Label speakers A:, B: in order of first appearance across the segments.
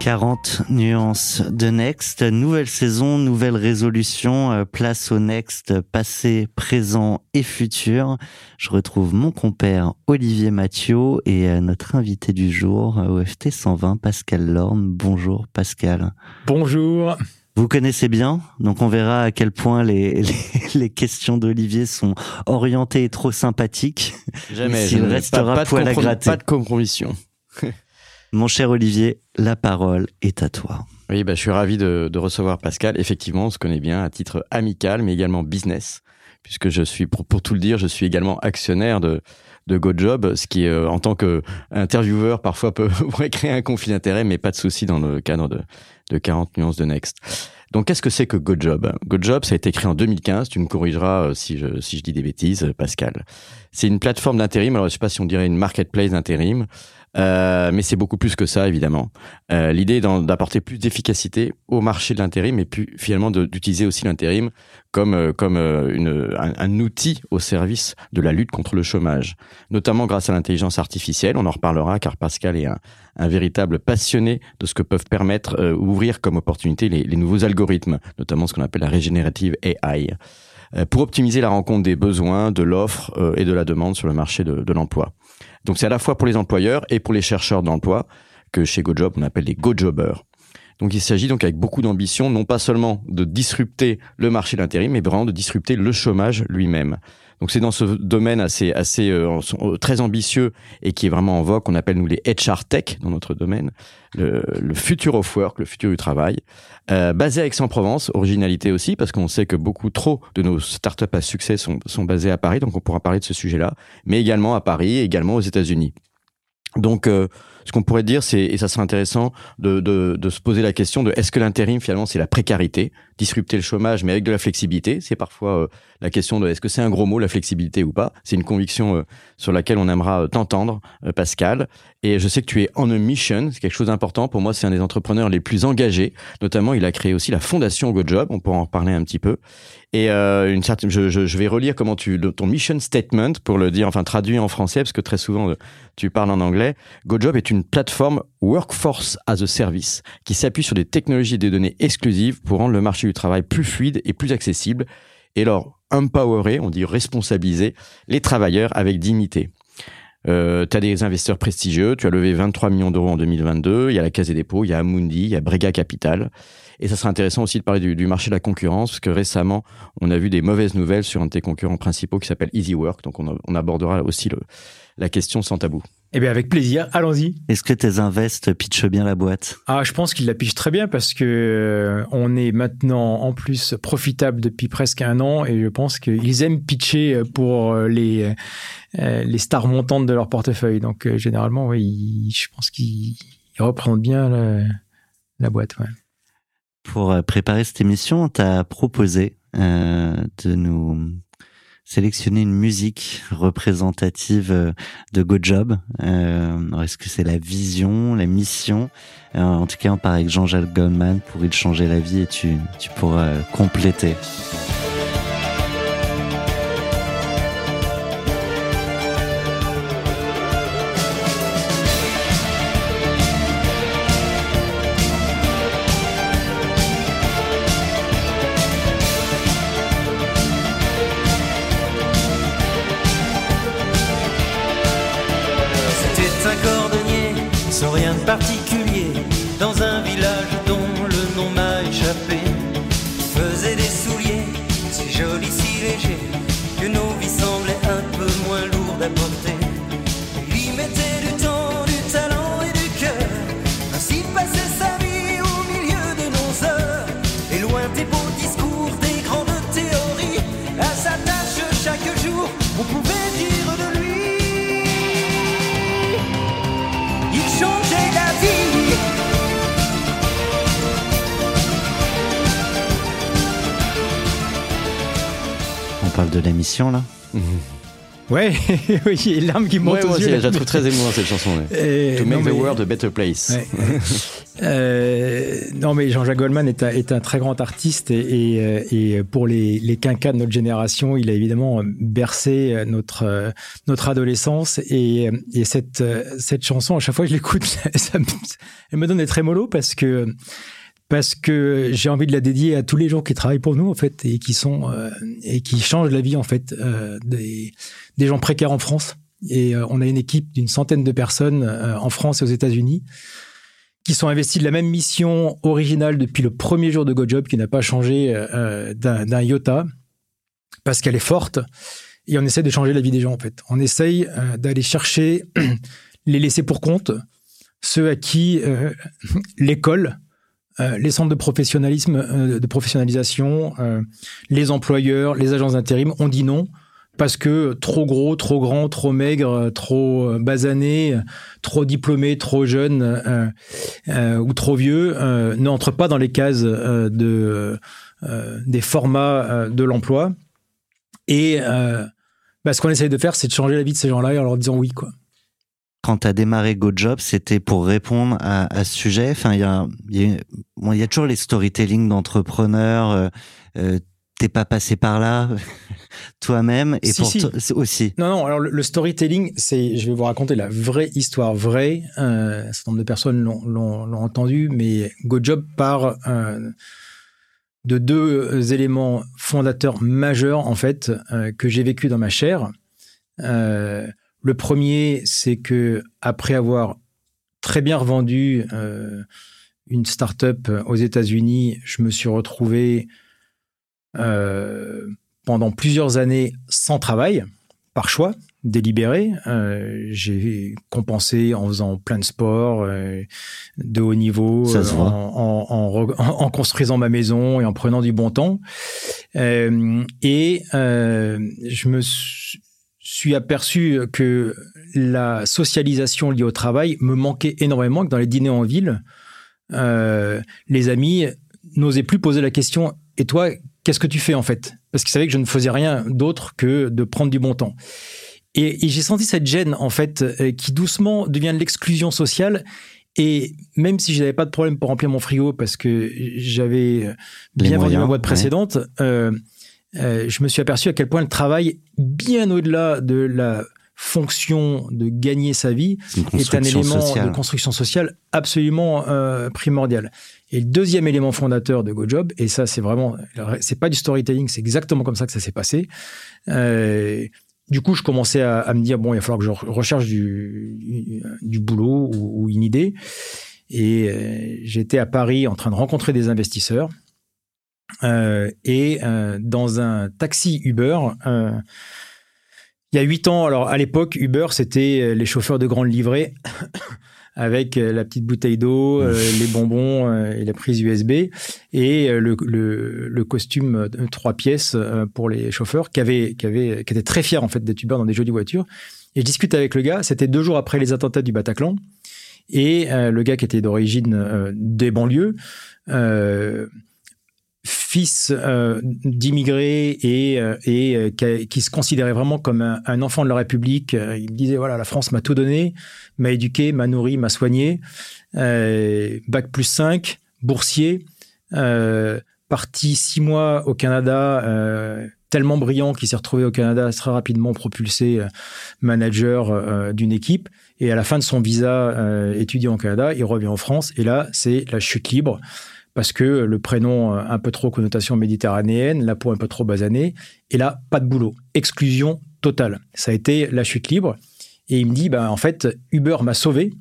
A: 40 nuances de Next. Nouvelle saison, nouvelle résolution. euh, Place au Next, passé, présent et futur. Je retrouve mon compère Olivier Mathieu et euh, notre invité du jour, euh, OFT 120, Pascal Lorne. Bonjour Pascal.
B: Bonjour.
A: Vous connaissez bien, donc on verra à quel point les, les, les questions d'Olivier sont orientées et trop sympathiques.
C: Jamais.
A: S'il restera
C: pas, pas
A: poil à gratter.
C: Pas de compromission.
A: Mon cher Olivier, la parole est à toi.
C: Oui, bah, je suis ravi de, recevoir Pascal. Effectivement, on se connaît bien à titre amical, mais également business, puisque je suis, pour, tout le dire, je suis également actionnaire de, GoJob, ce qui, euh, en tant qu'intervieweur, parfois peut créer un conflit d'intérêt, mais pas de souci dans le cadre de, de 40 nuances de Next. Donc, qu'est-ce que c'est que GoJob? GoJob, ça a été créé en 2015. Tu me corrigeras euh, si je, si je dis des bêtises, euh, Pascal. C'est une plateforme d'intérim. Alors, je sais pas si on dirait une marketplace d'intérim. Euh, mais c'est beaucoup plus que ça, évidemment. Euh, L'idée est d'apporter plus d'efficacité au marché de l'intérim et puis finalement d'utiliser aussi l'intérim comme, euh, comme un, outil au service de la lutte contre le chômage, notamment grâce à l'intelligence artificielle. On en reparlera car Pascal est un, véritable passionné de ce que peuvent permettre ouvrir comme opportunité les, nouveaux algorithmes, notamment ce qu'on appelle la régénérative AI, pour optimiser la rencontre des besoins, de l'offre et de la demande sur le marché de l'emploi. Donc c'est à la fois pour les employeurs et pour les chercheurs d'emploi que chez GoJob on appelle les GoJobbers. Donc il s'agit donc avec beaucoup d'ambition non pas seulement de disrupter le marché de l'intérim, mais vraiment de disrupter le chômage lui-même. Donc c'est dans ce domaine assez assez euh, euh, très ambitieux et qui est vraiment en vogue qu'on appelle nous les HR tech dans notre domaine, le, le future of work, le futur du travail, euh, basé à Aix-en-Provence, originalité aussi parce qu'on sait que beaucoup trop de nos startups à succès sont sont basées à Paris, donc on pourra parler de ce sujet-là, mais également à Paris, également aux États-Unis. Donc, euh, ce qu'on pourrait dire, c'est, et ça serait intéressant de, de, se poser la question de est-ce que l'intérim, finalement, c'est la précarité, disrupter le chômage, mais avec de la flexibilité? C'est parfois euh, la question de est-ce que c'est un gros mot, la flexibilité ou pas? C'est une conviction euh, sur laquelle on aimera euh, t'entendre, Pascal. Et je sais que tu es on a mission, c'est quelque chose d'important. Pour moi, c'est un des entrepreneurs les plus engagés. Notamment, il a créé aussi la fondation GoJob. On pourra en reparler un petit peu. Et une certaine, je, je, vais relire comment tu ton mission statement pour le dire, enfin traduit en français parce que très souvent tu parles en anglais. GoJob est une plateforme workforce as a service qui s'appuie sur des technologies et des données exclusives pour rendre le marché du travail plus fluide et plus accessible. Et alors empowerer, on dit responsabiliser les travailleurs avec dignité. Euh, tu as des investisseurs prestigieux, tu as levé 23 millions d'euros en 2022, il y a la Caisse des dépôts, il y a Amundi, il y a Brega Capital. Et ça serait intéressant aussi de parler du, marché de la concurrence, parce que récemment, on a vu des mauvaises nouvelles sur un de tes concurrents principaux qui s'appelle Easy Work. Donc, on, on abordera aussi le, la question sans tabou.
B: Eh bien, avec plaisir, allons-y.
A: Est-ce que tes invests pitchent bien la boîte?
B: Ah, je pense qu'il la piche très bien parce que euh, on est maintenant en plus profitable depuis presque un an et je pense qu'ils aiment pitcher pour euh, les euh, les stars montantes de leur portefeuille. Donc euh, généralement, oui, ils- je pense qu'ils ils représentent bien la, la boîte. Ouais.
A: Pour préparer cette émission, on t'a proposé euh, de nous sélectionné une musique représentative euh, de Go Job. Euh, Est-ce que c'est la vision, la mission? Euh, En tout cas, on part avec Jean-Jacques Goldman pour y changer la vie et tu, tu pourras compléter.
B: oui, il y a larmes qui montent
C: Ouais,
B: aux
C: moi
B: yeux.
C: aussi, je la trouve très émouvante cette chanson. ouais. To make the
B: mais-
C: world a better place.
B: Ouais. Euh, non, mais Jean-Jacques Goldman est un, est un très grand artiste et, et, euh, et pour les, les quinquas de notre génération, il a évidemment bercé notre, notre adolescence et, et cette, cette chanson, à chaque fois que je l'écoute, elle me donne des trémolos parce que parce que j'ai envie de la dédier à tous les gens qui travaillent pour nous en fait et qui sont euh, et qui changent la vie en fait euh, des, des gens précaires en France. Et euh, on a une équipe d'une centaine de personnes en France et aux États-Unis qui sont investis de la même mission originale depuis le premier jour de GoJob, qui n'a pas changé d'un iota, parce qu'elle est forte. Et on essaie de changer la vie des gens, en fait. On essaye d'aller chercher les laissés pour compte, ceux à qui l'école, euh, les centres de professionnalisme, euh, de professionnalisation, euh, les employeurs, les agences d'intérim ont dit non parce que trop gros, trop grand, trop maigre, trop euh, basané, euh, trop diplômé, trop jeune ou trop vieux n'entrent pas dans les cases de, des formats de l'emploi. Et bah, ce qu'on essaye de faire, c'est de changer la vie de ces gens-là en leur disant oui. Quoi.
A: Quand tu as démarré GoJob, c'était pour répondre à, à ce sujet. Enfin, il y a, y, a, bon, y a toujours les storytelling d'entrepreneurs. Euh, euh, T'es pas passé par là toi-même et
B: Si,
A: pour
B: si.
A: aussi.
B: Non, non, alors le, le storytelling, c'est, je vais vous raconter la vraie histoire vraie. Euh, un certain nombre de personnes l'ont, entendu, mais GoJob part euh, de deux éléments fondateurs majeurs, en fait, que j'ai vécu dans ma chair. Euh, le premier, c'est que après avoir très bien revendu euh, une start-up aux États-Unis, je me suis retrouvé euh, pendant plusieurs années sans travail, par choix délibéré. Euh, j'ai compensé en faisant plein de sports euh, de haut niveau,
A: Ça se
B: euh,
A: voit.
B: en, construisant ma maison et en prenant du bon temps. Euh, et euh, je me suis suis aperçu que la socialisation liée au travail me manquait énormément, que dans les dîners en ville, euh, les amis n'osaient plus poser la question Et toi, qu'est-ce que tu fais en fait? Parce qu'ils savaient que je ne faisais rien d'autre que de prendre du bon temps. Et, et j'ai senti cette gêne en fait euh, qui doucement devient de l'exclusion sociale. Et même si je n'avais pas de problème pour remplir mon frigo parce que j'avais
A: Les
B: bien vendu ma boîte
A: ouais.
B: précédente, euh, euh, je me suis aperçu à quel point le travail, bien au-delà de la fonction de gagner sa vie, est un élément
A: sociale.
B: de construction sociale absolument euh, primordial. Et le deuxième élément fondateur de GoJob, et ça c'est vraiment, c'est pas du storytelling, c'est exactement comme ça que ça s'est passé. Euh, du coup, je commençais à, à me dire bon, il va falloir que je re- recherche du, du boulot ou, ou une idée. Et euh, j'étais à Paris en train de rencontrer des investisseurs. Euh, et euh, dans un taxi Uber, euh, il y a huit ans, alors à l'époque, Uber, c'était euh, les chauffeurs de grande livrée avec euh, la petite bouteille d'eau, les bonbons et la prise USB et le, le, le costume de trois pièces pour les chauffeurs qui, avaient, qui, avaient, qui étaient très fiers en fait d'être Uber dans des jolies voitures. Et je discute avec le gars, c'était deux jours après les attentats du Bataclan. Et le gars qui était d'origine des banlieues, euh, fils euh, d'immigrés et, euh, euh, qui, se considérait vraiment comme un, enfant de la République. Il me disait voilà, la France m'a tout donné, m'a éduqué, m'a nourri, m'a soigné. Bac plus 5, boursier, parti six mois au Canada, tellement brillant qu'il s'est retrouvé au Canada très rapidement propulsé manager d'une équipe. Et à la fin de son visa étudiant au Canada, il revient en France et là, c'est la chute libre parce que le prénom euh, un peu trop connotation méditerranéenne, la peau un peu trop basanée, et là, pas de boulot. Exclusion totale. Ça a été la chute libre. Et il me dit, bah, en fait, Uber m'a sauvé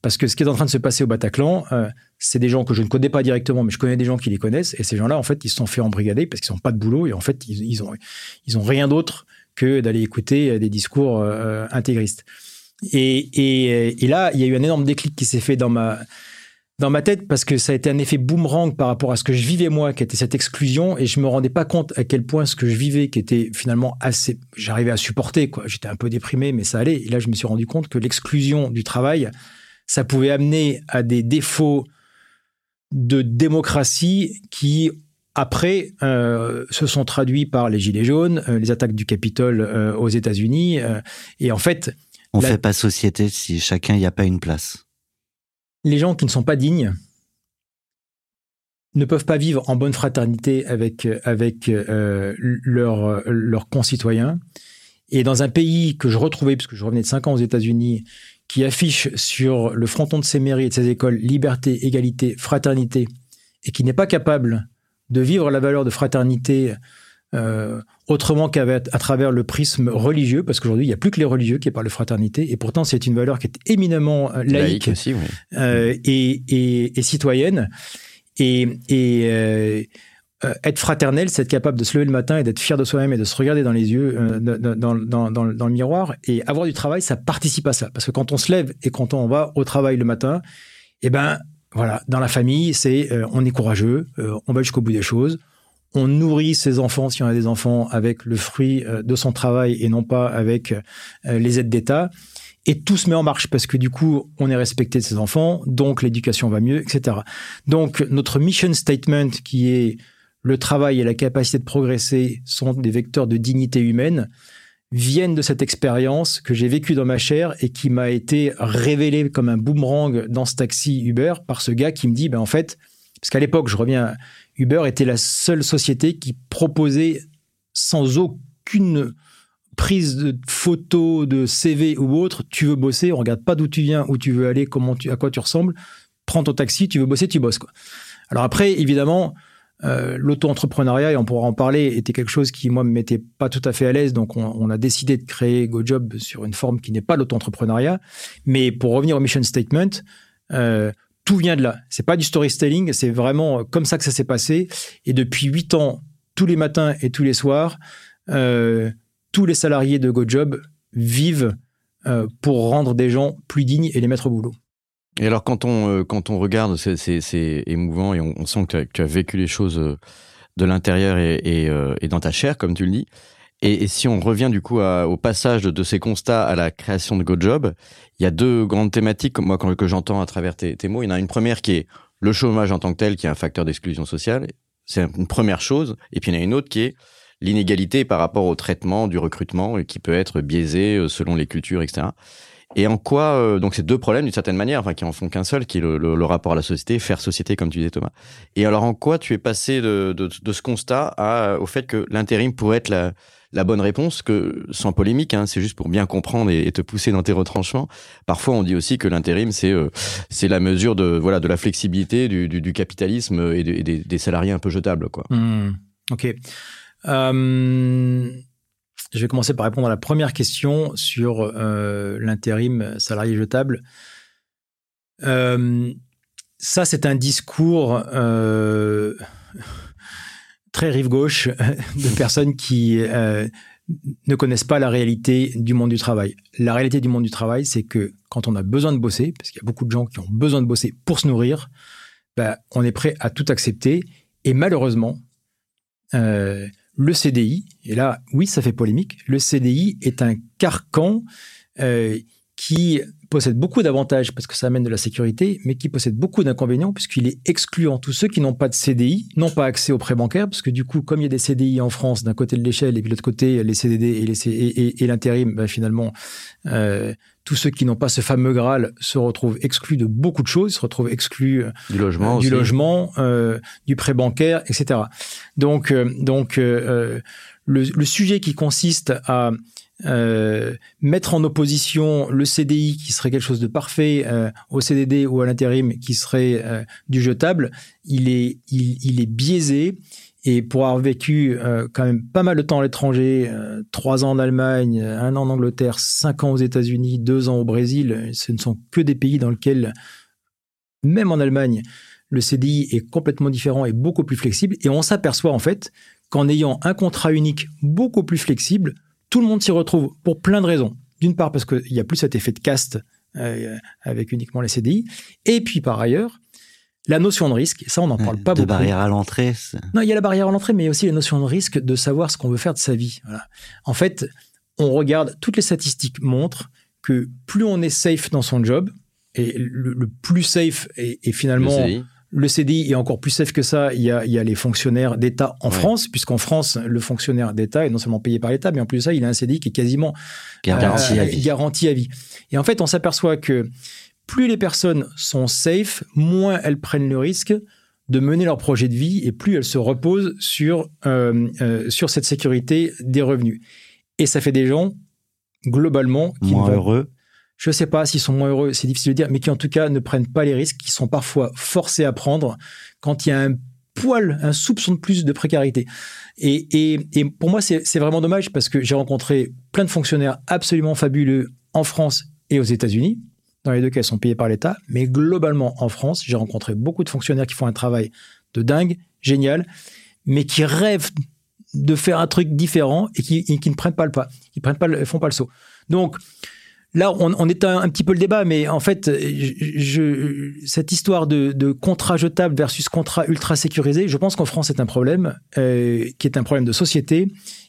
B: parce que ce qui est en train de se passer au Bataclan, euh, c'est des gens que je ne connais pas directement, mais je connais des gens qui les connaissent. Et ces gens-là, en fait, ils se sont fait embrigader parce qu'ils n'ont pas de boulot et en fait, ils, ils ont, ils ont rien d'autre que d'aller écouter des discours euh, intégristes. Et, et, et là, il y a eu un énorme déclic qui s'est fait dans ma, dans ma tête parce que ça a été un effet boomerang par rapport à ce que je vivais moi, qui était cette exclusion, et je me rendais pas compte à quel point ce que je vivais, qui était finalement assez, j'arrivais à supporter quoi. J'étais un peu déprimé, mais ça allait. Et là, je me suis rendu compte que l'exclusion du travail, ça pouvait amener à des défauts de démocratie qui après euh, se sont traduits par les gilets jaunes, euh, les attaques du Capitole euh, aux États-Unis, et en fait,
A: On
B: La-
A: fait pas société si chacun n'y a pas une place.
B: Les gens qui ne sont pas dignes ne peuvent pas vivre en bonne fraternité avec, euh, leurs leurs concitoyens. Et dans un pays que je retrouvais, puisque je revenais de 5 ans aux États-Unis, qui affiche sur le fronton de ses mairies et de ses écoles liberté, égalité, fraternité, et qui n'est pas capable de vivre la valeur de fraternité euh, autrement qu'à travers le prisme religieux, parce qu'aujourd'hui, il n'y a plus que les religieux qui parlent de fraternité, et pourtant c'est une valeur qui est éminemment euh, laïque,
C: aussi, oui.
B: euh, et, et, et citoyenne. Et, et euh, être fraternel, c'est être capable de se lever le matin et d'être fier de soi-même et de se regarder dans les yeux, dans, dans, dans, dans, dans le miroir. Et avoir du travail, ça participe à ça. Parce que quand on se lève et quand on va au travail le matin, eh ben, voilà, dans la famille, c'est on est courageux, on va jusqu'au bout des choses. On nourrit ses enfants, si on a des enfants, avec le fruit euh, de son travail et non pas avec euh, les aides d'État. Et tout se met en marche parce que du coup, on est respecté de ses enfants, donc l'éducation va mieux, etc. Donc, notre mission statement, qui est le travail et la capacité de progresser, sont des vecteurs de dignité humaine, viennent de cette expérience que j'ai vécue dans ma chair et qui m'a été révélée comme un boomerang dans ce taxi Uber par ce gars qui me dit, ben en fait, parce qu'à l'époque, je reviens, Uber était la seule société qui proposait sans aucune prise de photo, de CV ou autre, tu veux bosser, on regarde pas d'où tu viens, où tu veux aller, comment tu, à quoi tu ressembles, prends ton taxi, tu veux bosser, tu bosses. Alors après, évidemment, euh, l'auto-entrepreneuriat, et on pourra en parler, était quelque chose qui, moi, me mettait pas tout à fait à l'aise. Donc, on, on, a décidé de créer GoJob sur une forme qui n'est pas l'auto-entrepreneuriat. Mais pour revenir au mission statement, euh, tout vient de là. C'est pas du storytelling, c'est vraiment comme ça que ça s'est passé. Et depuis huit ans, tous les matins et tous les soirs, euh, tous les salariés de GoJob vivent euh, pour rendre des gens plus dignes et les mettre au boulot.
C: Et alors, quand on, euh, quand on regarde, c'est, émouvant et on, sent que tu, as, vécu les choses euh, de l'intérieur euh, et, dans ta chair, comme tu le dis. Et, si on revient du coup au passage de, ces constats à la création de GoJob, il y a deux grandes thématiques, moi, que j'entends à travers tes, mots. Il y en a une première qui est le chômage en tant que tel, qui est un facteur d'exclusion sociale. C'est une première chose. Et puis il y en a une autre qui est l'inégalité par rapport au traitement du recrutement, qui peut être biaisé euh, selon les cultures, etc. Et en quoi, euh, donc c'est deux problèmes d'une certaine manière, enfin qui en font qu'un seul, qui est le, rapport à la société, faire société comme tu disais Thomas. Et alors en quoi tu es passé de, ce constat au fait que l'intérim pourrait être la, la bonne réponse, que sans polémique, hein, c'est juste pour bien comprendre et, te pousser dans tes retranchements. Parfois on dit aussi que l'intérim c'est euh, c'est la mesure de voilà de la flexibilité du, capitalisme et, des, salariés un peu jetables quoi.
B: Mmh, ok. Euh... Je vais commencer par répondre à la première question sur euh, l'intérim salarié jetable. Ça, c'est un discours très rive gauche de personnes qui euh, ne connaissent pas la réalité du monde du travail. La réalité du monde du travail, c'est que quand on a besoin de bosser, parce qu'il y a beaucoup de gens qui ont besoin de bosser pour se nourrir, bah, on est prêt à tout accepter. Et malheureusement, euh, le CDI, et là, oui, ça fait polémique, le CDI est un carcan euh, qui possède beaucoup d'avantages parce que ça amène de la sécurité, mais qui possède beaucoup d'inconvénients puisqu'il est excluant. Tous ceux qui n'ont pas de CDI n'ont pas accès aux prêts bancaires parce que du coup, comme il y a des CDI en France d'un côté de l'échelle et puis de l'autre côté les CDD et, l'intérim, ben finalement, euh, tous ceux qui n'ont pas ce fameux Graal se retrouvent exclus de beaucoup de choses, se retrouvent exclus euh,
C: du logement,
B: du, logement euh, du prêt bancaire, etc. Donc, euh, donc euh, le, le, sujet qui consiste à euh, mettre en opposition le CDI qui serait quelque chose de parfait euh, au CDD ou à l'intérim qui serait euh, du jetable, il est, il, il, est biaisé. Et pour avoir vécu quand même pas mal de temps à l'étranger, trois ans en Allemagne, un an en Angleterre, cinq ans aux États-Unis, deux ans au Brésil, ce ne sont que des pays dans lesquels, même en Allemagne, le CDI est complètement différent et beaucoup plus flexible. Et on s'aperçoit en fait qu'en ayant un contrat unique beaucoup plus flexible, tout le monde s'y retrouve pour plein de raisons. D'une part parce qu'il n'y a plus cet effet de caste euh, avec uniquement les CDI. Et puis par ailleurs, la notion de risque, ça on n'en parle pas
A: de
B: beaucoup.
A: La barrière à l'entrée.
B: Non, il y a la barrière à l'entrée, mais il y a aussi la notion de risque de savoir ce qu'on veut faire de sa vie. Voilà. En fait, on regarde, toutes les statistiques montrent que plus on est safe dans son job, et le, le plus safe est, est finalement...
C: Le CDI.
B: Est encore plus safe que ça. Il y a, il y a les fonctionnaires d'État en
C: Ouais.
B: France, puisqu'en France, le fonctionnaire d'État est non seulement payé par l'État, mais en plus de ça, il a un CDI qui est quasiment euh,
A: à vie.
B: garantie à vie. Et en fait, on s'aperçoit que plus les personnes sont safe, moins elles prennent le risque de mener leur projet de vie et plus elles se reposent sur, euh, euh, sur cette sécurité des revenus. Et ça fait des gens, globalement, qui
A: Moins
B: ne vont
A: heureux.
B: Je ne sais pas s'ils sont moins heureux, c'est difficile de dire, mais qui en tout cas ne prennent pas les risques, qui sont parfois forcés à prendre quand il y a un poil, un soupçon de plus de précarité. Et, pour moi, c'est vraiment dommage parce que j'ai rencontré plein de fonctionnaires absolument fabuleux en France et aux États-Unis. Dans les deux cas, ils sont payés par l'État. Mais globalement, en France, j'ai rencontré beaucoup de fonctionnaires qui font un travail de dingue, génial, mais qui rêvent de faire un truc différent et qui, qui ne prennent pas le pas. Ils prennent pas le, font pas le saut. Donc, Là, on, on est un, petit peu le débat, mais en fait, cette histoire de, de, contrat jetable versus contrat ultra sécurisé, je pense qu'en France, c'est un problème euh, qui est un problème de société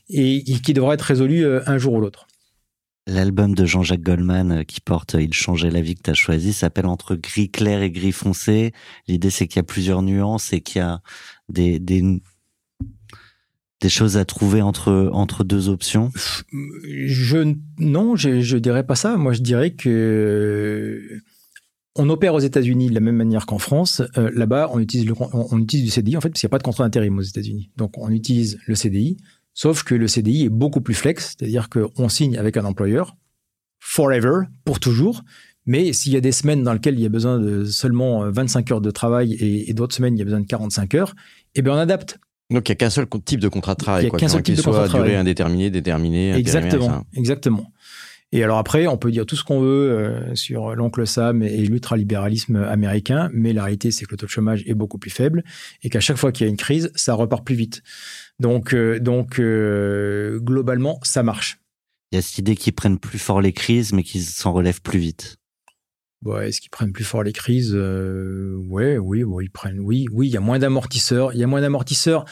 B: et, qui devra être résolu euh, un jour ou l'autre.
A: L'album de Jean-Jacques Goldman euh, qui porte Il changeait la vie que tu as choisi s'appelle Entre gris clair et gris foncé. L'idée, c'est qu'il y a plusieurs nuances et qu'il y a des, des choses à trouver entre, entre deux options?
B: Je, Non, je, je dirais pas ça. Moi, je dirais que on opère aux États-Unis de la même manière qu'en France. Euh, Là-bas, on utilise, on, utilise du CDI, en fait, parce qu'il n'y a pas de contrat d'intérim aux États-Unis. Donc, on utilise le CDI, sauf que le CDI est beaucoup plus flex, c'est-à-dire qu'on signe avec un employeur forever, pour toujours. Mais s'il y a des semaines dans lesquelles il y a besoin de seulement 25 heures de travail et, et d'autres semaines, il y a besoin de 45 heures, eh bien, on adapte.
C: Donc il n'y a qu'un seul type de contrat de travail,
B: il y a qu'un seul type de
C: soit
B: contrat de travail.
C: durée indéterminée, déterminée.
B: Exactement, exactement. Et alors après, on peut dire tout ce qu'on veut euh, sur l'oncle Sam et l'ultralibéralisme américain, mais la réalité, c'est que le taux de chômage est beaucoup plus faible et qu'à chaque fois qu'il y a une crise, ça repart plus vite. Donc, euh, donc euh, globalement, ça marche.
A: Il y a cette idée qu'ils prennent plus fort les crises, mais qu'ils s'en relèvent plus vite.
B: Est-ce qu'ils prennent plus fort les crises euh, Ouais, oui, ils prennent. Oui, oui, il y a moins d'amortisseurs. Il y a moins d'amortisseurs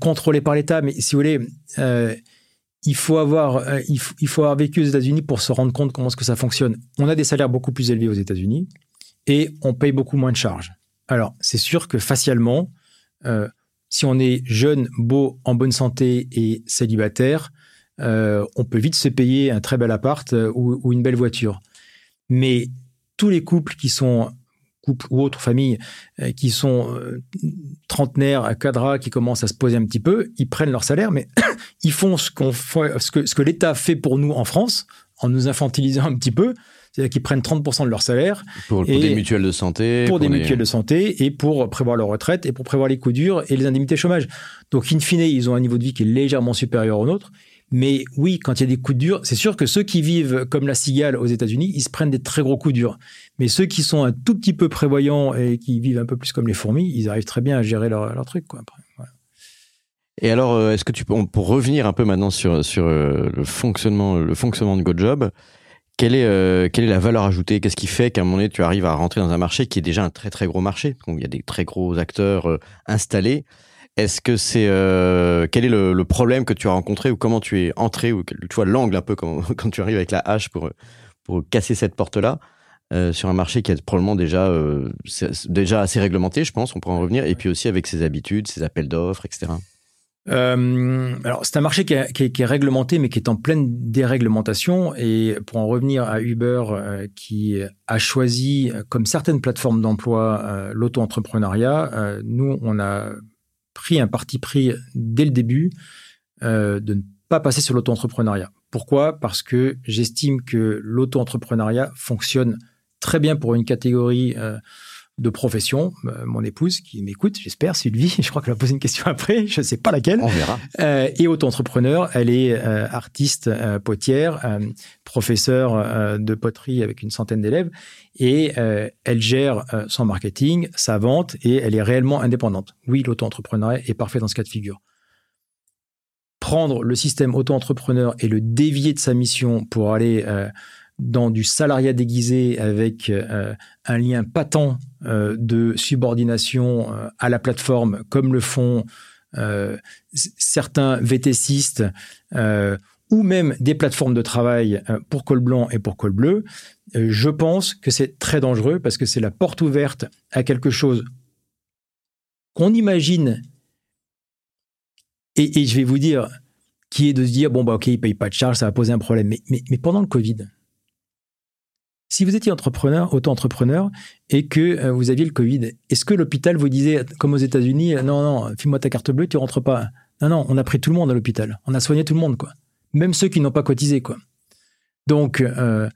B: contrôlés par l'État, mais si vous voulez, euh, il faut avoir, euh, il, faut, avoir vécu aux États-Unis pour se rendre compte comment est-ce que ça fonctionne. On a des salaires beaucoup plus élevés aux États-Unis et on paye beaucoup moins de charges. Alors, c'est sûr que facialement, si on est jeune, beau, en bonne santé et célibataire, on peut vite se payer un très bel appart ou, ou une belle voiture. Mais tous les couples qui sont couples ou autres familles euh, qui sont euh, trentenaires à cadra qui commencent à se poser un petit peu, ils prennent leur salaire, mais ils font ce qu'on fait, ce que, ce que l'État fait pour nous en France en nous infantilisant un petit peu. C'est-à-dire qu'ils prennent 30% de leur salaire.
C: Pour, pour des mutuelles de santé.
B: Pour, pour des les... mutuelles de santé et pour prévoir leur retraite et pour prévoir les coups durs et les indemnités chômage. Donc, in fine, ils ont un niveau de vie qui est légèrement supérieur au nôtre. Mais oui, quand il y a des coups durs, c'est sûr que ceux qui vivent comme la cigale aux États-Unis, ils se prennent des très gros coups durs. Mais ceux qui sont un tout petit peu prévoyants et qui vivent un peu plus comme les fourmis, ils arrivent très bien à gérer leur, truc.
C: Et alors, euh, est-ce que tu peux, pour revenir un peu maintenant sur, sur euh, le fonctionnement, le fonctionnement de GoJob, quelle est, euh, quelle est la valeur ajoutée? Qu'est-ce qui fait qu'à un moment donné, tu arrives à rentrer dans un marché qui est déjà un très très gros marché? Il y a des très gros acteurs installés. Est-ce que c'est euh, quel est le, problème que tu as rencontré ou comment tu es entré ou tu vois l'angle un peu quand, tu arrives avec la hache pour pour casser cette porte-là euh, sur un marché qui est probablement déjà, euh, déjà assez réglementé, je pense, on pourra en revenir, et puis aussi avec ses habitudes, ses appels d'offres, etc.
B: Alors, c'est un marché qui est, réglementé, mais qui est en pleine déréglementation. Et pour en revenir à Uber, qui a choisi, comme certaines plateformes d'emploi, l'auto-entrepreneuriat, nous, on a pris un parti pris dès le début euh, de ne pas passer sur l'auto-entrepreneuriat. Pourquoi? Parce que j'estime que l'auto-entrepreneuriat fonctionne très bien pour une catégorie euh, de profession. Euh, mon épouse qui m'écoute, j'espère, Sylvie, je crois qu'elle va poser une question après, je ne sais pas laquelle.
C: On verra.
B: Euh, et auto-entrepreneur, elle est euh, artiste euh, potière, professeure de poterie avec une centaine d'élèves, et elle gère son marketing, sa vente, et elle est réellement indépendante. Oui, l'auto-entrepreneuriat est parfait dans ce cas de figure. Prendre le système auto-entrepreneur et le dévier de sa mission pour aller dans du salariat déguisé avec euh, un lien patent euh, de subordination euh, à la plateforme, comme le font certains VTCistes ou même des plateformes de travail pour col blanc et pour col bleu, je pense que c'est très dangereux parce que c'est la porte ouverte à quelque chose qu'on imagine et, je vais vous dire qui est de se dire bon bah ok il paye pas de charges ça va poser un problème. Mais, mais pendant le Covid si vous étiez entrepreneur, auto-entrepreneur, et que euh, vous aviez le Covid, est-ce que l'hôpital vous disait, comme aux États-Unis, euh, non, non, file-moi ta carte bleue, tu rentres pas Non, non, on a pris tout le monde à l'hôpital. On a soigné tout le monde, quoi. Même ceux qui n'ont pas cotisé, quoi. Donc, euh,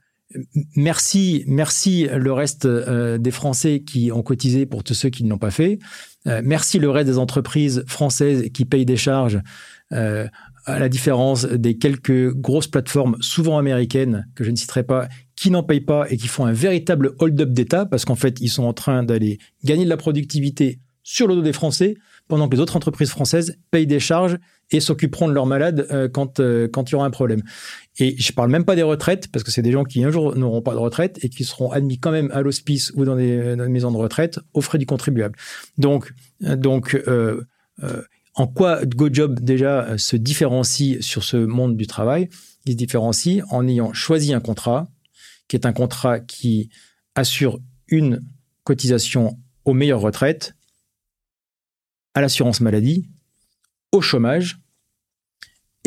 B: merci, merci le reste des Français qui ont cotisé pour tous ceux qui ne l'ont pas fait. Merci le reste des entreprises françaises qui payent des charges. À la différence des quelques grosses plateformes, souvent américaines, que je ne citerai pas, qui n'en payent pas et qui font un véritable hold-up d'État parce qu'en fait, ils sont en train d'aller gagner de la productivité sur le dos des Français pendant que les autres entreprises françaises payent des charges et s'occuperont de leurs malades euh, quand, euh, quand il y aura un problème. Et je parle même pas des retraites parce que c'est des gens qui un jour n'auront pas de retraite et qui seront admis quand même à l'hospice ou dans des, maisons de retraite aux frais du contribuable. Donc, euh, donc euh, en quoi GoJob déjà euh, se différencie sur ce monde du travail? Il se différencie en ayant choisi un contrat qui est un contrat qui assure une cotisation aux meilleures retraites, à l'assurance maladie, au chômage,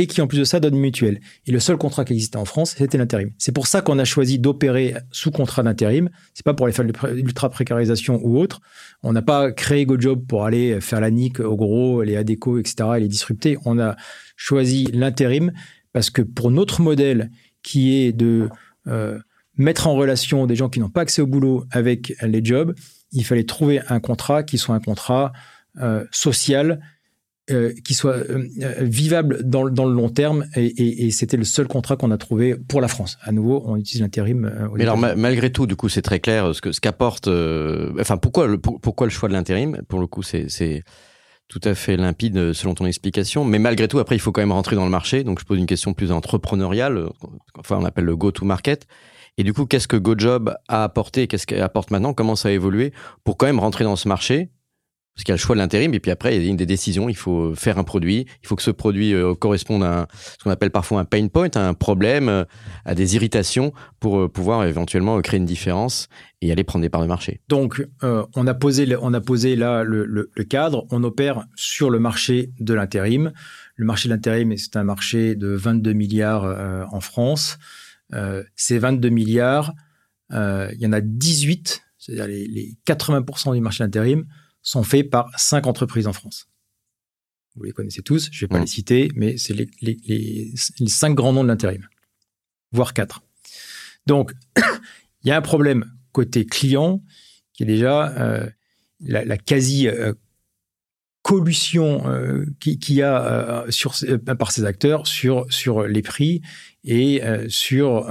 B: et qui en plus de ça donne une mutuelle. Et le seul contrat qui existait en France, c'était l'intérim. C'est pour ça qu'on a choisi d'opérer sous contrat d'intérim. C'est pas pour aller faire l'ultra précarisation ou autre. On n'a pas créé GoJob pour aller faire la nique au gros, les ADECO, etc. et les disrupter. On a choisi l'intérim parce que pour notre modèle qui est de euh, mettre en relation des gens qui n'ont pas accès au boulot avec les jobs, il fallait trouver un contrat qui soit un contrat euh, social, euh, qui soit euh, vivable dans, dans, le long terme. Et, et, et c'était le seul contrat qu'on a trouvé pour la France. À nouveau, on utilise l'intérim.
C: Euh, Mais alors, ma malgré tout, du coup, c'est très clair ce que ce qu'apporte. Euh, enfin, pourquoi le, pour, pourquoi le choix de l'intérim? Pour le coup, c'est tout à fait limpide selon ton explication. Mais malgré tout, après, il faut quand même rentrer dans le marché. Donc, je pose une question plus entrepreneuriale. Enfin, on appelle le go-to-market. Et du coup, qu'est-ce que GoJob a apporté? Qu'est-ce qu'elle apporte maintenant? Comment ça a évolué? Pour quand même rentrer dans ce marché Parce qu'il y a le choix de l'intérim, et puis après, il y a une des décisions. Il faut faire un produit. Il faut que ce produit euh, corresponde à ce qu'on appelle parfois un pain point, à un problème, euh, à des irritations, pour euh, pouvoir éventuellement créer une différence et aller prendre des parts de marché.
B: Donc, on, a posé, on a posé là le, cadre. On opère sur le marché de l'intérim. Le marché de l'intérim, c'est un marché de 22 milliards en France. Ces 22 milliards, il y en a 18, c'est-à-dire les, les, 80% du marché d'intérim, sont faits par 5 entreprises en France. Vous les connaissez tous, je ne vais pas mmh. les citer, mais c'est les, les, les, 5 grands noms de l'intérim, voire 4. Donc, il y a un problème côté client qui est déjà euh, la, la, quasi collusion euh, qui, qui a euh, sur, par ces acteurs sur, sur les prix et euh, sur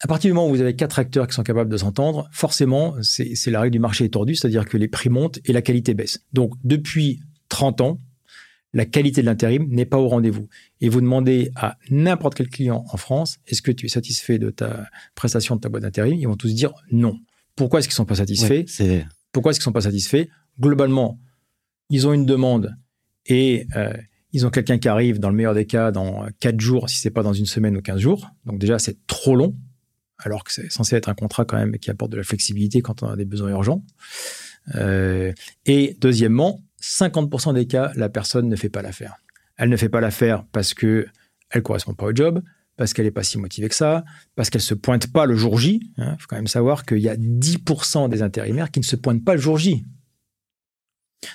B: à partir du moment où vous avez quatre acteurs qui sont capables de s'entendre, forcément, c'est la règle du marché tordue, c'est-à-dire que les prix montent et la qualité baisse. Donc, depuis 30 ans, la qualité de l'intérim n'est pas au rendez-vous. Et vous demandez à n'importe quel client en France, est-ce que tu es satisfait de ta prestation de ta boîte d'intérim? Ils vont tous dire non. Pourquoi est-ce qu'ils ne sont pas satisfaits? Pourquoi est-ce qu'ils ne sont pas satisfaits? Globalement, ils ont une demande et euh, ils ont quelqu'un qui arrive, dans le meilleur des cas, dans 4 jours, si ce n'est pas dans une semaine ou 15 jours. Donc déjà, c'est trop long alors que c'est censé être un contrat quand même qui apporte de la flexibilité quand on a des besoins urgents. Euh, et deuxièmement, 50% des cas, la personne ne fait pas l'affaire. Elle ne fait pas l'affaire parce que elle correspond pas au job, parce qu'elle n'est pas si motivée que ça, parce qu'elle se pointe pas le jour J. Il faut quand même savoir qu'il y a 10% des intérimaires qui ne se pointent pas le jour J.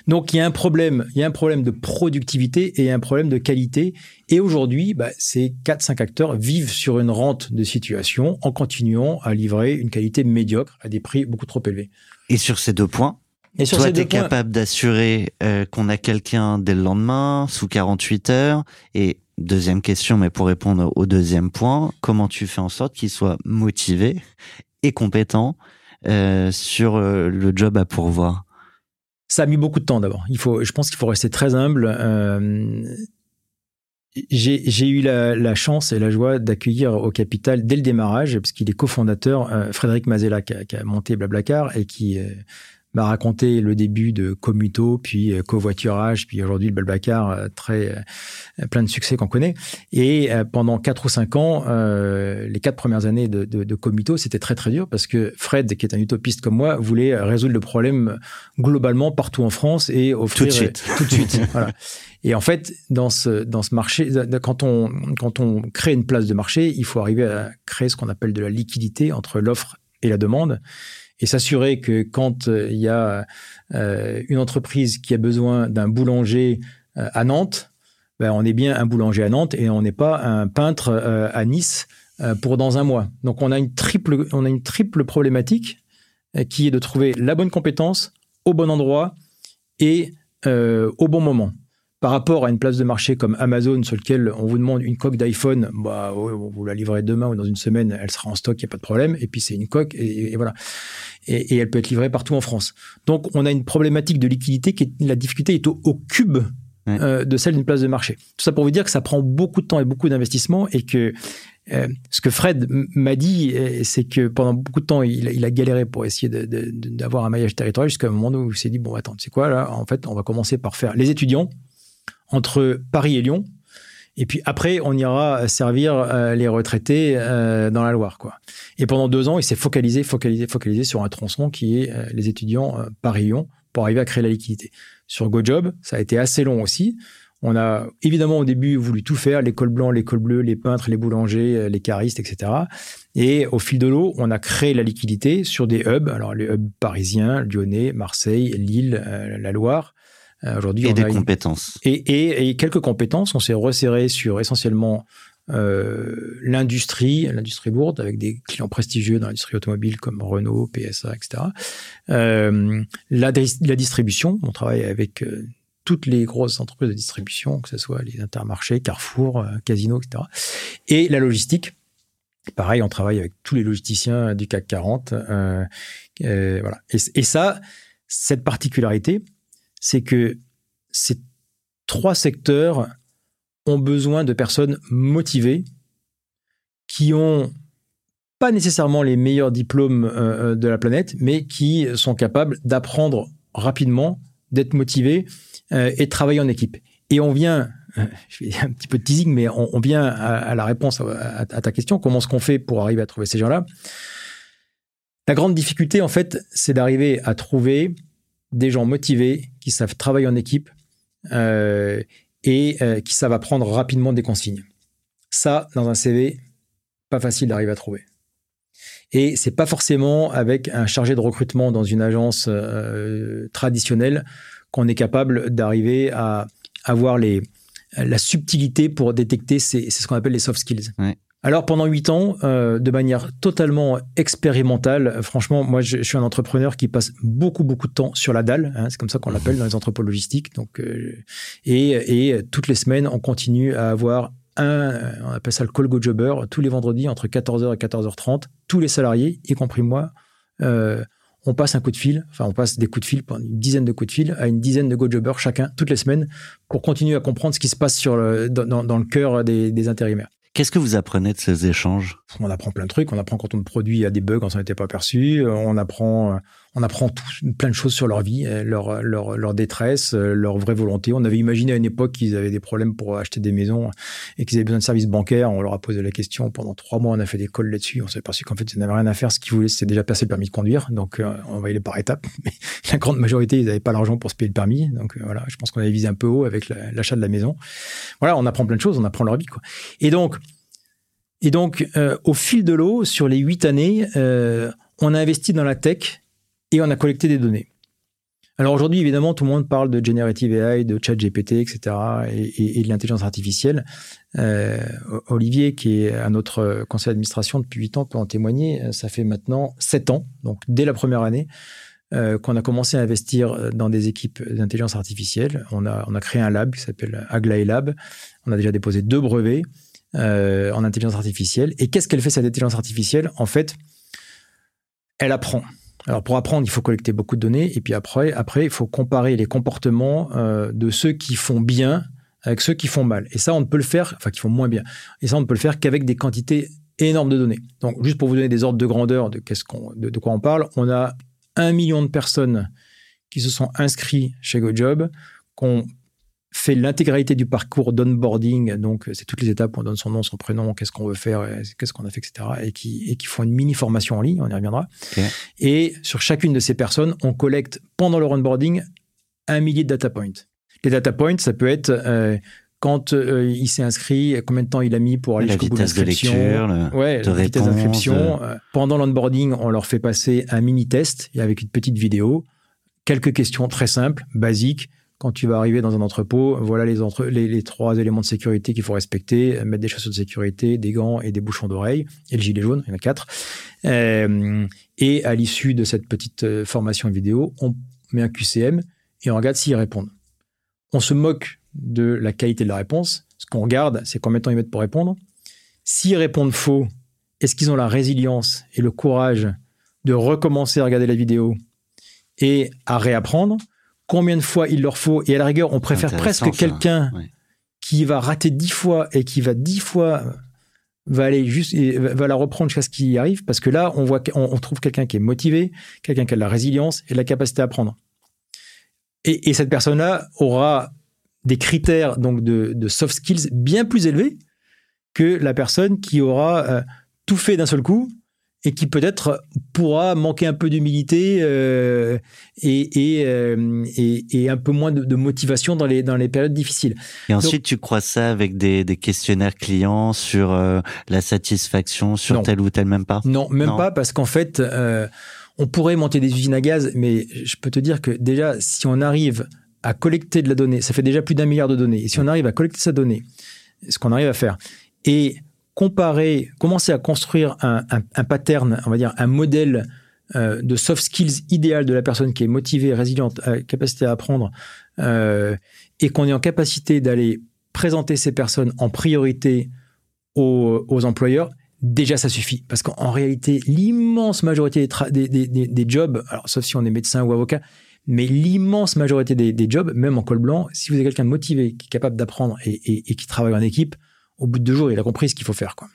B: Donc il y a un problème, il y a un problème de productivité et un problème de qualité. Et aujourd'hui, bah, ces 4-5 acteurs vivent sur une rente de situation en continuant à livrer une qualité médiocre à des prix beaucoup trop élevés.
A: Et sur ces deux points,
B: Et sur
A: toi, tu es
B: deux points,
A: capable d'assurer euh, qu'on a quelqu'un dès le lendemain, sous 48 heures? Et deuxième question, mais pour répondre au deuxième point, comment tu fais en sorte qu'il soit motivé et compétent euh, sur euh, le job à pourvoir?
B: Ça a mis beaucoup de temps d'abord. Il faut, je pense qu'il faut rester très humble. Euh, j'ai eu la, chance et la joie d'accueillir au capital dès le démarrage, parce qu'il est cofondateur, euh, Frédéric Mazella, qui a, qui a monté Blablacar et qui euh, m'a raconté le début de Commuto, puis euh, covoiturage, puis aujourd'hui le Blablacar, euh, très euh, plein de succès qu'on connaît. Et pendant quatre ou cinq ans, euh, les quatre premières années de, de, de Commuto, c'était très très dur parce que Fred, qui est un utopiste comme moi, voulait résoudre le problème globalement partout en France et offrir
A: Tout de suite.
B: tout de suite. voilà. Et en fait, dans ce dans ce marché, quand on quand on crée une place de marché, il faut arriver à créer ce qu'on appelle de la liquidité entre l'offre et la demande et s'assurer que quand euh, il y a euh, une entreprise qui a besoin d'un boulanger euh, à Nantes, ben, on est bien un boulanger à Nantes et on n'est pas un peintre à Nice pour dans un mois. Donc on a une triple, problématique qui est de trouver la bonne compétence au bon endroit et au bon moment. Par rapport à une place de marché comme Amazon, sur lequel on vous demande une coque d'iPhone, bah, vous la livrez demain ou dans une semaine, elle sera en stock, il n'y a pas de problème. Et puis c'est une coque et, et voilà. Et, et elle peut être livrée partout en France. Donc on a une problématique de liquidité qui est, la difficulté est au, au cube
A: Ouais.
B: euh, de celle d'une place de marché. Tout ça pour vous dire que ça prend beaucoup de temps et beaucoup d'investissement et que euh, ce que Fred m'a dit, euh, c'est que pendant beaucoup de temps, il, a- il a galéré pour essayer d'avoir un maillage territorial jusqu'à un moment où il s'est dit, bon, attends, sais quoi, là, en fait, on va commencer par faire les étudiants entre Paris et Lyon. Et puis après, on ira servir euh, les retraités euh, dans la Loire, quoi. Et pendant deux ans, il s'est focalisé, focalisé, focalisé sur un tronçon qui est euh, les étudiants Paris-Lyon pour arriver à créer la liquidité. Sur GoJob, ça a été assez long aussi. On a évidemment au début voulu tout faire, l'école blanc, l'école bleue, les peintres, les boulangers, les caristes, etc. Et au fil de l'eau, on a créé la liquidité sur des hubs, alors les hubs parisiens, lyonnais, Marseille, Lille, la Loire. Euh, Aujourd'hui,
A: et
B: on
A: des
B: a une-
A: compétences
B: et, et- et quelques compétences. On s'est resserré sur essentiellement euh, l'industrie, l'industrie lourde, avec des clients prestigieux dans l'industrie automobile comme Renault, PSA, etc. Euh, la, la distribution, on travaille avec euh, toutes les grosses entreprises de distribution, que ce soit les intermarchés, Carrefour, Casino, etc. Et la logistique. Pareil, on travaille avec tous les logisticiens du CAC 40. euh, euh, voilà. Et, et ça, cette particularité, c'est que ces trois secteurs ont besoin de personnes motivées qui ont pas nécessairement les meilleurs diplômes euh, euh, de la planète, mais qui sont capables d'apprendre rapidement, d'être motivés euh, et de travailler en équipe. Et on vient, je fais un petit peu de teasing, mais on, vient à, la réponse à, à- à ta question. Comment est-ce qu'on fait pour arriver à trouver ces gens-là? La grande difficulté, en fait, c'est d'arriver à trouver des gens motivés qui savent travailler en équipe euh, et euh, qui savent apprendre rapidement des consignes. Ça, dans un CV, pas facile d'arriver à trouver. Et c'est pas forcément avec un chargé de recrutement dans une agence euh, traditionnelle qu'on est capable d'arriver à avoir la subtilité pour détecter ces, c'est ce qu'on appelle les soft skills. Alors pendant huit ans, euh, de manière totalement expérimentale, euh, franchement, moi je, je suis un entrepreneur qui passe beaucoup beaucoup de temps sur la dalle, hein, c'est comme ça qu'on l'appelle dans les entrepôts logistiques. Donc euh, et, et toutes les semaines, on continue à avoir un, euh, on appelle ça le call go jobber, tous les vendredis entre 14h et 14h30, tous les salariés, y compris moi, euh, on passe un coup de fil, enfin on passe des coups de fil, une dizaine de coups de fil à une dizaine de go jobbers chacun toutes les semaines pour continuer à comprendre ce qui se passe sur le, dans, dans- dans le cœur des, des intérimaires.
A: Qu'est-ce que vous apprenez de ces échanges?
B: On apprend plein de trucs. On apprend quand on produit à des bugs, quand on n'était pas perçu. On apprend, on apprend tout, plein de choses sur leur vie, euh, leur, leur, leur détresse, euh, leur vraie volonté. On avait imaginé à une époque qu'ils avaient des problèmes pour acheter des maisons et qu'ils avaient besoin de services bancaires. On leur a posé la question. Pendant trois mois, on a fait des calls là-dessus. On s'est aperçu qu'en fait, ils n'avaient rien à faire. Ce qu'ils voulaient, c'était déjà passer le permis de conduire. Donc, euh, on va y aller par étapes. Mais la grande majorité, ils n'avaient pas l'argent pour se payer le permis. Donc, voilà, je pense qu'on avait visé un peu haut avec l'achat de la maison. Voilà, on apprend plein de choses. On apprend leur vie. Et donc, et donc au fil de l'eau, sur les huit années, on a investi dans la tech et on a collecté des données. Alors aujourd'hui, évidemment, tout le monde parle de generative AI, de chat GPT, etc., et, de l'intelligence artificielle. Euh, Olivier, qui est à notre conseil d'administration depuis 8 ans, peut en témoigner. Ça fait maintenant 7 ans, donc dès la première année, euh, qu'on a commencé à investir dans des équipes d'intelligence artificielle. On a, créé un lab qui s'appelle Aglaé Lab. On a déjà déposé deux brevets euh, en intelligence artificielle. Et qu'est-ce qu'elle fait cette intelligence artificielle? En fait, elle apprend. Alors pour apprendre, il faut collecter beaucoup de données et puis après, après il faut comparer les comportements euh, de ceux qui font bien avec ceux qui font mal. Et ça, on ne peut le faire, enfin qui font moins bien. Et ça, on ne peut le faire qu'avec des quantités énormes de données. Donc juste pour vous donner des ordres de grandeur de, qu'est-ce de, quoi on parle, on a un million de personnes qui se sont inscrits chez GoJob, qu'on fait l'intégralité du parcours d'onboarding, donc c'est toutes les étapes où on donne son nom, son prénom, qu'est-ce qu'on veut faire, qu'est-ce qu'on a fait, etc. Et qui, et qui font une mini formation en ligne, on y reviendra. Et sur chacune de ces personnes, on collecte pendant leur onboarding un millier de data points. Les data points, ça peut être euh, quand euh, il s'est inscrit, combien de temps il a mis pour aller jusqu'au bout de l'inscription. Ouais, la vitesse d'inscription. Euh, pendant l'onboarding, on leur fait passer un mini test avec une petite vidéo, quelques questions très simples, basiques quand tu vas arriver dans un entrepôt, voilà les, trois éléments de sécurité qu'il faut respecter mettre des chaussures de sécurité, des gants et des bouchons d'oreilles, et le gilet jaune, il y en a quatre. Euh, et à l'issue de cette petite euh, formation vidéo, on met un QCM et on regarde s'ils répondent. On se moque de la qualité de la réponse. Ce qu'on regarde, c'est combien de temps ils mettent pour répondre. S'ils répondent faux, est-ce qu'ils ont la résilience et le courage de recommencer à regarder la vidéo et à réapprendre? Combien de fois il leur faut. Et à la rigueur, on préfère presque quelqu'un qui va rater dix fois et qui va dix fois va aller juste va la reprendre jusqu'à ce qu'il y arrive. Parce que là on voit on, trouve quelqu'un qui est motivé quelqu'un qui a de la résilience et de la capacité à apprendre et, cette personne là aura des critères donc de, soft skills bien plus élevés que la personne qui aura euh, tout fait d'un seul coup et qui peut-être pourra manquer un peu d'humilité euh, euh, et, et, un peu moins de, motivation dans les, dans les périodes difficiles.
A: Et ensuite, tu crois ça avec des, questionnaires clients sur euh, la satisfaction, sur tel ou tel même pas?
B: Non, même pas, parce qu'en fait, on pourrait monter des usines à gaz, mais je peux te dire que déjà, si on arrive à collecter de la donnée, ça fait déjà plus d'un milliard de données, et si on arrive à collecter sa donnée, ce qu'on arrive à faire, et comparer, commencer à construire un, pattern, on va dire un modèle euh, de soft skills idéal de la personne qui est motivée, résiliente, capacité à apprendre, euh, et qu'on est en capacité d'aller présenter ces personnes en priorité aux, employeurs, déjà ça suffit. Parce qu'en réalité, l'immense majorité des, jobs, alors sauf si on est médecin ou avocat, mais l'immense majorité des, jobs, même en col blanc, si vous avez quelqu'un de motivé, qui est capable d'apprendre et, qui travaille en équipe, au bout de deux jours, il a compris ce qu'il faut faire. Quoi.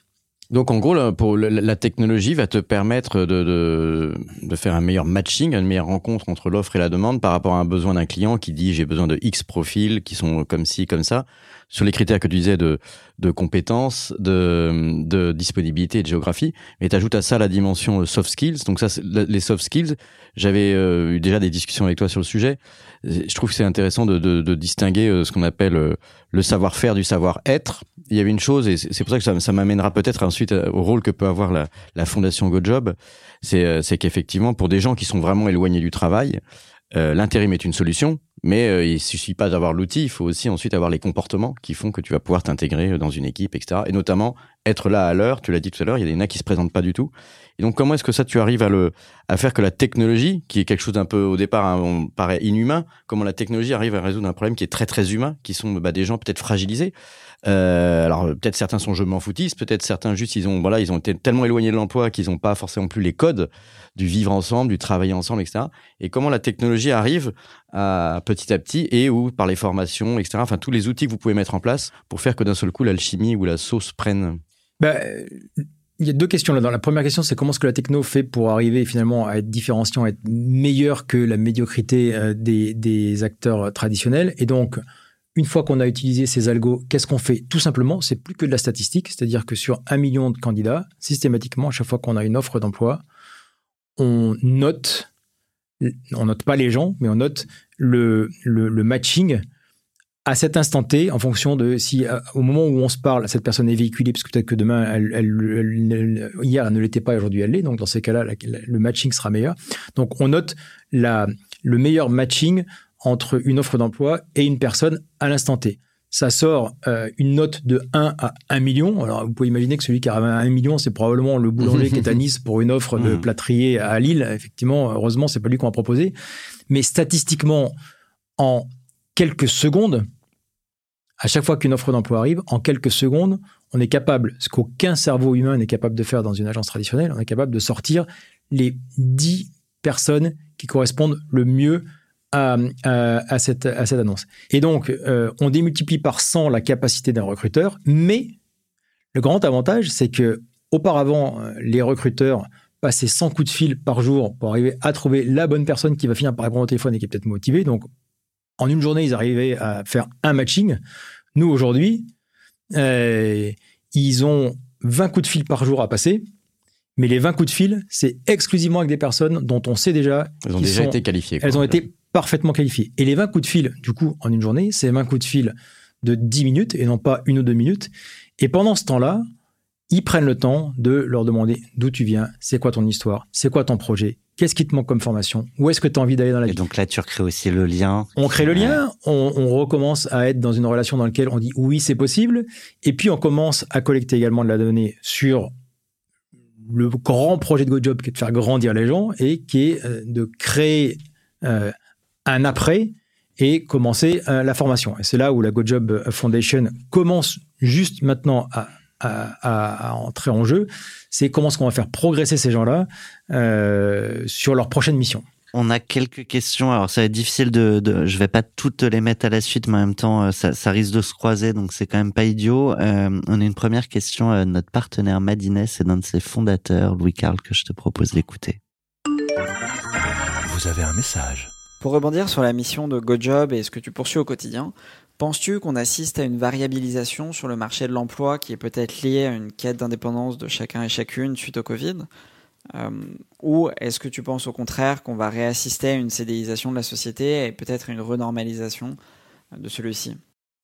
C: Donc en gros, la technologie va te permettre de, de, de, faire un meilleur matching, une meilleure rencontre entre l'offre et la demande par rapport à un besoin d'un client qui dit j'ai besoin de X profils qui sont comme ci, comme ça, sur les critères que tu disais de, de compétences, de, de disponibilité et de géographie. Mais tu ajoutes à ça la dimension soft skills. Donc ça, les soft skills, j'avais euh, eu déjà des discussions avec toi sur le sujet. Je trouve que c'est intéressant de, de, de, distinguer euh, ce qu'on appelle euh, le savoir-faire du savoir-être il y avait une chose, et c'est pour ça que ça, m'amènera peut-être ensuite euh, au rôle que peut avoir la, la fondation GoJob, c'est euh, qu'effectivement, pour des gens qui sont vraiment éloignés du travail, euh, l'intérim est une solution, mais euh, il suffit pas d'avoir l'outil, il faut aussi ensuite avoir les comportements qui font que tu vas pouvoir t'intégrer dans une équipe, etc. Et notamment être là à l'heure, tu l'as dit tout à l'heure, il y a des nains qui se présentent pas du tout. Et donc comment est-ce que ça tu arrives à le à faire que la technologie, qui est quelque chose d'un peu au départ hein, on paraît inhumain, comment la technologie arrive à résoudre un problème qui est très très humain, qui sont bah, des gens peut-être fragilisés? Euh, alors peut-être certains sont je m'en foutistes, peut-être certains juste ils ont voilà ils ont été tellement éloignés de l'emploi qu'ils n'ont pas forcément plus les codes du vivre ensemble, du travailler ensemble, etc. Et comment la technologie arrive petit à petit et ou par les formations, etc. Enfin tous les outils que vous pouvez mettre en place pour faire que d'un seul coup l'alchimie ou la sauce prenne.
B: Bah, il y a deux questions là-dedans. La première question, c'est comment est-ce que la techno fait pour arriver finalement à être différenciant, à être meilleur que la médiocrité euh, des, des acteurs traditionnels? Et donc, une fois qu'on a utilisé ces algos, qu'est-ce qu'on fait? Tout simplement, c'est plus que de la statistique, c'est-à-dire que sur un million de candidats, systématiquement, à chaque fois qu'on a une offre d'emploi, on note, on note pas les gens, mais on note le, le, matching à cet instant T, en fonction de si euh, au moment où on se parle, cette personne est véhiculée, parce que peut-être que demain, hier, elle ne l'était pas, aujourd'hui, elle l'est. Donc, dans ces cas-là, le matching sera meilleur. Donc, on note la, le meilleur matching entre une offre d'emploi et une personne à l'instant T. Ça sort euh, une note de 1 à 1 million. Alors, vous pouvez imaginer que celui qui a 1 million, c'est probablement le boulanger qui est à Nice pour une offre de
C: Mhm.
B: plâtrier à Lille. Effectivement, heureusement, c'est pas lui qu'on a proposé. Mais statistiquement, en quelques secondes, à chaque fois qu'une offre d'emploi arrive, en quelques secondes, on est capable, ce qu'aucun cerveau humain n'est capable de faire dans une agence traditionnelle, on est capable de sortir les 10 personnes qui correspondent le mieux à, à- à cette, à cette annonce. Et donc, euh, on démultiplie par 100 la capacité d'un recruteur, mais le grand avantage, c'est que auparavant, euh, les recruteurs passaient 100 coups de fil par jour pour arriver à trouver la bonne personne qui va finir par répondre au téléphone et qui est peut-être motivée. Donc, en une journée, ils arrivaient à faire un matching. Nous, aujourd'hui, euh, ils ont 20 coups de fil par jour à passer. Mais les 20 coups de fil, c'est exclusivement avec des personnes dont on sait déjà
C: Elles ont déjà
B: sont-
C: été qualifiées.
B: elles ont été parfaitement qualifiées. Et les 20 coups de fil, du coup, en une journée, c'est 20 coups de fil de 10 minutes et non pas une ou deux minutes. Et pendant ce temps-là, ils prennent le temps de leur demander d'où tu viens, c'est quoi ton histoire, c'est quoi ton projet, qu'est-ce qui te manque comme formation, où est-ce que tu as envie d'aller dans la
A: Et
B: vie.
A: donc là, tu recrées aussi le lien.
B: On crée le lien, on, on recommence à être dans une relation dans laquelle on dit oui, c'est possible, et puis on commence à collecter également de la donnée sur le grand projet de GoJob qui est de faire grandir les gens et qui est euh, de créer euh, un après et commencer euh, la formation. Et c'est là où la GoJob Foundation commence juste maintenant à, à- à- à entrer en jeu. C'est comment est-ce qu'on va faire progresser ces gens-là euh, sur leur prochaine mission.
A: On a quelques questions. Alors, ça va être difficile de, de, je vais pas toutes les mettre à la suite, mais en même temps, euh, ça, ça risque de se croiser, donc c'est quand même pas idiot. Euh, on a une première question. euh, notre partenaire Madines et d'un de ses fondateurs, Louis Carl, que je te propose d'écouter.
D: Vous avez un message.
E: Pour rebondir sur la mission de GoJob et ce que tu poursuis au quotidien, penses-tu qu'on assiste à une variabilisation sur le marché de l'emploi qui est peut-être liée à une quête d'indépendance de chacun et chacune suite au Covid Euh, Ou est-ce que tu penses au contraire qu'on va réassister à une CDIsation de la société et peut-être une renormalisation de celui-ci?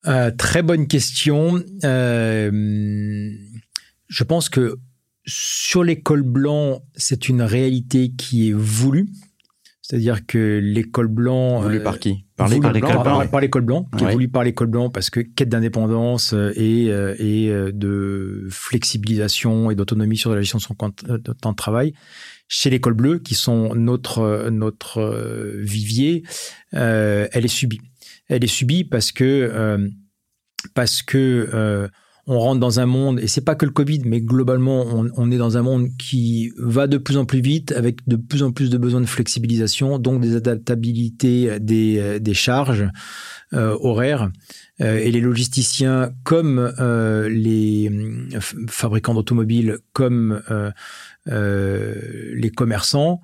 B: Euh, très bonne question. Euh, je pense que sur l'école blanc, c'est une réalité qui est voulue. C'est-à-dire que l'école blanc...
C: Voulu
B: euh,
C: par qui? Par l'école blanc
B: par,
A: blanc.
B: par l'école blanc, qui est voulu par l'école blanc parce que quête d'indépendance et, euh, et euh, de flexibilisation et d'autonomie sur la gestion de son temps de travail. Chez l'école bleue, qui sont notre, notre vivier, euh, elle est subie. Elle est subie parce que, euh, parce que euh, on rentre dans un monde, et c'est pas que le Covid, mais globalement, on, est dans un monde qui va de plus en plus vite, avec de plus en plus de besoins de flexibilisation, donc des adaptabilités des, euh, des charges euh, horaires. Euh, et les logisticiens, comme euh, les fabricants d'automobiles, comme euh, euh, les commerçants,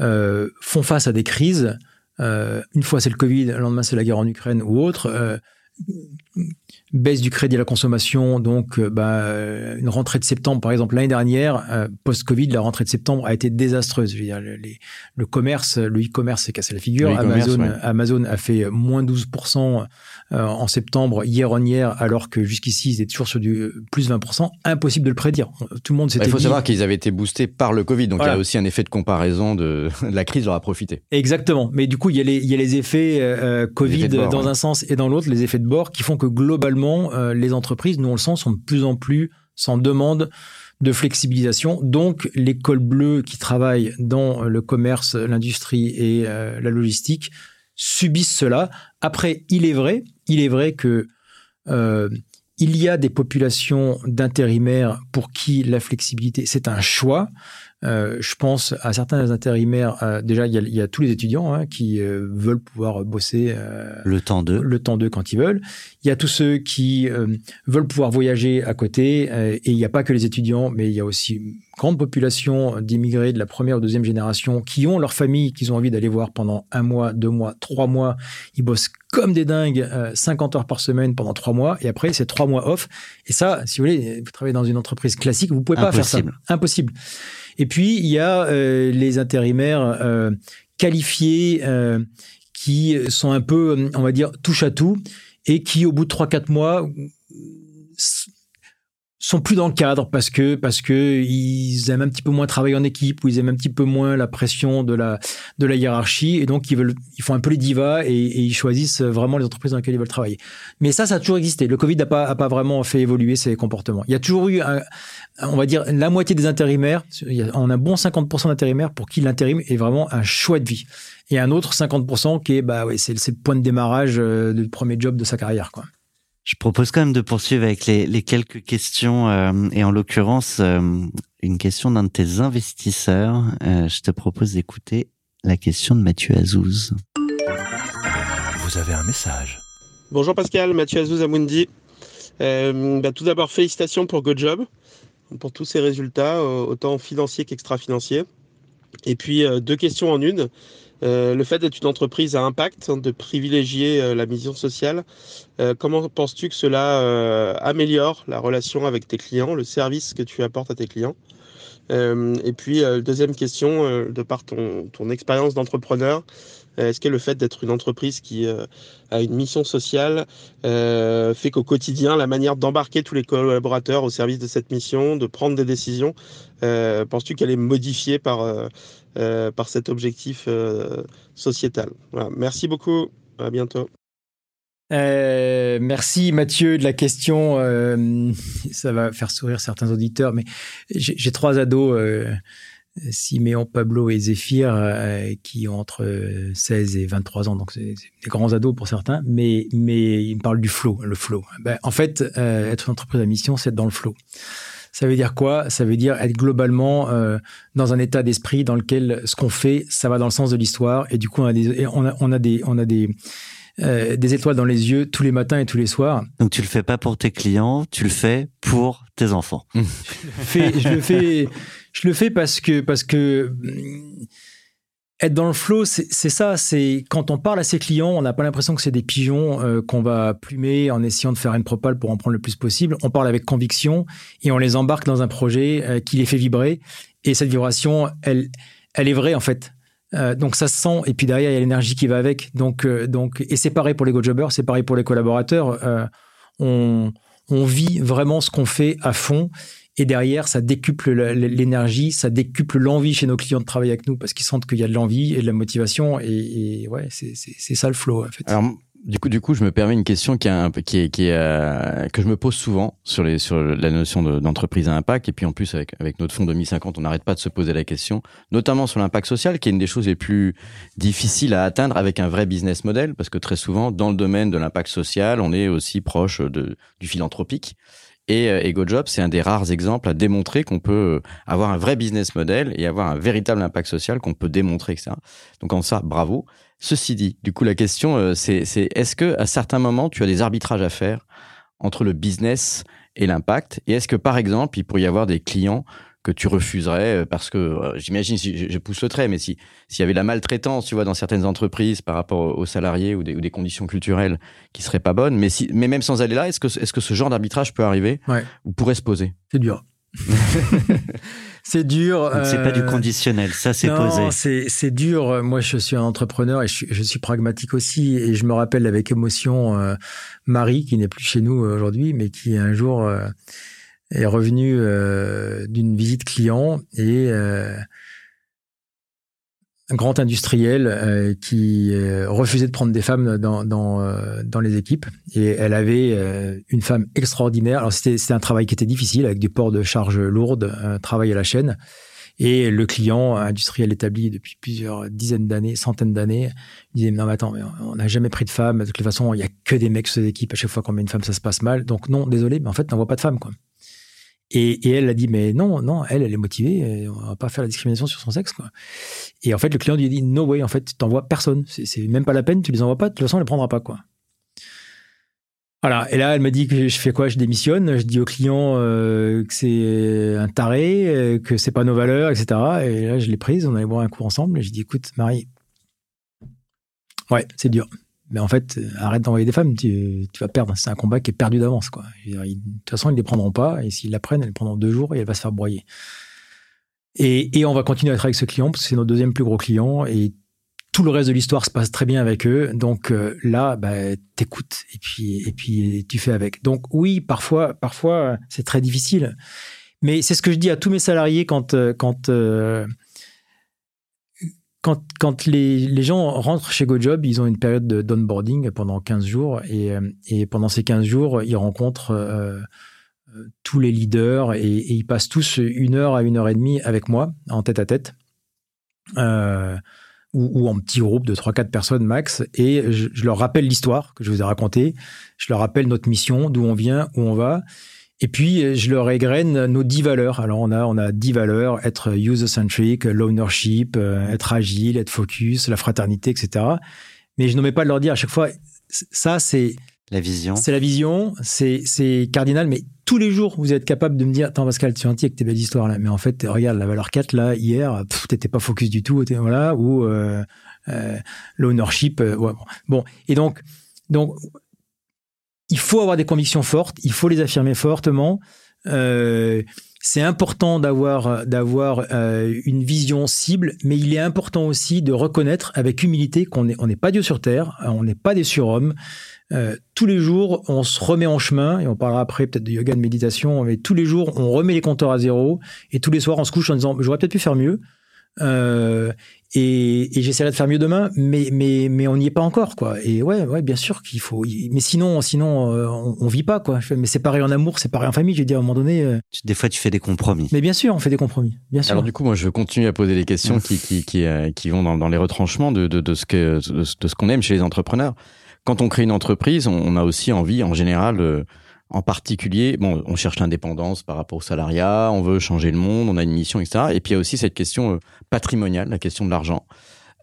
B: euh, font face à des crises. Euh, une fois c'est le Covid, le lendemain c'est la guerre en Ukraine ou autre. Baisse du crédit à la consommation, donc euh, bah, euh, une rentrée de septembre, par exemple l'année dernière, euh, post-Covid, la rentrée de septembre a été désastreuse. Je veux dire, le, les- le commerce, le e-commerce s'est cassé la figure.
C: Ouais.
B: Amazon a fait moins 12% euh, en septembre, hier en hier, alors que jusqu'ici ils étaient toujours sur du euh, plus 20%. Impossible de le prédire. Tout le monde s'était
C: Il faut
B: dit-
C: savoir qu'ils avaient été boostés par le Covid, donc il y a aussi un effet de comparaison de la crise leur a profité.
B: Exactement. Mais du coup, il y a les, il y a les effets euh, Covid
C: effets de bord,
B: dans
C: ouais.
B: un sens et dans l'autre, les effets de bord qui font que globalement, euh, les entreprises, nous on le sent, sont de plus en plus sans demande de flexibilisation. Donc, l'école bleue qui travaille dans le commerce, l'industrie et euh, la logistique subissent cela. Après, il est vrai, il est vrai que euh, il y a des populations d'intérimaires pour qui la flexibilité, c'est un choix. Euh, je pense à certains intérimaires. euh, déjà, il y, y a tous les étudiants hein, qui euh, veulent pouvoir bosser euh,
A: Le temps d'eux.
B: le temps d'eux quand ils veulent. Il y a tous ceux qui euh, veulent pouvoir voyager à côté. euh, et il n'y a pas que les étudiants, mais il y a aussi une grande population d'immigrés de la première ou deuxième génération qui ont leur famille qu'ils ont envie d'aller voir pendant un mois, deux mois, trois mois. Ils bossent comme des dingues, euh, 50 heures par semaine pendant trois mois. Et après, c'est trois mois off. Et ça, si vous voulez, vous travaillez dans une entreprise classique, vous pouvez pas faire ça.
A: Impossible.
B: Et puis, il y a euh, les intérimaires euh, qualifiés euh, qui sont un peu, on va dire, touche à tout et qui, au bout de 3-4 mois, sont plus dans le cadre parce que parce que ils aiment un petit peu moins travailler en équipe ou ils aiment un petit peu moins la pression de la de la hiérarchie et donc ils veulent ils font un peu les divas et, ils choisissent vraiment les entreprises dans lesquelles ils veulent travailler. Mais ça ça a toujours existé. Le Covid n'a pas a pas vraiment fait évoluer ces comportements. Il y a toujours eu un, on va dire la moitié des intérimaires, il on a un bon 50% d'intérimaires pour qui l'intérim est vraiment un choix de vie. Et un autre 50% qui est bah ouais, c'est c'est le point de démarrage euh, du premier job de sa carrière quoi.
A: Je propose quand même de poursuivre avec les, les quelques questions euh, et en l'occurrence euh, une question d'un de tes investisseurs. Euh, je te propose d'écouter la question de Mathieu Azouz.
D: Vous avez un message.
F: Bonjour Pascal, Mathieu Azouz Amundi. Euh, bah, tout d'abord, félicitations pour GoJob, pour tous ces résultats, autant financiers qu'extra-financiers. Et puis, euh, deux questions en une. Euh, le fait d'être une entreprise à impact, hein, de privilégier euh, la mission sociale, euh, comment penses-tu que cela améliore la relation avec tes clients, le service que tu apportes à tes clients? Et puis, deuxième question, de par ton, expérience d'entrepreneur, est-ce que le fait d'être une entreprise qui euh, a une mission sociale euh, fait qu'au quotidien, la manière d'embarquer tous les collaborateurs au service de cette mission, de prendre des décisions, euh, penses-tu qu'elle est modifiée par, euh, euh, par cet objectif euh, sociétal? Merci beaucoup, à bientôt.
B: Euh, merci Mathieu de la question. Euh, ça va faire sourire certains auditeurs, mais j'ai trois ados, euh, Siméon, Pablo et Zéphyr, euh, qui ont entre 16 et 23 ans, donc c'est des grands ados pour certains, mais, mais ils me parlent du flow, le flow. Ben, en fait, euh, être une entreprise à mission, c'est être dans le flow. Ça veut dire quoi? Ça veut dire être globalement euh, dans un état d'esprit dans lequel ce qu'on fait, ça va dans le sens de l'histoire, et du coup, on a des, on a, on a des, on a des euh, des étoiles dans les yeux tous les matins et tous les soirs.
A: Donc tu le fais pas pour tes clients, tu le fais pour tes enfants.
B: Je le fais, je le fais, je le fais parce que parce que être dans le flow, c'est c'est ça. C'est quand on parle à ses clients, on n'a pas l'impression que c'est des pigeons euh, qu'on va plumer en essayant de faire une propale pour en prendre le plus possible. On parle avec conviction et on les embarque dans un projet euh, qui les fait vibrer. Et cette vibration, elle, elle est vraie en fait. Euh, donc ça se sent et puis derrière il y a l'énergie qui va avec. Donc euh, donc et c'est pareil pour les GoJobbers, c'est pareil pour les collaborateurs. Euh, on on vit vraiment ce qu'on fait à fond et derrière ça décuple l'énergie, ça décuple l'envie chez nos clients de travailler avec nous parce qu'ils sentent qu'il y a de l'envie et de la motivation et, et ouais c'est ça le flow en fait.
C: Du coup, du coup, je me permets une question qui, est, qui est, euh, que je me pose souvent sur, les, sur la notion de- d'entreprise à impact. Et puis, en plus, avec, avec notre fonds 2050, on n'arrête pas de se poser la question, notamment sur l'impact social, qui est une des choses les plus difficiles à atteindre avec un vrai business model, parce que très souvent, dans le domaine de l'impact social, on est aussi proche de, du philanthropique. Et euh, EgoJob, c'est un des rares exemples à démontrer qu'on peut euh, avoir un vrai business model et avoir un véritable impact social qu'on peut démontrer, etc. Donc en ça, bravo. Ceci dit, du coup, la question, euh, c'est est-ce que à certains moments, tu as des arbitrages à faire entre le business et l'impact? Et est-ce que, par exemple, il pourrait y avoir des clients que tu refuserais euh, parce que euh, j'imagine, si je, pousse le trait, mais si s'il y avait la maltraitance, tu vois, dans certaines entreprises par rapport aux salariés ou des, ou des conditions culturelles qui seraient pas bonnes, mais si, mais même sans aller là, est-ce que est-ce que ce genre d'arbitrage peut arriver
B: Ouais.
C: ou pourrait se poser?
B: C'est dur. c'est dur.
A: C'est pas du
B: euh,
A: conditionnel, ça c'est
B: non,
A: posé.
B: c'est c'est dur. Moi, je suis un entrepreneur et je suis, je suis pragmatique aussi. Et je me rappelle avec émotion euh, Marie, qui n'est plus chez nous aujourd'hui, mais qui un jour euh, est revenue euh, d'une visite client et euh, un grand industriel euh, qui euh, refusait de prendre des femmes dans dans, euh, dans les équipes et elle avait euh, une femme extraordinaire. Alors c'était c'était un travail qui était difficile avec du port de charges lourdes, un travail à la chaîne. Et le client industriel établi depuis plusieurs dizaines d'années, centaines d'années, disait non mais attends, mais on n'a jamais pris de femme. De toute façon, il y a que des mecs sur les équipes. À chaque fois qu'on met une femme, ça se passe mal. Donc non, désolé, mais en fait, on voit pas de femme quoi. Et, elle a dit, mais non, non, elle, elle est motivée, on va pas faire la discrimination sur son sexe. Quoi. Et en fait, le client lui a dit, no way, en fait, tu t'envoies personne. C'est même pas la peine, tu les envoies pas, de toute façon, elle ne prendra pas. quoi. Voilà, et là, elle me dit que je fais quoi? Je démissionne, je dis au client euh, que c'est un taré, euh, que c'est pas nos valeurs, etc. Et là, je l'ai prise, on allait boire un coup ensemble, et je dis, écoute, Marie, ouais, c'est dur. Mais en fait, arrête d'envoyer des femmes, tu, vas perdre. C'est un combat qui est perdu d'avance. Quoi. de toute façon, ils ne les prendront pas. Et s'ils la prennent, elles les prendront deux jours et elle va se faire broyer. Et, on va continuer à travailler avec ce client parce que c'est notre deuxième plus gros client. Et tout le reste de l'histoire se passe très bien avec eux. Donc euh, là, bah, t'écoutes et puis, et puis tu fais avec. Donc oui, parfois, parfois c'est très difficile. Mais c'est ce que je dis à tous mes salariés quand, euh, quand euh, quand, les, gens rentrent chez GoJob, ils ont une période d'onboarding pendant 15 jours et, euh, et, pendant ces 15 jours, ils rencontrent euh, euh, tous les leaders et, ils passent tous une heure à une heure et demie avec moi en tête à tête ou, en petit groupe de 3-4 personnes max et je leur rappelle l'histoire que je vous ai racontée, je leur rappelle notre mission, d'où on vient, où on va et puis, euh, je leur égrène nos dix valeurs. Alors, on a, on a dix valeurs, être user-centric, l'ownership, euh, être agile, être focus, la fraternité, etc. Mais je ne mets pas de leur dire à chaque fois, ça, c'est...
A: La vision.
B: C'est la vision, c'est, c'est cardinal, mais tous les jours, vous êtes capable de me dire, attends, Pascal, tu es gentil avec tes belles histoires là, mais en fait, regarde, la valeur 4, là, hier, t'étais pas focus du tout, voilà, ou euh, euh, l'ownership, ouais, bon. bon. Et donc, donc, il faut avoir des convictions fortes, il faut les affirmer fortement. Euh, c'est important d'avoir d'avoir euh, une vision cible, mais il est important aussi de reconnaître avec humilité qu'on n'est on n'est pas Dieu sur terre, on n'est pas des surhommes. Euh, tous les jours, on se remet en chemin, et on parlera après peut-être de yoga, de méditation, mais tous les jours, on remet les compteurs à zéro, et tous les soirs, on se couche en disant, j'aurais peut-être pu faire mieux. Euh, et, et j'essaierai de faire mieux demain, mais mais mais on n'y est pas encore quoi. Et ouais ouais bien sûr qu'il faut. Mais sinon sinon euh, on, on, vit pas quoi. Mais c'est pareil en amour, c'est pareil en famille. Je veux dire à un moment donné. Euh.
A: Des fois tu fais des compromis.
B: Mais bien sûr on fait des compromis. Bien sûr.
C: Alors du coup moi je continue à poser des questions qui qui qui, euh, qui vont dans, dans, les retranchements de, de, de ce que de ce qu'on aime chez les entrepreneurs. Quand on crée une entreprise, on, a aussi envie en général en particulier, bon, on cherche l'indépendance par rapport au salariat, on veut changer le monde, on a une mission, etc. Et puis il y a aussi cette question euh, patrimoniale, la question de l'argent.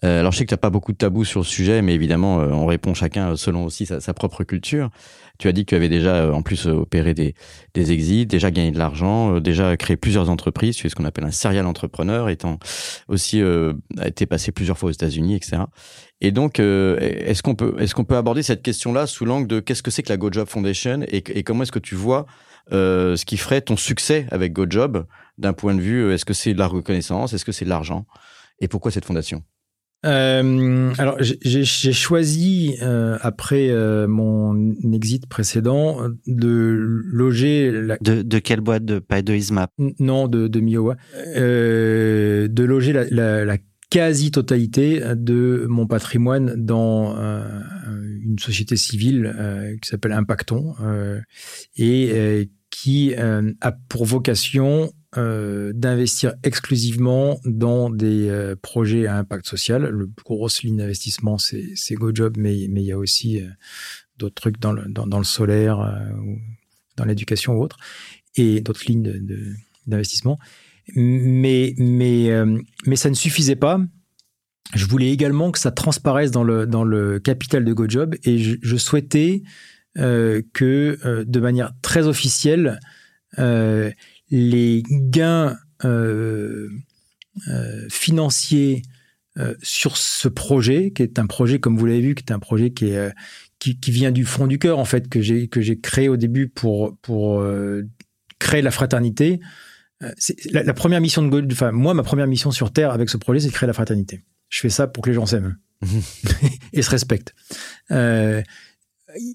C: Euh, alors je sais que tu pas beaucoup de tabous sur le sujet, mais évidemment, euh, on répond chacun selon aussi sa, propre culture. Tu as dit que tu avais déjà, en plus, opéré des, des exits, déjà gagné de l'argent, déjà créé plusieurs entreprises. Tu es ce qu'on appelle un serial entrepreneur, étant aussi a été passé plusieurs fois aux États-Unis, etc. Et donc, euh, est-ce qu'on peut, est-ce qu'on peut aborder cette question-là sous l'angle de qu'est-ce que c'est que la GoJob Foundation et, et comment est-ce que tu vois euh, ce qui ferait ton succès avec GoJob d'un point de vue, euh, est-ce que c'est de la reconnaissance, est-ce que c'est de l'argent et pourquoi cette fondation?
B: Euh, alors j'ai choisi euh, après euh, mon exit précédent de loger
A: la... de, de quelle boîte de pas de Ismap
B: non de de Miowa. De loger la, la, la quasi-totalité de mon patrimoine dans une société civile qui s'appelle Impacton et qui a pour vocation d'investir exclusivement dans des projets à impact social. Le grosse ligne d'investissement, c'est GoJob, mais, il y a aussi d'autres trucs dans le, solaire, dans l'éducation ou autre, et d'autres lignes d'investissement. Mais, euh, ça ne suffisait pas. Je voulais également que ça transparaisse dans le, capital de GoJob et je, souhaitais euh, que, euh, de manière très officielle, euh, les gains euh, financiers sur ce projet, qui est un projet, comme vous l'avez vu, qui est un projet qui, est, qui, qui, vient du fond du cœur, en fait, que j'ai créé au début pour, pour créer la fraternité, euh, la, la, première mission de God, enfin moi ma première mission sur Terre avec ce projet, c'est de créer la fraternité. Je fais ça pour que les gens s'aiment et se respectent. Euh,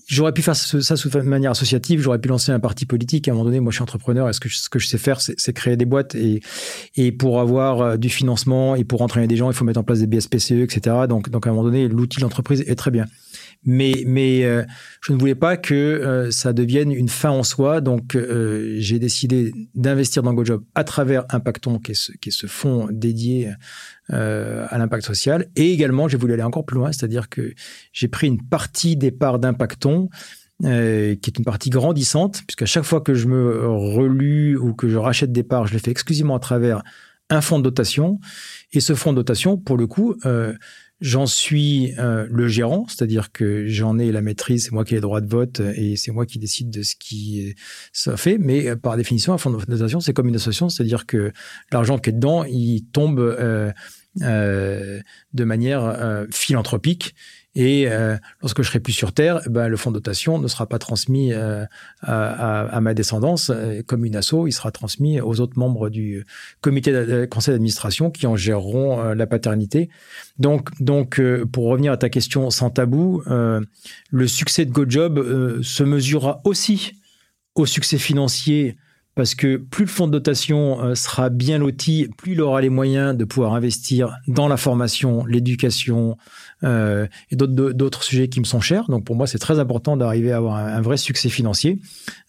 B: j'aurais pu faire ça sous manière associative, j'aurais pu lancer un parti politique. À un moment donné, moi, je suis entrepreneur. Est-ce que ce que je sais faire, c'est créer des boîtes et et pour avoir euh, du financement et pour entraîner des gens, il faut mettre en place des BSPCE, etc. Donc donc à un moment donné, l'outil d'entreprise est très bien mais mais euh, je ne voulais pas que euh, ça devienne une fin en soi. Donc euh, j'ai décidé d'investir dans GoJob à travers Impacton, qui est ce, qui est ce fonds dédié à l'impact social. Et également, j'ai voulu aller encore plus loin, c'est-à-dire que j'ai pris une partie des parts d'Impacton euh, qui est une partie grandissante, puisqu'à chaque fois que je me relue ou que je rachète des parts, je le fais exclusivement à travers un fonds de dotation. Et ce fonds de dotation, pour le coup, euh, j'en suis euh, le gérant, c'est-à-dire que j'en ai la maîtrise, c'est moi qui ai les droits de vote et c'est moi qui décide de ce qui ça fait. Mais euh, par définition, un fonds de dotation, c'est comme une association, c'est-à-dire que l'argent qui est dedans, il tombe euh, euh, de manière euh, philanthropique. Et euh, lorsque je serai plus sur Terre, ben, le fonds de dotation ne sera pas transmis euh, à, ma descendance euh, comme une asso, il sera transmis aux autres membres du comité de conseil d'administration qui en géreront la paternité. Donc, donc pour revenir à ta question sans tabou, le succès de GoJob se mesurera aussi au succès financier parce que plus le fonds de dotation sera bien loti, plus il aura les moyens de pouvoir investir dans la formation, l'éducation euh, et d'autres sujets qui me sont chers. Donc pour moi, c'est très important d'arriver à avoir un, un, vrai succès financier.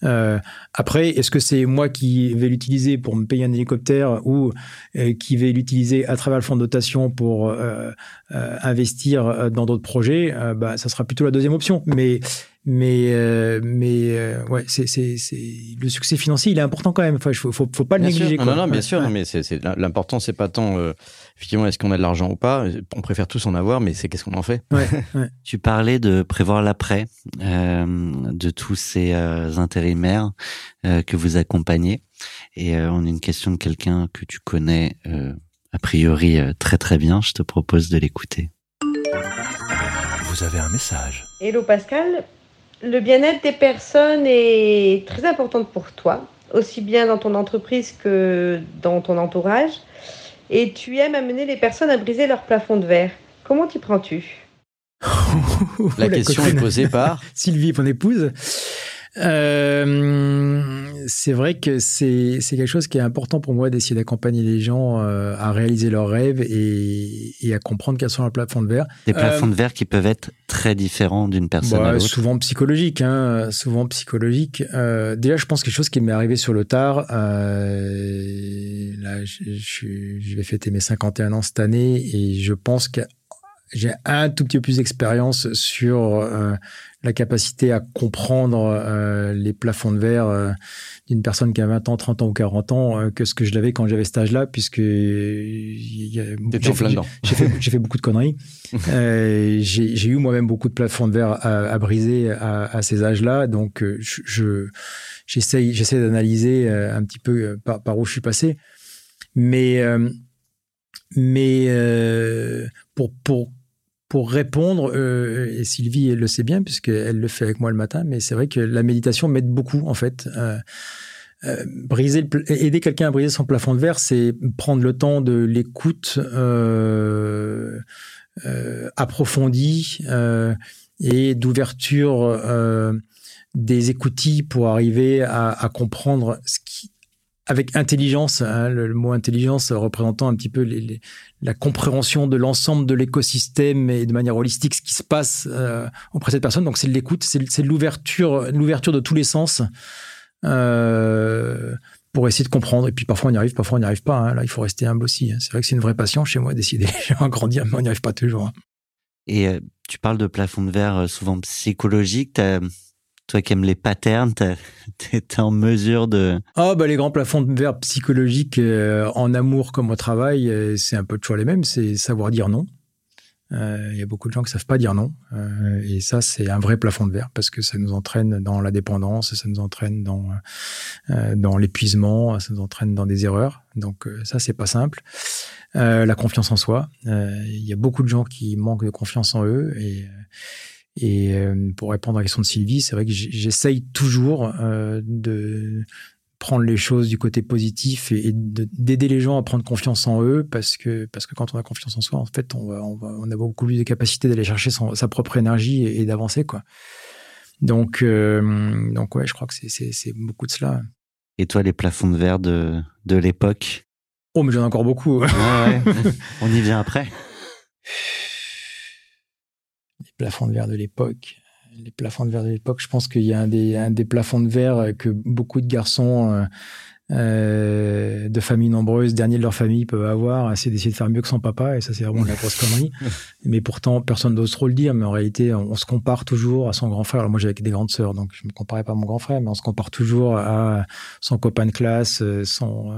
B: Euh, après, est-ce que c'est moi qui vais l'utiliser pour me payer un hélicoptère ou euh, qui vais l'utiliser à travers le fonds de dotation pour euh, euh, investir dans d'autres projets? Bah, Ça sera plutôt la deuxième option. Mais mais euh, mais euh, ouais c'est c'est c'est le succès financier il est important quand même enfin faut faut, faut pas le
C: bien
B: négliger
C: sûr. non non bien
B: ouais.
C: sûr mais c'est c'est l'important c'est pas tant euh, effectivement est-ce qu'on a de l'argent ou pas? On préfère tous en avoir mais c'est qu'est-ce qu'on en fait?
B: Ouais, ouais.
A: tu parlais de prévoir l'après euh, de tous ces euh, intérimaires euh, que vous accompagnez. Et on a une question de quelqu'un que tu connais a priori très très bien. Je te propose de l'écouter.
D: Vous avez un message.
G: Hello Pascal. Le bien-être des personnes est très important pour toi, aussi bien dans ton entreprise que dans ton entourage. Et tu aimes amener les personnes à briser leur plafond de verre. Comment t'y prends-tu?
C: La, la question est posée par
B: Sylvie, mon épouse. Euh, c'est vrai que c'est quelque chose qui est important pour moi d'essayer d'accompagner les gens euh, à réaliser leurs rêves et, et, à comprendre quels sont leurs plafonds de verre.
A: Des plafonds euh, de verre qui peuvent être très différents d'une personne
B: bah,
A: à l'autre.
B: Souvent psychologique, hein, souvent psychologique. Euh, déjà, je pense quelque chose qui m'est arrivé sur le tard. Là, je, je, je, vais fêter mes 51 ans cette année et je pense que j'ai un tout petit peu plus d'expérience sur euh, la capacité à comprendre euh, les plafonds de verre euh, d'une personne qui a 20 ans, 30 ans ou 40 ans euh, que ce que je l'avais quand j'avais cet âge-là, puisque j'ai fait, fait, beaucoup de conneries. j'ai eu moi-même beaucoup de plafonds de verre à, à briser à, à, ces âges-là, donc je j'essaye j'essaie d'analyser un petit peu par, par, où je suis passé. Mais mais pour pour pour répondre, euh, et Sylvie le sait bien puisqu'elle le fait avec moi le matin, mais c'est vrai que la méditation m'aide beaucoup en fait. Euh, euh, briser aider quelqu'un à briser son plafond de verre, c'est prendre le temps de l'écoute euh, approfondie et d'ouverture des écoutilles pour arriver à, à comprendre ce qui avec intelligence, hein, le, mot intelligence représentant un petit peu la compréhension de l'ensemble de l'écosystème et de manière holistique ce qui se passe euh, auprès de cette personne. Donc c'est de l'écoute, c'est l'ouverture, l'ouverture de tous les sens euh, pour essayer de comprendre. Et puis parfois on y arrive, parfois on n'y arrive pas. Hein. Là, il faut rester humble aussi. Hein. C'est vrai que c'est une vraie passion chez moi d'essayer à grandir, mais on n'y arrive pas toujours.
A: Et euh, tu parles de plafond de verre souvent psychologique. Toi qui les patterns, t'es en mesure de...
B: Ah bah les grands plafonds de verre psychologiques euh, en amour comme au travail, euh, c'est un peu toujours les mêmes, c'est savoir dire non. Il euh, y a beaucoup de gens qui savent pas dire non, et ça c'est un vrai plafond de verre parce que ça nous entraîne dans la dépendance, ça nous entraîne dans dans l'épuisement, ça nous entraîne dans des erreurs. Donc ça c'est pas simple. la confiance en soi, il y a beaucoup de gens qui manquent de confiance en eux et et euh, pour répondre à la question de Sylvie, c'est vrai que j'essaye toujours euh, de prendre les choses du côté positif et, et d'aider les gens à prendre confiance en eux parce que parce que quand on a confiance en soi, en fait, on va, on, va, on a beaucoup plus de capacité d'aller chercher son, sa propre énergie et, et d'avancer quoi. Donc euh, donc ouais, je crois que c'est beaucoup de cela.
A: Et toi, les plafonds de verre de de l'époque?
B: Oh, mais j'en ai encore beaucoup.
A: Ouais, ouais. on y vient après
B: les plafonds de verre de l'époque. Les plafonds de verre de l'époque, je pense qu'il y a un des, un des plafonds de verre que beaucoup de garçons euh, euh, de familles nombreuses, derniers de leur famille peuvent avoir, c'est d'essayer de faire mieux que son papa, et ça c'est vraiment de la grosse connerie. mais pourtant, personne n'ose trop le dire, mais en réalité, on, se compare toujours à son grand frère. Alors moi j'avais des grandes sœurs, donc je me comparais pas à mon grand frère, mais on se compare toujours à son copain de classe, euh, son,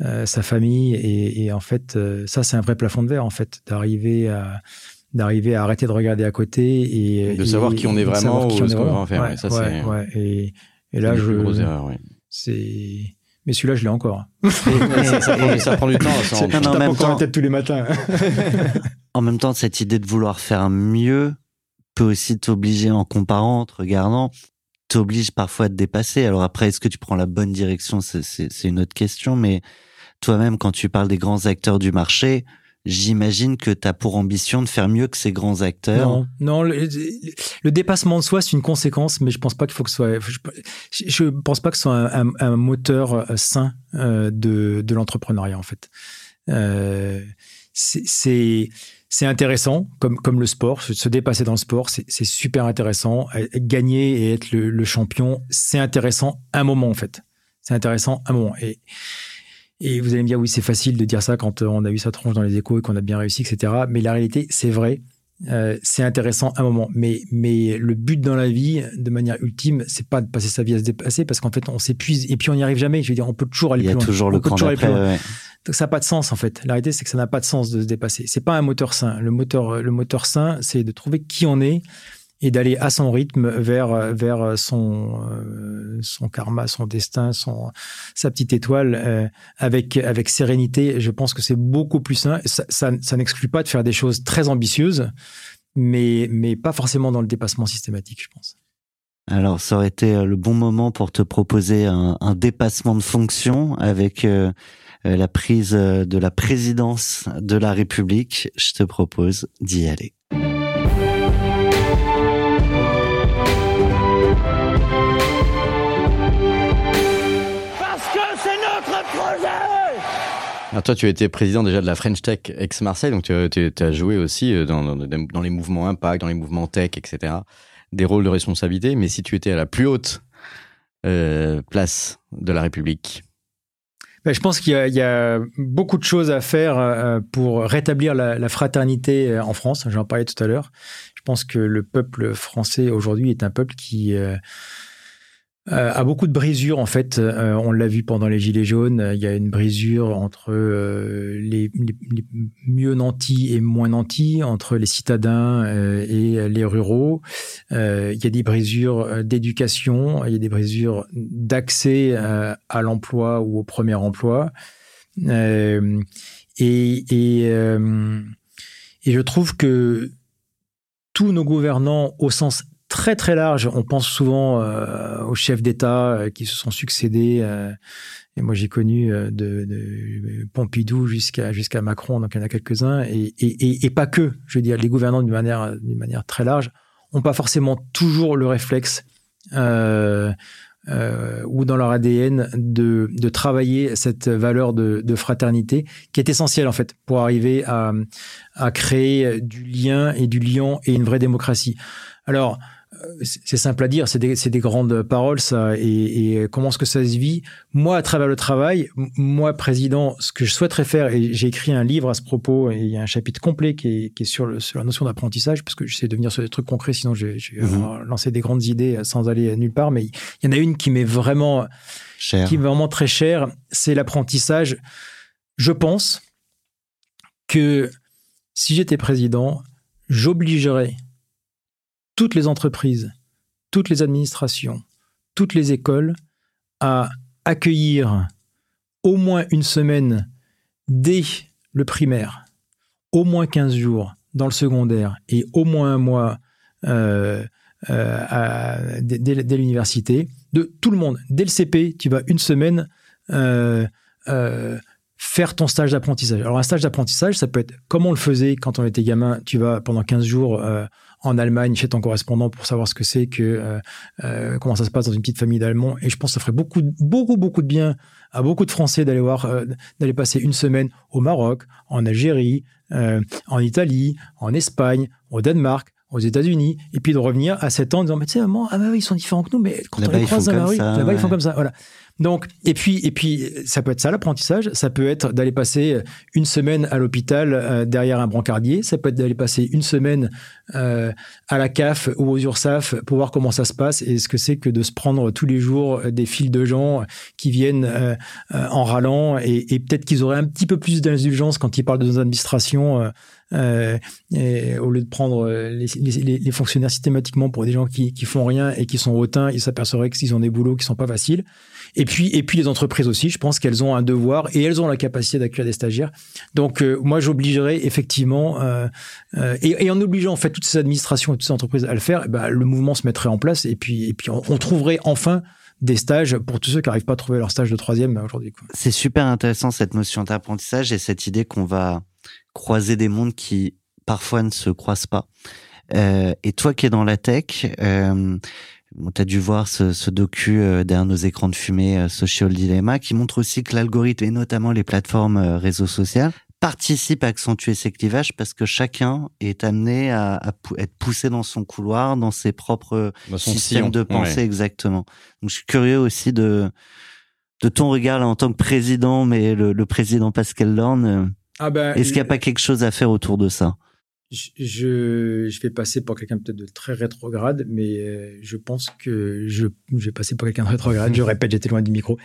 B: euh, sa famille, et, et en fait, ça c'est un vrai plafond de verre, en fait, d'arriver à d'arriver à arrêter de regarder à côté et
C: de savoir qui on est vraiment ou ce qu'on va faire. ça,
B: ouais, ouais, et, et là, je.
C: Grosse erreur, oui.
B: C'est. Mais celui-là, je l'ai encore.
C: ça, ça, prend, ça, prend, du temps.
B: Ça en, en même temps, la tête tous les matins.
A: en même temps, cette idée de vouloir faire mieux peut aussi t'obliger, en comparant, en te regardant, t'oblige parfois à te dépasser. Alors après, est-ce que tu prends la bonne direction? C'est une autre question. Mais toi-même, quand tu parles des grands acteurs du marché, j'imagine que tu as pour ambition de faire mieux que ces grands acteurs.
B: Non, non le, dépassement de soi, c'est une conséquence, mais je pense pas qu'il faut que ce soit. Je, pense pas que ce soit un, moteur euh, sain euh, de, l'entrepreneuriat en fait. Euh, c'est intéressant, comme, le sport, se dépasser dans le sport, c'est super intéressant. Gagner et être le, champion, c'est intéressant un moment en fait. C'est intéressant un moment. Et vous allez me dire, oui, c'est facile de dire ça quand euh, on a eu sa tronche dans les échos et qu'on a bien réussi, etc. Mais la réalité, c'est vrai. Euh, c'est intéressant à un moment, mais, mais le but dans la vie, de manière ultime, c'est pas de passer sa vie à se dépasser parce qu'en fait, on s'épuise et puis on n'y arrive jamais. Je veux dire, on peut toujours aller plus loin.
A: Il y a toujours le cran d'après.
B: Donc ça n'a pas de sens en fait. La réalité, c'est que ça n'a pas de sens de se dépasser. C'est pas un moteur sain. Le moteur, le moteur sain, c'est de trouver qui on est et d'aller à son rythme vers vers son euh, son karma, son destin, son sa petite étoile euh, avec avec sérénité. Je pense que c'est beaucoup plus sain. Ça, n'exclut pas de faire des choses très ambitieuses, mais mais pas forcément dans le dépassement systématique, je pense.
A: Alors, ça aurait été euh, le bon moment pour te proposer un dépassement de fonction avec la prise de la présidence de la République. Je te propose d'y aller.
C: Alors toi, tu été président déjà de la French Tech ex-Marseille, donc tu as, joué aussi euh, dans, les mouvements impact, dans les mouvements tech, etc., des rôles de responsabilité. Mais si tu étais à la plus haute euh, place de la République?
B: Ben, je pense qu'il y, a beaucoup de choses à faire euh, pour rétablir la, fraternité en France. J'en parlais tout à l'heure. Je pense que le peuple français aujourd'hui est un peuple qui a beaucoup de brisures en fait. Euh, on l'a vu pendant les Gilets jaunes. Il y a une brisure entre euh, les, mieux nantis et moins nantis, entre les citadins et les ruraux. il y a des brisures d'éducation, il y a des brisures d'accès à l'emploi ou au premier emploi. et, et, et je trouve que tous nos gouvernants, au sens très très large. On pense souvent euh, aux chefs d'État euh, qui se sont succédés. Euh, et moi, j'ai connu de, Pompidou jusqu'à jusqu'à Macron, donc il y en a quelques-uns, et, et, et, pas que. Je veux dire, les gouvernants d'une manière d'une manière très large ont pas forcément toujours le réflexe. ou dans leur ADN de, de travailler cette valeur de, de, fraternité qui est essentielle en fait pour arriver à, à créer du lien et du lion et une vraie démocratie. Alors, c'est simple à dire, c'est des, des, grandes paroles, ça. Et, et, comment est-ce que ça se vit? Moi, à travers le travail, moi, président, ce que je souhaiterais faire, et j'ai écrit un livre à ce propos, et il y a un chapitre complet qui est, qui est sur, le, sur, la notion d'apprentissage, parce que j'essaie de venir sur des trucs concrets, sinon j'ai mmh. lancé des grandes idées sans aller nulle part. Mais il y en a une qui m'est vraiment,
A: cher.
B: qui m'est vraiment très chère, c'est l'apprentissage. Je pense que si j'étais président, j'obligerais toutes les entreprises, toutes les administrations, toutes les écoles à accueillir au moins une semaine dès le primaire, au moins 15 jours dans le secondaire et au moins un mois euh, euh, dès, l'université, de tout le monde. Dès le CP, tu vas une semaine euh, faire ton stage d'apprentissage. Alors un stage d'apprentissage, ça peut être comme on le faisait quand on était gamin, tu vas pendant 15 jours en Allemagne chez ton correspondant pour savoir ce que c'est que euh, euh, comment ça se passe dans une petite famille d'Allemands. Et je pense que ça ferait beaucoup, beaucoup, beaucoup de bien à beaucoup de Français d'aller voir, euh, d'aller passer une semaine au Maroc, en Algérie, en Italie, en Espagne, au Danemark, aux États-Unis, et puis de revenir à 7 ans en disant mais tu sais maman, ah bah ils sont différents que nous, mais quand on les croise dans la rue, là-bas ils font comme ça. Voilà. Donc, et puis, et puis, ça peut être ça l'apprentissage. Ça peut être d'aller passer une semaine à l'hôpital euh, derrière un brancardier. Ça peut être d'aller passer une semaine euh, à la CAF ou aux URSAF pour voir comment ça se passe et ce que c'est que de se prendre tous les jours des files de gens qui viennent euh, en râlant et, peut-être qu'ils auraient un petit peu plus d'indulgence quand ils parlent de nos administrations. Euh, au lieu de prendre les, fonctionnaires systématiquement pour des gens qui, qui font rien et qui sont hautains, ils s'apercevraient qu'ils ont des boulots qui sont pas faciles. Et puis, et puis les entreprises aussi, je pense qu'elles ont un devoir et elles ont la capacité d'accueillir des stagiaires. Donc, moi, j'obligerais effectivement, et, et, en obligeant en fait toutes ces administrations et toutes ces entreprises à le faire, bah, le mouvement se mettrait en place et puis, et puis on, trouverait enfin des stages pour tous ceux qui n'arrivent pas à trouver leur stage de troisième aujourd'hui.
A: C'est super intéressant cette notion d'apprentissage et cette idée qu'on va croiser des mondes qui parfois ne se croisent pas. Euh, et toi qui es dans la tech, euh, tu as dû voir ce, ce docu euh, derrière nos écrans de fumée, euh, Social Dilemma, qui montre aussi que l'algorithme et notamment les plateformes réseaux sociaux participent à accentuer ces clivages parce que chacun est amené à, à être poussé dans son couloir, dans ses propres
C: dans son
A: systèmes
C: sillon.
A: de pensée
C: Ouais.
A: exactement. Donc je suis curieux aussi de de ton regard là en tant que président, mais le, le président Pascal Lorne, euh,
B: Ah ben,
A: est-ce qu'il n'y a pas quelque chose à faire autour de ça?
B: Je, je, je vais passer pour quelqu'un peut-être de très rétrograde, mais euh, je pense que je, je vais passer pour quelqu'un de rétrograde. Je répète, j'étais loin du micro.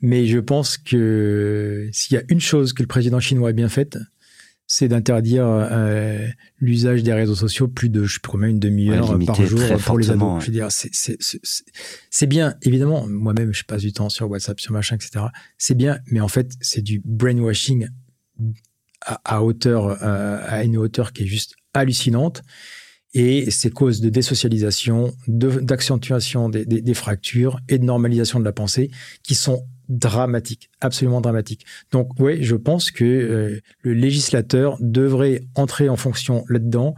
B: Mais je pense que s'il y a une chose que le président chinois a bien faite, c'est d'interdire euh, l'usage des réseaux sociaux plus de, je combien, une demi-heure
A: Ouais,
B: par jour pour les ados.
A: fortement, ouais.
B: Je veux dire, c'est- bien, évidemment. Moi-même, je passe du temps sur WhatsApp, sur machin, etc. C'est bien, mais en fait, c'est du brainwashing à, à hauteur, euh, à une hauteur qui est juste hallucinante. Et c'est cause de désocialisation, d'accentuation des fractures et de normalisation de la pensée qui sont dramatiques, absolument dramatiques. Donc oui, je pense que euh, le législateur devrait entrer en fonction là-dedans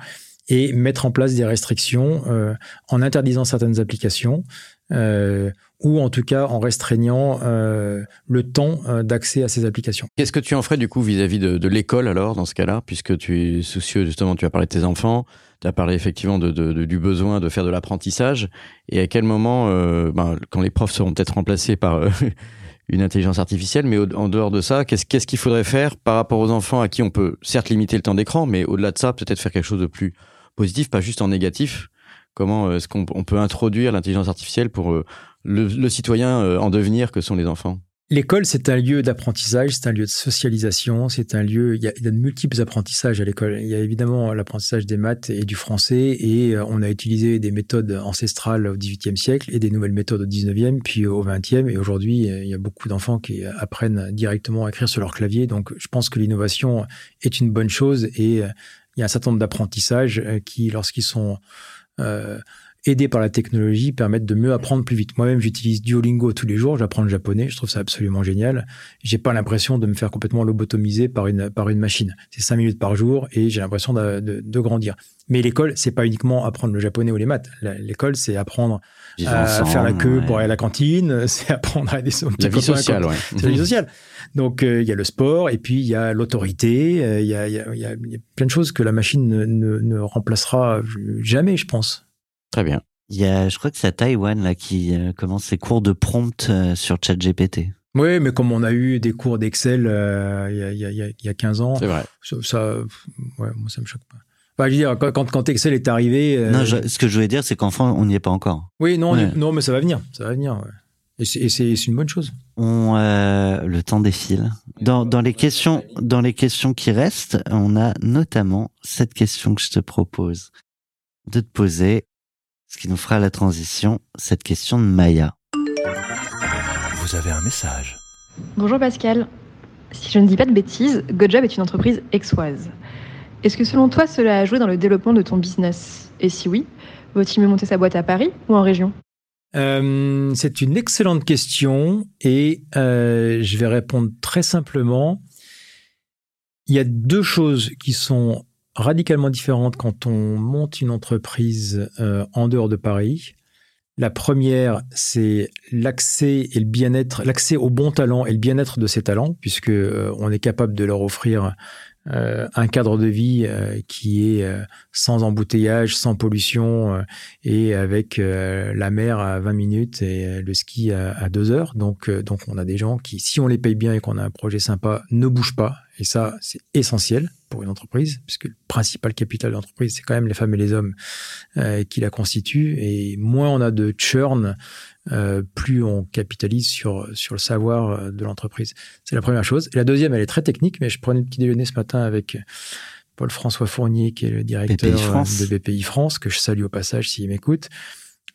B: et mettre en place des restrictions euh, en interdisant certaines applications euh, ou en tout cas en restreignant euh, le temps euh, d'accès à ces applications.
C: Qu'est-ce que tu en ferais du coup vis-à-vis de, de l'école alors dans ce cas-là, puisque tu es soucieux justement, tu as parlé de tes enfants, tu as parlé effectivement de, de- du besoin de faire de l'apprentissage, et à quel moment, euh, ben, quand les profs seront peut-être remplacés par euh, une intelligence artificielle, mais au- en dehors de ça, qu'est-ce qu'il faudrait faire par rapport aux enfants à qui on peut certes limiter le temps d'écran, mais au-delà de ça, peut-être faire quelque chose de plus positif, pas juste en négatif? Comment euh, est-ce qu'on on peut introduire l'intelligence artificielle pour euh, le, citoyen euh, en devenir que sont les enfants
B: L'école, c'est un lieu d'apprentissage, c'est un lieu de socialisation, c'est un lieu. Il y, a, de multiples apprentissages à l'école. Il y a évidemment l'apprentissage des maths et du français, et euh, on a utilisé des méthodes ancestrales au XVIIIe siècle et des nouvelles méthodes au XIXe, puis au XXe. Et aujourd'hui, euh, il y a beaucoup d'enfants qui apprennent directement à écrire sur leur clavier. Donc, je pense que l'innovation est une bonne chose, et il y a un certain nombre d'apprentissages qui, lorsqu'ils sont aidés par la technologie, permettent de mieux apprendre plus vite. Moi-même, j'utilise Duolingo tous les jours, j'apprends le japonais, je trouve ça absolument génial. J'ai pas l'impression de me faire complètement lobotomiser par une, par une machine. C'est cinq minutes par jour et j'ai l'impression de, de, de grandir. Mais l'école, c'est pas uniquement apprendre le japonais ou les maths. L'école, c'est apprendre à
A: ensemble,
B: faire la queue pour aller à la cantine, c'est apprendre à des
C: La vie sociale, ouais.
B: c'est la vie sociale. Donc euh, il y a le sport et puis il y a l'autorité, euh, il y, a, il y, y y a plein de choses que la machine ne, ne, ne remplacera jamais, je pense.
C: Très bien.
A: Il y a, je crois que c'est à Taïwan là qui euh, commence ses cours de prompt euh, sur ChatGPT.
B: Oui, mais comme on a eu des cours d'Excel euh, il y, a, il y, a, il y a- il y a 15 ans,
C: C'est vrai.
B: ça, ça, ouais, moi ça me choque pas. Enfin, je veux dire, quand, Excel est arrivé, euh,
A: Non, je- ce que je voulais dire, c'est qu'enfin, on n'y est pas encore.
B: oui, non, on
A: Ouais.
B: est- non, mais ça va venir, ça va venir. ouais. Et c'est- une bonne chose.
A: On, euh, le temps défile. Dans, dans les questions, dans les questions qui restent, on a notamment cette question que je te propose de te poser, ce qui nous fera la transition, cette question de Maya.
D: Vous avez un message.
H: Bonjour Pascal. Si je ne dis pas de bêtises, GoJob est une entreprise exoise. Est-ce que selon toi, cela a joué dans le développement de ton business? Et si oui, vaut-il mieux monter sa boîte à Paris ou en région?
B: Euh, c'est une excellente question et euh, je vais répondre très simplement. Il y a deux choses qui sont radicalement différentes quand on monte une entreprise euh, en dehors de Paris. La première, c'est l'accès et le bien-être, l'accès aux bons talents et le bien-être de ces talents, puisque euh, on est capable de leur offrir euh, un cadre de vie euh, qui est euh, sans embouteillage, sans pollution et avec la mer à 20 minutes et le ski à, à 2 heures. Donc, donc on a des gens qui, si on les paye bien et qu'on a un projet sympa, ne bougent pas. Et ça, c'est essentiel pour une entreprise, puisque le principal capital de l'entreprise, c'est quand même les femmes et les hommes qui la constituent. Et moins on a de churn, euh, plus on capitalise sur, sur le savoir euh, de l'entreprise. C'est la première chose. Et la deuxième, elle est très technique, mais je prenais le petit déjeuner ce matin avec Paul-François Fournier, qui est le directeur de BPI France, que je salue au passage s'il m'écoute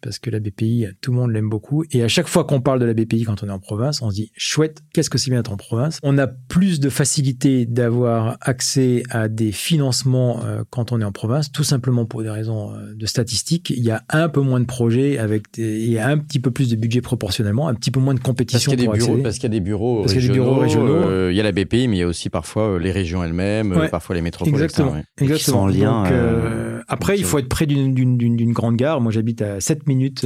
B: parce que la BPI, tout le monde l'aime beaucoup. Et à chaque fois qu'on parle de la BPI quand on est en province, on se dit chouette, qu'est-ce que c'est bien d'être en province? On a plus de facilité d'avoir accès à des financements euh, quand on est en province, tout simplement pour des raisons euh, de statistiques. Il y a un peu moins de projets avec et un petit peu plus de budget proportionnellement, un petit peu moins de compétition
C: parce qu'il y a
B: des
C: bureaux, Parce qu'il y a des bureaux parce régionaux. Il y a, des bureaux régionaux. Euh, il y a la BPI, mais il y a aussi parfois les régions elles-mêmes, parfois les métropoles.
B: Exactement. Exactement. Qui sont en lien. Donc, après, il faut être près d'une grande gare. Moi, j'habite à 7 minutes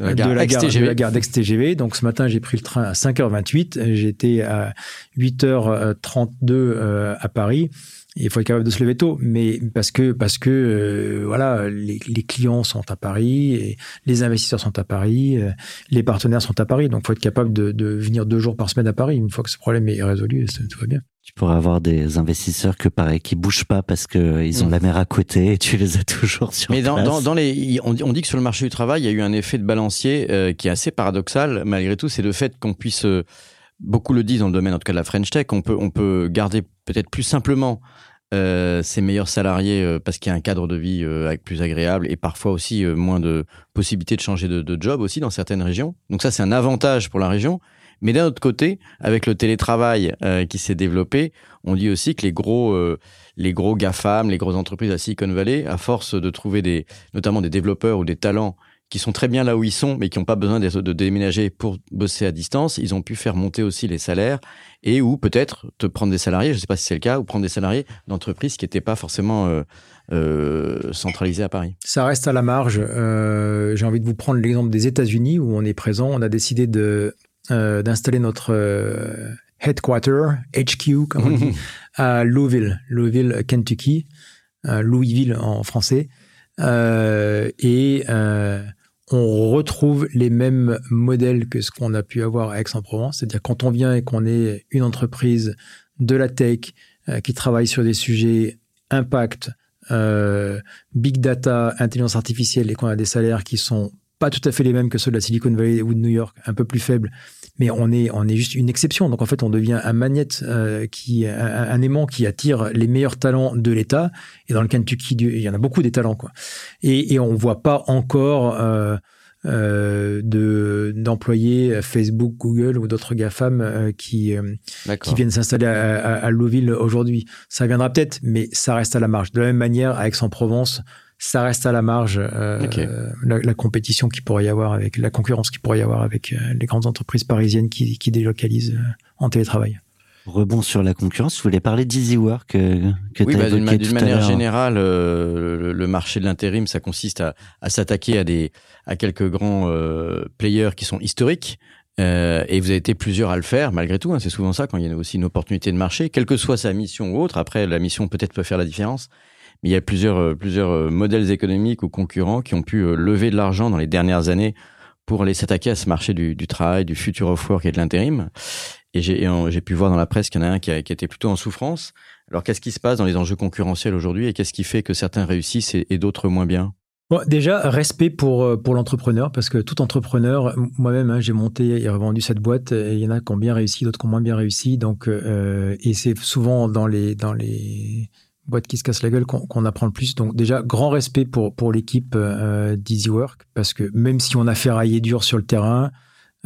B: euh, de la, gare, de la gare d'Aix-TGV. Donc ce matin, j'ai pris le train à 5h28. J'étais à 8h32 euh, à Paris. Il faut être capable de se lever tôt, mais parce que parce que euh, voilà, les, les, clients sont à Paris, et les investisseurs sont à Paris, les partenaires sont à Paris, donc il faut être capable de, de, venir deux jours par semaine à Paris. Une fois que ce problème est résolu, tout va bien.
A: Tu pourrais avoir des investisseurs que pareil qui bougent pas parce que ils ont mm. la mer à côté et tu les as toujours sur
C: Mais
A: dans,
C: dans, dans, les, on, dit que sur le marché du travail, il y a eu un effet de balancier euh, qui est assez paradoxal malgré tout. C'est le fait qu'on puisse, euh, beaucoup le disent dans le domaine en tout cas de la French Tech, on peut, on peut garder peut-être plus simplement euh, ses meilleurs salariés parce qu'il y a un cadre de vie plus agréable et parfois aussi moins de possibilités de changer de, de, job aussi dans certaines régions. Donc ça, c'est un avantage pour la région. Mais d'un autre côté, avec le télétravail euh, qui s'est développé, on dit aussi que les gros, euh, les gros GAFAM, les grosses entreprises à Silicon Valley, à force de trouver des, notamment des développeurs ou des talents qui sont très bien là où ils sont, mais qui n'ont pas besoin de, déménager pour bosser à distance, ils ont pu faire monter aussi les salaires et ou peut-être te prendre des salariés, je ne sais pas si c'est le cas, ou prendre des salariés d'entreprises qui n'étaient pas forcément euh, centralisées à Paris.
B: Ça reste à la marge. J'ai envie de vous prendre l'exemple des États-Unis où on est présent. On a décidé de euh, d'installer notre euh, headquarter, HQ, comme on dit, à Louisville, Louisville, Kentucky, euh, Louisville en français. et on retrouve les mêmes modèles que ce qu'on a pu avoir à Aix-en-Provence. C'est-à-dire quand on vient et qu'on est une entreprise de la tech qui travaille sur des sujets impact, big data, intelligence artificielle et qu'on a des salaires qui sont pas tout à fait les mêmes que ceux de la Silicon Valley ou de New York, un peu plus faibles, mais on est on est juste une exception. Donc en fait, on devient un magnète euh, qui un, aimant qui attire les meilleurs talents de l'État. Et dans le Kentucky, il y en a beaucoup des talents quoi. Et, et on voit pas encore euh, euh, de d'employés Facebook, Google ou d'autres GAFAM euh, qui euh, qui viennent s'installer à, à, Louisville aujourd'hui. Ça viendra peut-être, mais ça reste à la marge. De la même manière, à Aix-en-Provence, ça reste à la marge euh, la, compétition qui pourrait y avoir avec la concurrence qui pourrait y avoir avec euh, les grandes entreprises parisiennes qui, qui délocalisent euh, en télétravail.
A: Rebond sur la concurrence, je voulais parler d'EasyWork que, que
C: oui,
A: bah,
C: d'une manière générale, le, marché de l'intérim, ça consiste à, à s'attaquer à des à quelques grands players qui sont historiques. et vous avez été plusieurs à le faire, malgré tout. Hein, c'est souvent ça quand il y a aussi une opportunité de marché, quelle que soit sa mission ou autre. Après, la mission peut-être peut faire la différence il y a plusieurs, euh, plusieurs euh, modèles économiques ou concurrents qui ont pu euh, lever de l'argent dans les dernières années pour aller s'attaquer à ce marché du, travail, du futur of work et de l'intérim. Et j'ai pu voir dans la presse qu'il y en a un qui, était plutôt en souffrance. Alors qu'est-ce qui se passe dans les enjeux concurrentiels aujourd'hui et qu'est-ce qui fait que certains réussissent et, d'autres moins bien?
B: Déjà, respect pour, pour l'entrepreneur, parce que tout entrepreneur, moi-même, hein, j'ai monté et revendu cette boîte, et il y en a qui ont bien réussi, d'autres qui ont moins bien réussi. Donc, et c'est souvent dans les, dans les boîte qui se casse la gueule qu'on apprend le plus. Donc déjà, grand respect pour, pour l'équipe euh, d'EasyWork, parce que même si on a ferraillé dur sur le terrain,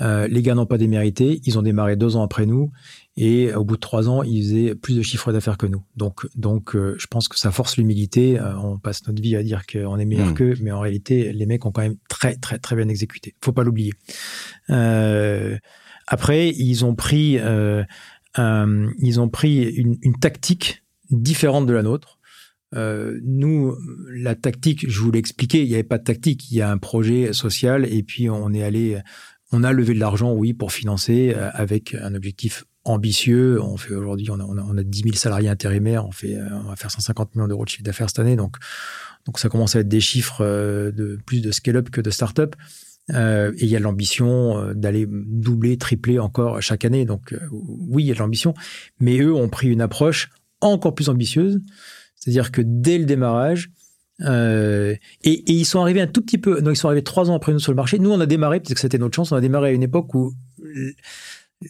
B: euh, les gars n'ont pas démérité. Ils ont démarré deux ans après nous. Et au bout de trois ans, ils faisaient plus de chiffre d'affaires que nous. Donc, donc euh, je pense que ça force l'humilité. Euh, on passe notre vie à dire qu'on est meilleur mmh. qu'eux, mais en réalité, les mecs ont quand même très, très, très bien exécuté. Faut pas l'oublier. Euh, après, ils ont pris, ils ont pris une, une tactique différente de la nôtre. Euh, nous, la tactique, je vous l'ai expliqué, il n'y avait pas de tactique. Il y a un projet social et puis on est allé, on a levé de l'argent, oui, pour financer euh, avec un objectif ambitieux. On fait aujourd'hui, on a, on, a, on a 10 000 salariés intérimaires. On fait, euh, on va faire 150 millions d'euros de chiffre d'affaires cette année. Donc, donc ça commence à être des chiffres euh, de plus de scale-up que de start-up. Euh, et il y a l'ambition d'aller doubler, tripler encore chaque année. Donc oui, il y a de l'ambition. Mais eux ont pris une approche encore plus ambitieuse. C'est-à-dire que dès le démarrage, euh, et, ils sont arrivés un tout petit peu, donc ils sont arrivés trois ans après nous sur le marché. Nous, on a démarré, parce que c'était notre chance, on a démarré à une époque où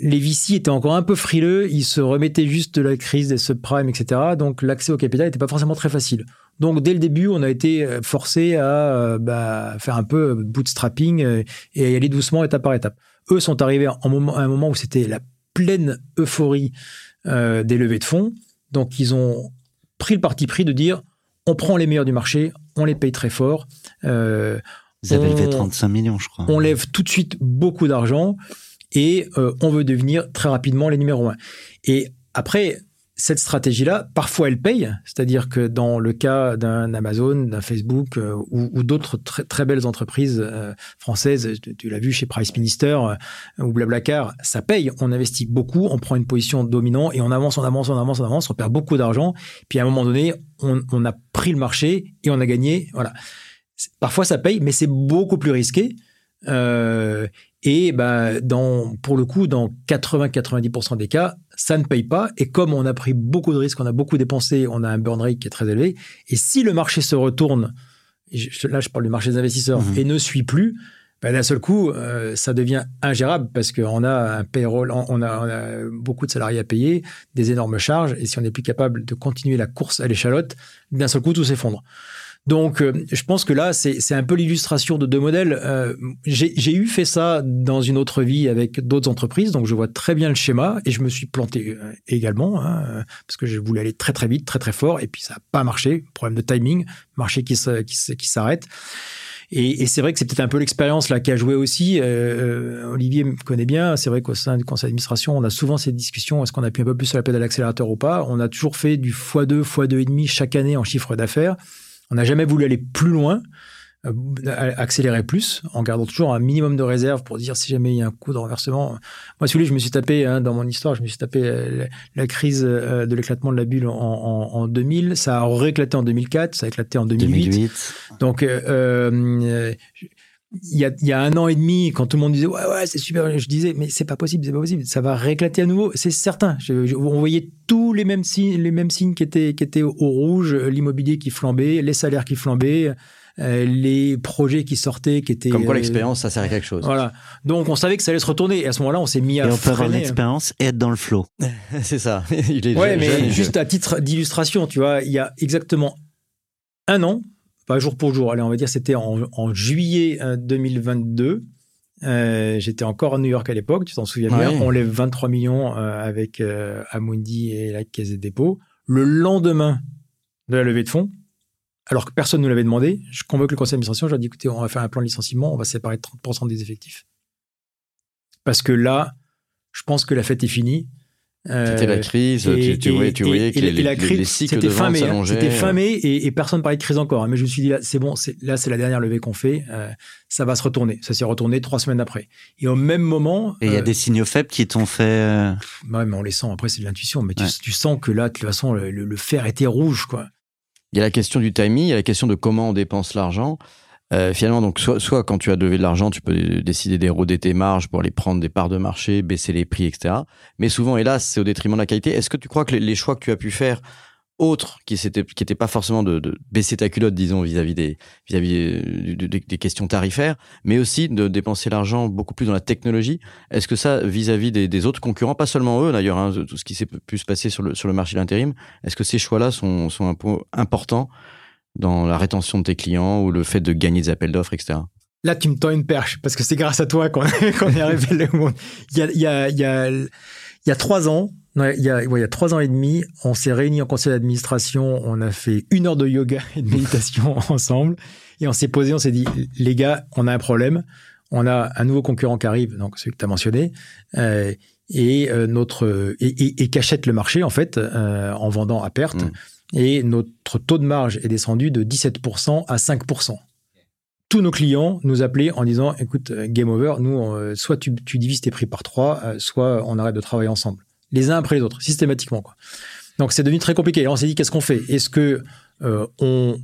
B: les VC étaient encore un peu frileux, ils se remettaient juste de la crise des subprimes, etc. Donc l'accès au capital n'était pas forcément très facile. Donc dès le début, on a été forcé à euh, bah, faire un peu bootstrapping euh, et aller doucement étape par étape. Eux sont arrivés à un moment où c'était la pleine euphorie euh, des levées de fonds. Donc ils ont pris le parti pris de dire on prend les meilleurs du marché, on les paye très fort.
A: Euh, Vous avez levé 35 millions, je crois.
B: On lève tout de suite beaucoup d'argent et euh, on veut devenir très rapidement les numéros un. Et après, cette stratégie-là, parfois elle paye, c'est-à-dire que dans le cas d'un Amazon, d'un Facebook euh, ou, d'autres très, belles entreprises euh, françaises, tu, l'as vu chez Price Minister euh, ou Blablacar, ça paye. On investit beaucoup, on prend une position dominante et on avance, on avance, on avance, on avance, on perd beaucoup d'argent. Puis à un moment donné, on, a pris le marché et on a gagné. Voilà. Parfois ça paye, mais c'est beaucoup plus risqué. Et ben, dans, pour le coup, dans 80-90% des cas, ça ne paye pas. Et comme on a pris beaucoup de risques, on a beaucoup dépensé, on a un burn rate qui est très élevé. Et si le marché se retourne, je, là je parle du marché des investisseurs, mmh. et ne suit plus, ben, d'un seul coup, euh, ça devient ingérable parce qu'on a un payroll, on a, on a, beaucoup de salariés à payer, des énormes charges. Et si on n'est plus capable de continuer la course à l'échalote, d'un seul coup, tout s'effondre. Donc, euh, je pense que là, c'est un peu l'illustration de deux modèles. Euh, J'ai eu fait ça dans une autre vie avec d'autres entreprises, donc je vois très bien le schéma et je me suis planté euh, également hein, parce que je voulais aller très très vite, très très fort et puis ça n'a pas marché. Problème de timing, marché qui s'arrête. Et, et c'est vrai que c'est peut-être un peu l'expérience là qui a joué aussi. Euh, Olivier me connaît bien. C'est vrai qu'au sein du conseil d'administration, on a souvent ces discussions. Est-ce qu'on appuie un peu plus sur la pédale d'accélérateur ou pas? On a toujours fait du x2, x2,5 chaque année en chiffre d'affaires. On n'a jamais voulu aller plus loin, euh, accélérer plus, en gardant toujours un minimum de réserve pour dire si jamais il y a un coup de renversement. Moi, si vous voulez, je me suis tapé, hein, dans mon histoire, je me suis tapé euh, la, crise euh, de l'éclatement de la bulle en, en, en, 2000. Ça a rééclaté en 2004, ça a éclaté en 2008. 2008. Donc, euh, il y, a, il y, a, un an et demi, quand tout le monde disait ouais ouais c'est super, je disais mais c'est pas possible, c'est pas possible, ça va rééclater à nouveau, c'est certain. Je, je, on voyait tous les mêmes signes, les mêmes signes qui étaient qui étaient au rouge, l'immobilier qui flambait, les salaires qui flambaient, euh, les projets qui sortaient, qui étaient
C: comme quoi l'expérience ça sert à quelque chose.
B: Voilà. Donc on savait que ça allait se retourner et à ce moment-là on s'est mis à
A: et on peut avoir l'expérience et être dans le flot.
C: c'est ça.
B: il est ouais, mais jeune, juste à titre d'illustration, tu vois, il y a exactement un an pas jour pour jour, allez, on va dire c'était en, en, juillet 2022. Euh, J'étais encore à New York à l'époque, tu t'en souviens ouais. bien. On lève 23 millions euh, avec euh, Amundi et la Caisse des dépôts. Le lendemain de la levée de fonds, alors que personne ne nous l'avait demandé, je convoque le conseil d'administration, je leur dis écoutez, on va faire un plan de licenciement, on va séparer 30% des effectifs. Parce que là, je pense que la fête est finie.
C: C'était la crise, et, tu, tu, voyais, tu voyais et, que les, les, crise, les cycles de mai,
B: C'était fin mai et, personne parlait de crise encore. Mais je me suis dit, là, c'est bon, là, c'est la dernière levée qu'on fait. Euh, ça va se retourner. Ça s'est retourné trois semaines après. Et au même moment.
A: Et il euh, y a des signaux faibles qui t'ont fait. Euh...
B: Ouais, mais on les sent. Après, c'est de l'intuition. Mais ouais. tu, tu, sens que là, de toute façon, le, le, fer était rouge, quoi.
C: Il y a la question du timing, il y a la question de comment on dépense l'argent. Euh, finalement, donc soit, soit quand tu as levé de l'argent, tu peux décider d'éroder tes marges pour aller prendre des parts de marché, baisser les prix, etc. Mais souvent, hélas, c'est au détriment de la qualité. Est-ce que tu crois que les, les, choix que tu as pu faire autres, qui n'étaient qui pas forcément de, de, baisser ta culotte, disons, vis-à-vis des, vis-à-vis des, des, questions tarifaires, mais aussi de dépenser l'argent beaucoup plus dans la technologie. Est-ce que ça, vis-à-vis des, des, autres concurrents, pas seulement eux d'ailleurs, hein, tout ce qui s'est pu se passer sur le, sur le marché de l'intérim, est-ce que ces choix-là sont, sont un importants dans la rétention de tes clients ou le fait de gagner des appels d'offres, etc.
B: Là, tu me tends une perche parce que c'est grâce à toi qu'on qu est arrivé le monde. Il y a, il y a, il y a, il y a trois ans, il y a, ouais, il y a trois ans et demi, on s'est réunis en conseil d'administration, on a fait une heure de yoga et de méditation ensemble et on s'est posé, on s'est dit, les gars, on a un problème. On a un nouveau concurrent qui arrive, donc celui que tu as mentionné, euh, et euh, notre et, et, et, cachette le marché en fait euh, en vendant à perte. Mmh et notre taux de marge est descendu de 17% à 5%. Tous nos clients nous appelaient en disant écoute, game over, nous, soit tu, divises tes prix par trois, soit on arrête de travailler ensemble. les uns après les autres, systématiquement. Donc c'est devenu très compliqué. Et on s'est dit, qu'est-ce qu'on fait? Est-ce que euh, on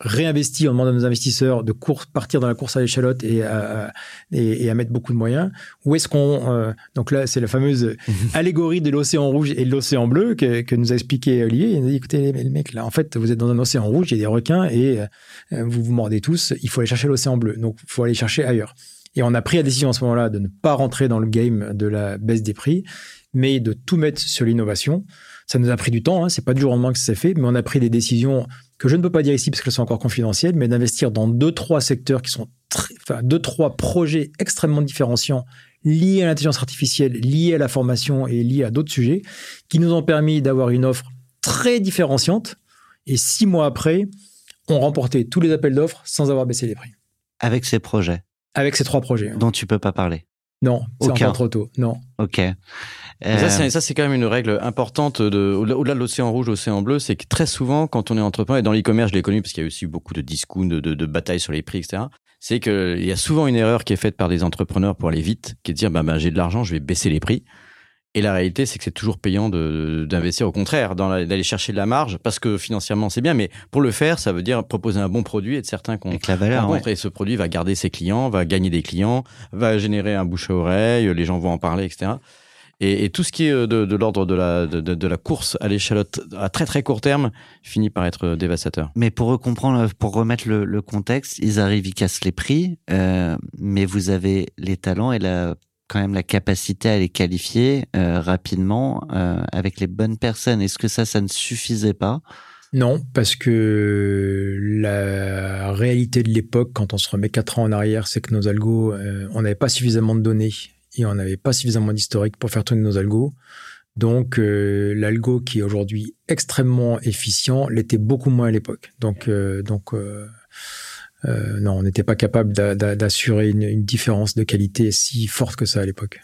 B: réinvestit, on demande à nos investisseurs de course, partir dans la course à l'échalote et, à- et, et à mettre beaucoup de moyens Ou est-ce qu'on... euh, donc là, c'est la fameuse allégorie de l'océan rouge et de l'océan bleu que, que nous a expliqué Olivier. Il nous a dit, écoutez, les, les mecs, là, en fait, vous êtes dans un océan rouge, il y a des requins et euh, vous vous mordez tous, il faut aller chercher l'océan bleu. Donc, il faut aller chercher ailleurs. Et on a pris la décision à ce moment-là de ne pas rentrer dans le game de la baisse des prix, mais de tout mettre sur l'innovation. Ça nous a pris du temps, hein, c'est pas du jour au lendemain que ça s'est fait, mais on a pris des décisions que je ne peux pas dire ici parce qu'elles sont encore confidentielles, mais d'investir dans deux, trois secteurs qui sont très, enfin, deux, trois projets extrêmement différenciants liés à l'intelligence artificielle, liés à la formation et liés à d'autres sujets, qui nous ont permis d'avoir une offre très différenciante. Et six mois après, on remportait tous les appels d'offres sans avoir baissé les prix.
A: Avec ces projets
B: Avec ces trois projets.
A: dont tu peux pas parler.
B: Non, c'est encore trop tôt. Non.
A: Ok. Euh,
C: Ça, c'est, quand même une règle importante de, au-delà, de l'océan rouge, l'océan bleu, c'est que très souvent, quand on est entrepreneur, et dans l'e-commerce, je l'ai connu parce qu'il y a aussi beaucoup de discounts, de, de, de batailles sur les prix, etc. C'est qu'il y a souvent une erreur qui est faite par des entrepreneurs pour aller vite, qui est de dire, bah, bah, j'ai de l'argent, je vais baisser les prix. Et la réalité, c'est que c'est toujours payant d'investir au contraire, d'aller chercher de la marge, parce que financièrement, c'est bien, mais pour le faire, ça veut dire proposer un bon produit et être certain qu'on
A: la valeur. ouais.
C: et ce produit va garder ses clients, va gagner des clients, va générer un bouche à oreille, les gens vont en parler, etc. Et, et tout ce qui est euh, de, de l'ordre de la, de, de- de la course à l'échalote à très très court terme finit par être euh, dévastateur.
A: Mais pour recomprendre, pour remettre le, le contexte, ils arrivent, ils cassent les prix, euh, mais vous avez les talents et la, quand même la capacité à les qualifier euh, rapidement euh, avec les bonnes personnes. Est-ce que ça, ça ne suffisait pas?
B: Non, parce que la réalité de l'époque, quand on se remet quatre ans en arrière, c'est que nos algos, euh, on n'avait pas suffisamment de données et on n'avait pas suffisamment d'historique pour faire tourner nos algos. Donc, euh, l'algo qui est aujourd'hui extrêmement efficient l'était beaucoup moins à l'époque. Donc, euh, donc euh, non, on n'était pas capable d'a- d'a- d'assurer une, une différence de qualité si forte que ça à l'époque.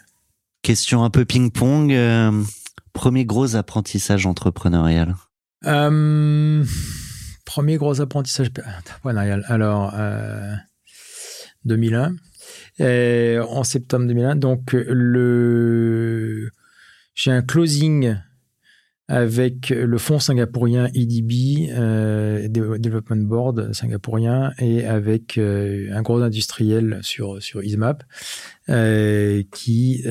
A: Question un peu ping-pong. premier gros apprentissage entrepreneurial.
B: Premier gros apprentissage entrepreneurial. Alors, euh, 2001. Euh, en septembre 2001. Donc, le, j'ai un closing avec le fonds singapourien EDB, euh, De- Development Board singapourien, et avec euh, un gros industriel sur, sur ISMAP, euh, qui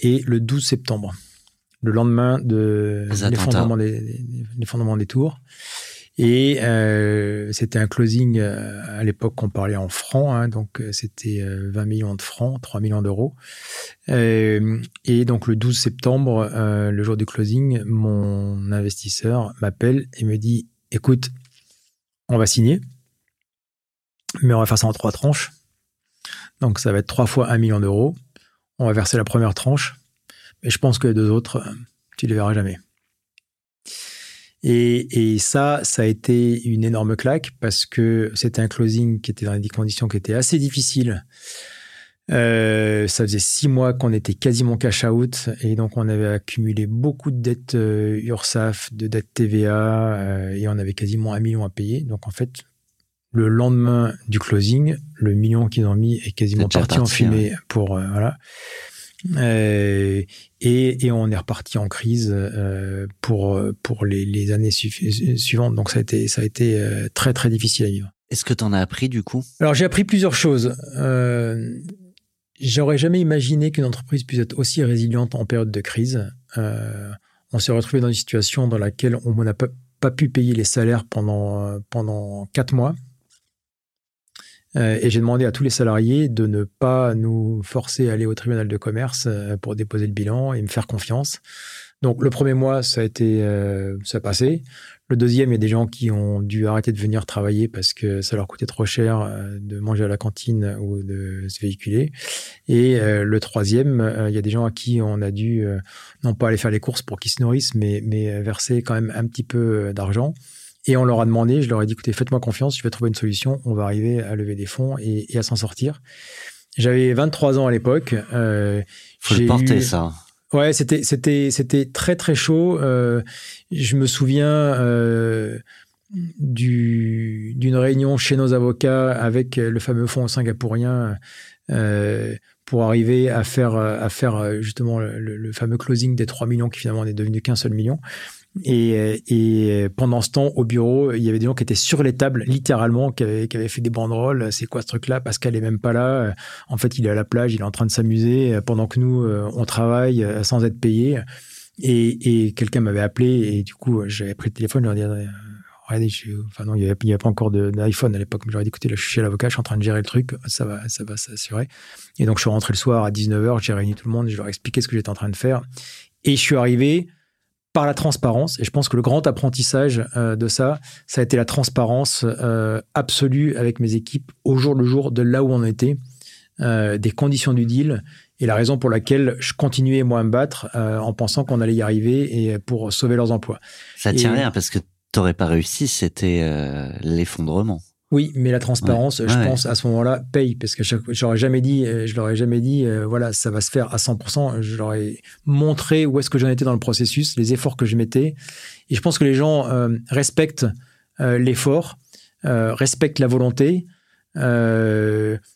B: est le 12 septembre, le lendemain de l'effondrement des, des tours. Et euh, c'était un closing euh, à l'époque qu'on parlait en francs, hein, donc euh, c'était euh, 20 millions de francs, 3 millions d'euros. Euh, et donc le 12 septembre, euh, le jour du closing, mon investisseur m'appelle et me dit "Écoute, on va signer, mais on va faire ça en trois tranches. Donc ça va être trois fois 1 million d'euros. On va verser la première tranche, mais je pense que les deux autres, euh, tu les verras jamais." Et, et ça, ça a été une énorme claque parce que c'était un closing qui était dans des conditions qui étaient assez difficiles. Euh, ça faisait six mois qu'on était quasiment cash out et donc on avait accumulé beaucoup de dettes euh, URSAF, de dettes TVA euh, et on avait quasiment un million à payer. Donc en fait, le lendemain du closing, le million qu'ils ont mis est quasiment parti en fumée pour voilà. Euh, et, et on est reparti en crise euh, pour pour les, les années suivantes. Donc ça a été ça a été euh, très très difficile à vivre.
A: Est-ce que tu en as appris du coup?
B: Alors j'ai appris plusieurs choses. Euh, J'aurais jamais imaginé qu'une entreprise puisse être aussi résiliente en période de crise. Euh, on s'est retrouvé dans une situation dans laquelle on n'a pas, pas pu payer les salaires pendant pendant quatre mois. Euh, et j'ai demandé à tous les salariés de ne pas nous forcer à aller au tribunal de commerce euh, pour déposer le bilan et me faire confiance. Donc le premier mois, ça a été, euh, ça a passé. Le deuxième, il y a des gens qui ont dû arrêter de venir travailler parce que ça leur coûtait trop cher euh, de manger à la cantine ou de se véhiculer. Et le troisième, il y a des gens à qui on a dû non pas aller faire les courses pour qu'ils se nourrissent, mais, mais verser quand même un petit peu d'argent. Et on leur a demandé, je leur ai dit, écoutez, faites-moi confiance, je vais trouver une solution, on va arriver à lever des fonds et, et à s'en sortir. J'avais 23 ans à l'époque. Euh,
A: Faut le porter
B: eu-
A: ça.
B: Ouais, c'était c'était c'était très très chaud. Euh, je me souviens euh, du d'une réunion chez nos avocats avec le fameux fonds singapourien euh, pour arriver à faire, à faire justement le, le fameux closing des 3 millions qui finalement n'est devenu qu'un seul million. Et, et, pendant ce temps, au bureau, il y avait des gens qui étaient sur les tables, littéralement, qui avaient, fait des banderoles. C'est quoi ce truc-là? Pascal est même pas là. En fait, il est à la plage, il est en train de s'amuser, pendant que nous, on travaille sans être payé. Et, quelqu'un m'avait appelé, et du coup, j'avais pris le téléphone, je leur disais, regardez, enfin non, il n'y avait, avait, pas encore d'iPhone à l'époque, mais j'aurais dit, écoutez, là, je suis chez l'avocat, je suis en train de gérer le truc, ça va, ça va s'assurer. Et donc, je suis rentré le soir à 19h, j'ai réuni tout le monde, je leur ai expliqué ce que j'étais en train de faire. Et je suis arrivé par la transparence. Et je pense que le grand apprentissage euh, de ça, ça a été la transparence euh, absolue avec mes équipes au jour le jour de là où on était, euh, des conditions du deal et la raison pour laquelle je continuais moi à me battre en pensant qu'on allait y arriver et pour sauver leurs emplois.
A: Ça tient rien parce que tu n'aurais pas réussi, c'était l'effondrement.
B: Oui, mais la transparence, je pense, à ce moment-là, paye. Parce que j'aurais jamais dit, euh, je leur ai jamais dit, euh, voilà, ça va se faire à 100%. Je leur ai montré où est-ce que j'en étais dans le processus, les efforts que je mettais. Et je pense que les gens euh, respectent l'effort, respectent la volonté,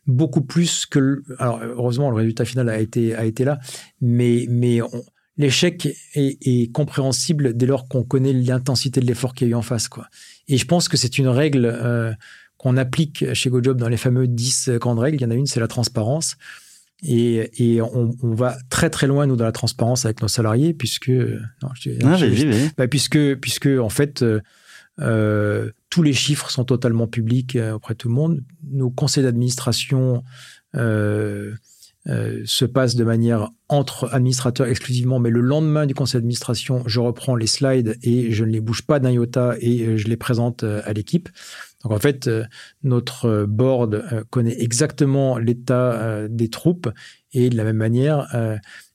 B: beaucoup plus que. alors, heureusement, le résultat final a été, a été là. Mais, mais l'échec est, est, compréhensible dès lors qu'on connaît l'intensité de l'effort qu'il y a eu en face. Quoi. Et je pense que c'est une règle qu'on applique chez GoJob dans les fameux 10 grandes règles. Il y en a une, c'est la transparence. Et, et on, on, va très très loin nous dans la transparence avec nos salariés puisque non, je,
A: non,
B: bah, puisque puisque en fait euh, euh, tous les chiffres sont totalement publics euh, auprès de tout le monde. Nos conseils d'administration euh, euh, se passent de manière entre administrateurs exclusivement, mais le lendemain du conseil d'administration, je reprends les slides et je ne les bouge pas d'un iota et je les présente à l'équipe. Donc en fait, euh, notre board euh, connaît exactement l'état euh, des troupes et de la même manière,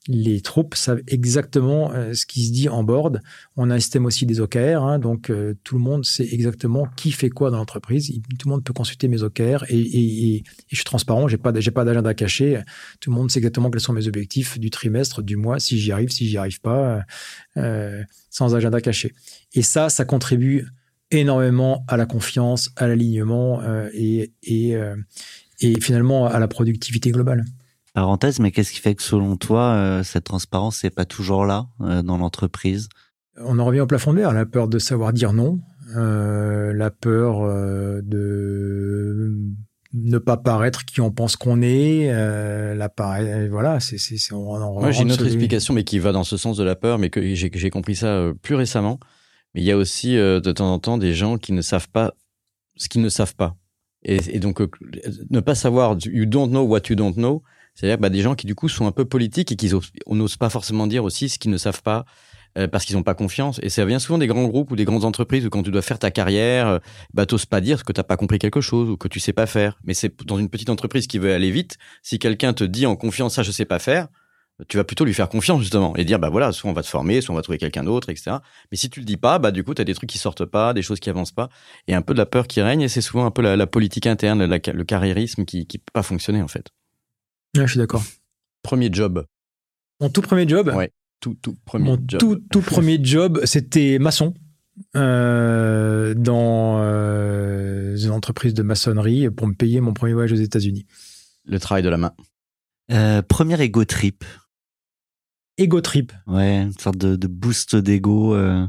B: les troupes savent exactement ce qui se dit en board. On a un système aussi des OKR, hein, donc tout le monde sait exactement qui fait quoi dans l'entreprise. Tout le monde peut consulter mes OKR et, je suis transparent, j'ai pas j'ai pas d'agenda caché. Tout le monde sait exactement quels sont mes objectifs du trimestre, du mois, si j'y arrive, si j'y arrive pas, sans agenda caché. Et ça, ça contribue énormément à la confiance, à l'alignement euh, et, et, euh, et, finalement à la productivité globale.
A: Parenthèse, mais qu'est-ce qui fait que selon toi, euh, cette transparence n'est pas toujours là dans l'entreprise?
B: On en revient au plafond de verre, la peur de savoir dire non, la peur de ne pas paraître qui on pense qu'on est, la voilà, c'est c'est
C: Moi j'ai une autre explication mais qui va dans ce sens de la peur mais que j'ai compris ça plus récemment. Il y a aussi euh, de temps en temps des gens qui ne savent pas ce qu'ils ne savent pas. Et, donc, euh, ne pas savoir you don't know what you don't know, c'est-à-dire bah, des gens qui du coup sont un peu politiques et qui n'osent pas forcément dire aussi ce qu'ils ne savent pas euh, parce qu'ils n'ont pas confiance. Et ça vient souvent des grands groupes ou des grandes entreprises où quand tu dois faire ta carrière, bah, t'oses pas dire que tu n'as pas compris quelque chose ou que tu sais pas faire. Mais c'est dans une petite entreprise qui veut aller vite, si quelqu'un te dit en confiance ça je sais pas faire, tu vas plutôt lui faire confiance justement et dire bah voilà soit on va te former soit on va trouver quelqu'un d'autre etc mais si tu le dis pas bah du coup tu as des trucs qui sortent pas des choses qui avancent pas et un peu de la peur qui règne et c'est souvent un peu la, politique interne le carriérisme qui qui peut pas fonctionner en fait.
B: Je suis d'accord.
C: Premier job.
B: Mon tout premier job
C: ouais tout tout premier
B: mon
C: job.
B: tout tout premier job c'était maçon euh, dans euh, une entreprise de maçonnerie pour me payer mon premier voyage aux États-Unis.
C: Le travail de la main.
A: Euh, premier ego trip
B: ego trip.
A: Ouais, une sorte de, de boost d'ego. Euh,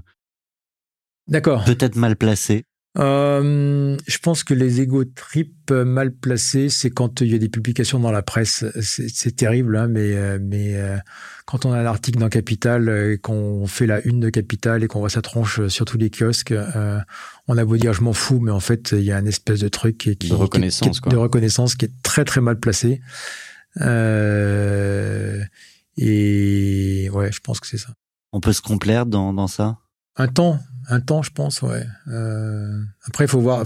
B: D'accord.
A: Peut-être mal placé.
B: Euh, je pense que les ego trips mal placés, c'est quand il y a des publications dans la presse. C'est terrible, hein, mais, euh, mais euh, quand on a un article dans Capital et qu'on fait la une de Capital et qu'on voit sa tronche sur tous les kiosques, on a beau dire je m'en fous, mais en fait il y a une espèce de truc qui,
C: de reconnaissance,
B: qui, de reconnaissance qui est très très mal placé. Euh, et ouais, je pense que c'est ça.
A: On peut se complaire dans, dans ça?
B: Un temps, un temps, je pense, ouais. Euh, après, il faut voir.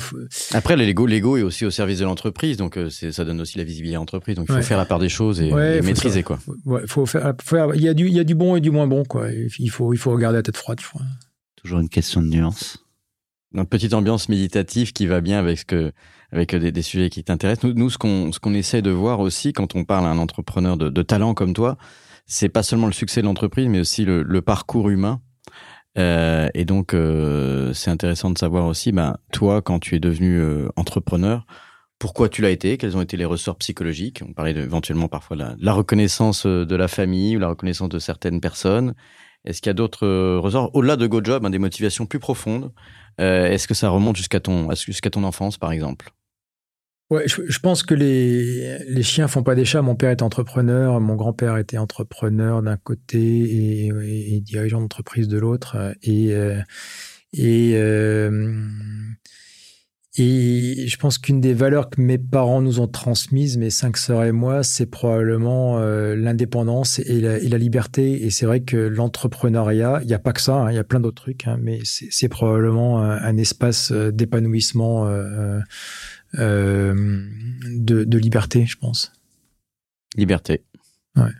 C: Après, l'ego, l'ego est aussi au service de l'entreprise, donc euh, ça donne aussi la visibilité à l'entreprise. Donc, il faut faire la part des choses et, maîtriser, quoi.
B: Ouais, faut faire, Il y a du, il y a du bon et du moins bon, quoi. Il faut, il faut regarder la tête froide, je crois.
A: Toujours une question de nuance.
C: Une petite ambiance méditative qui va bien avec ce que, avec des, des sujets qui t'intéressent. Nous, nous, ce qu'on, ce qu'on essaie de voir aussi quand on parle à un entrepreneur de, de talent comme toi, c'est pas seulement le succès de l'entreprise, mais aussi le, le parcours humain. Euh, et donc, euh, c'est intéressant de savoir aussi, ben, toi, quand tu es devenu euh, entrepreneur, pourquoi tu l'as été, quels ont été les ressorts psychologiques? On parlait éventuellement parfois de la, reconnaissance de la famille ou la reconnaissance de certaines personnes. Est-ce qu'il y a d'autres ressorts au-delà de GoJob, hein, des motivations plus profondes? Est-ce que ça remonte jusqu'à ton jusqu'à ton enfance, par exemple?
B: Ouais, je, pense que les, les chiens font pas des chats. Mon père est entrepreneur, mon grand-père était entrepreneur d'un côté et, dirigeant d'entreprise de l'autre. Et, euh, et, euh, et je pense qu'une des valeurs que mes parents nous ont transmises, mes cinq sœurs et moi, c'est probablement euh, l'indépendance et la, liberté. Et c'est vrai que l'entrepreneuriat, il n'y a pas que ça, hein, il y a plein d'autres trucs, hein, mais c'est probablement un, espace d'épanouissement de, de, liberté, je pense.
C: Liberté.
B: Ouais.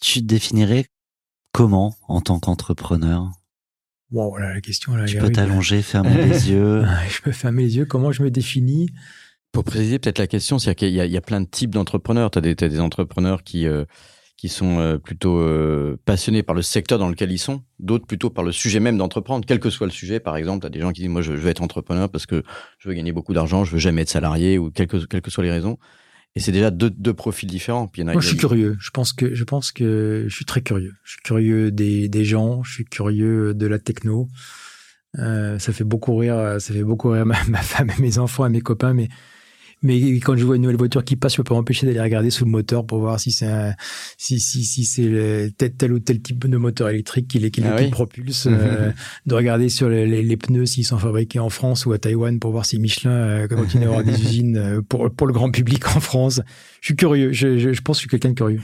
A: Tu te définirais comment en tant qu'entrepreneur?
B: Wow, voilà la question. Là,
A: tu peux t'allonger, fermer les yeux.
B: Je peux fermer les yeux. Comment je me définis?
C: Pour préciser peut-être la question, c'est qu'il y, y, a plein de types d'entrepreneurs. Tu as, as, des entrepreneurs qui, euh, qui sont euh, plutôt euh, passionnés par le secteur dans lequel ils sont, d'autres plutôt par le sujet même d'entreprendre, quel que soit le sujet. Par exemple, tu as des gens qui disent, moi, je, veux être entrepreneur parce que je veux gagner beaucoup d'argent, je veux jamais être salarié, ou quelles que, quelles que soient les raisons. Et c'est déjà deux, deux profils différents. Puis
B: y en a, moi, je suis curieux. Je pense que je pense que je suis très curieux. Je suis curieux des, des gens. Je suis curieux de la techno. Euh, ça fait beaucoup rire. Ça fait beaucoup rire ma, ma femme et mes enfants et mes copains. Mais mais quand je vois une nouvelle voiture qui passe, je peux pas m'empêcher d'aller regarder sous le moteur pour voir si c'est si si si c'est tel, tel, ou tel type de moteur électrique qui qui, ah propulse, euh, de regarder sur les, les, pneus s'ils sont fabriqués en France ou à Taïwan pour voir si Michelin euh, continue à avoir des usines euh, pour pour le grand public en France. Je suis curieux. Je, je, je pense que je suis quelqu'un de curieux.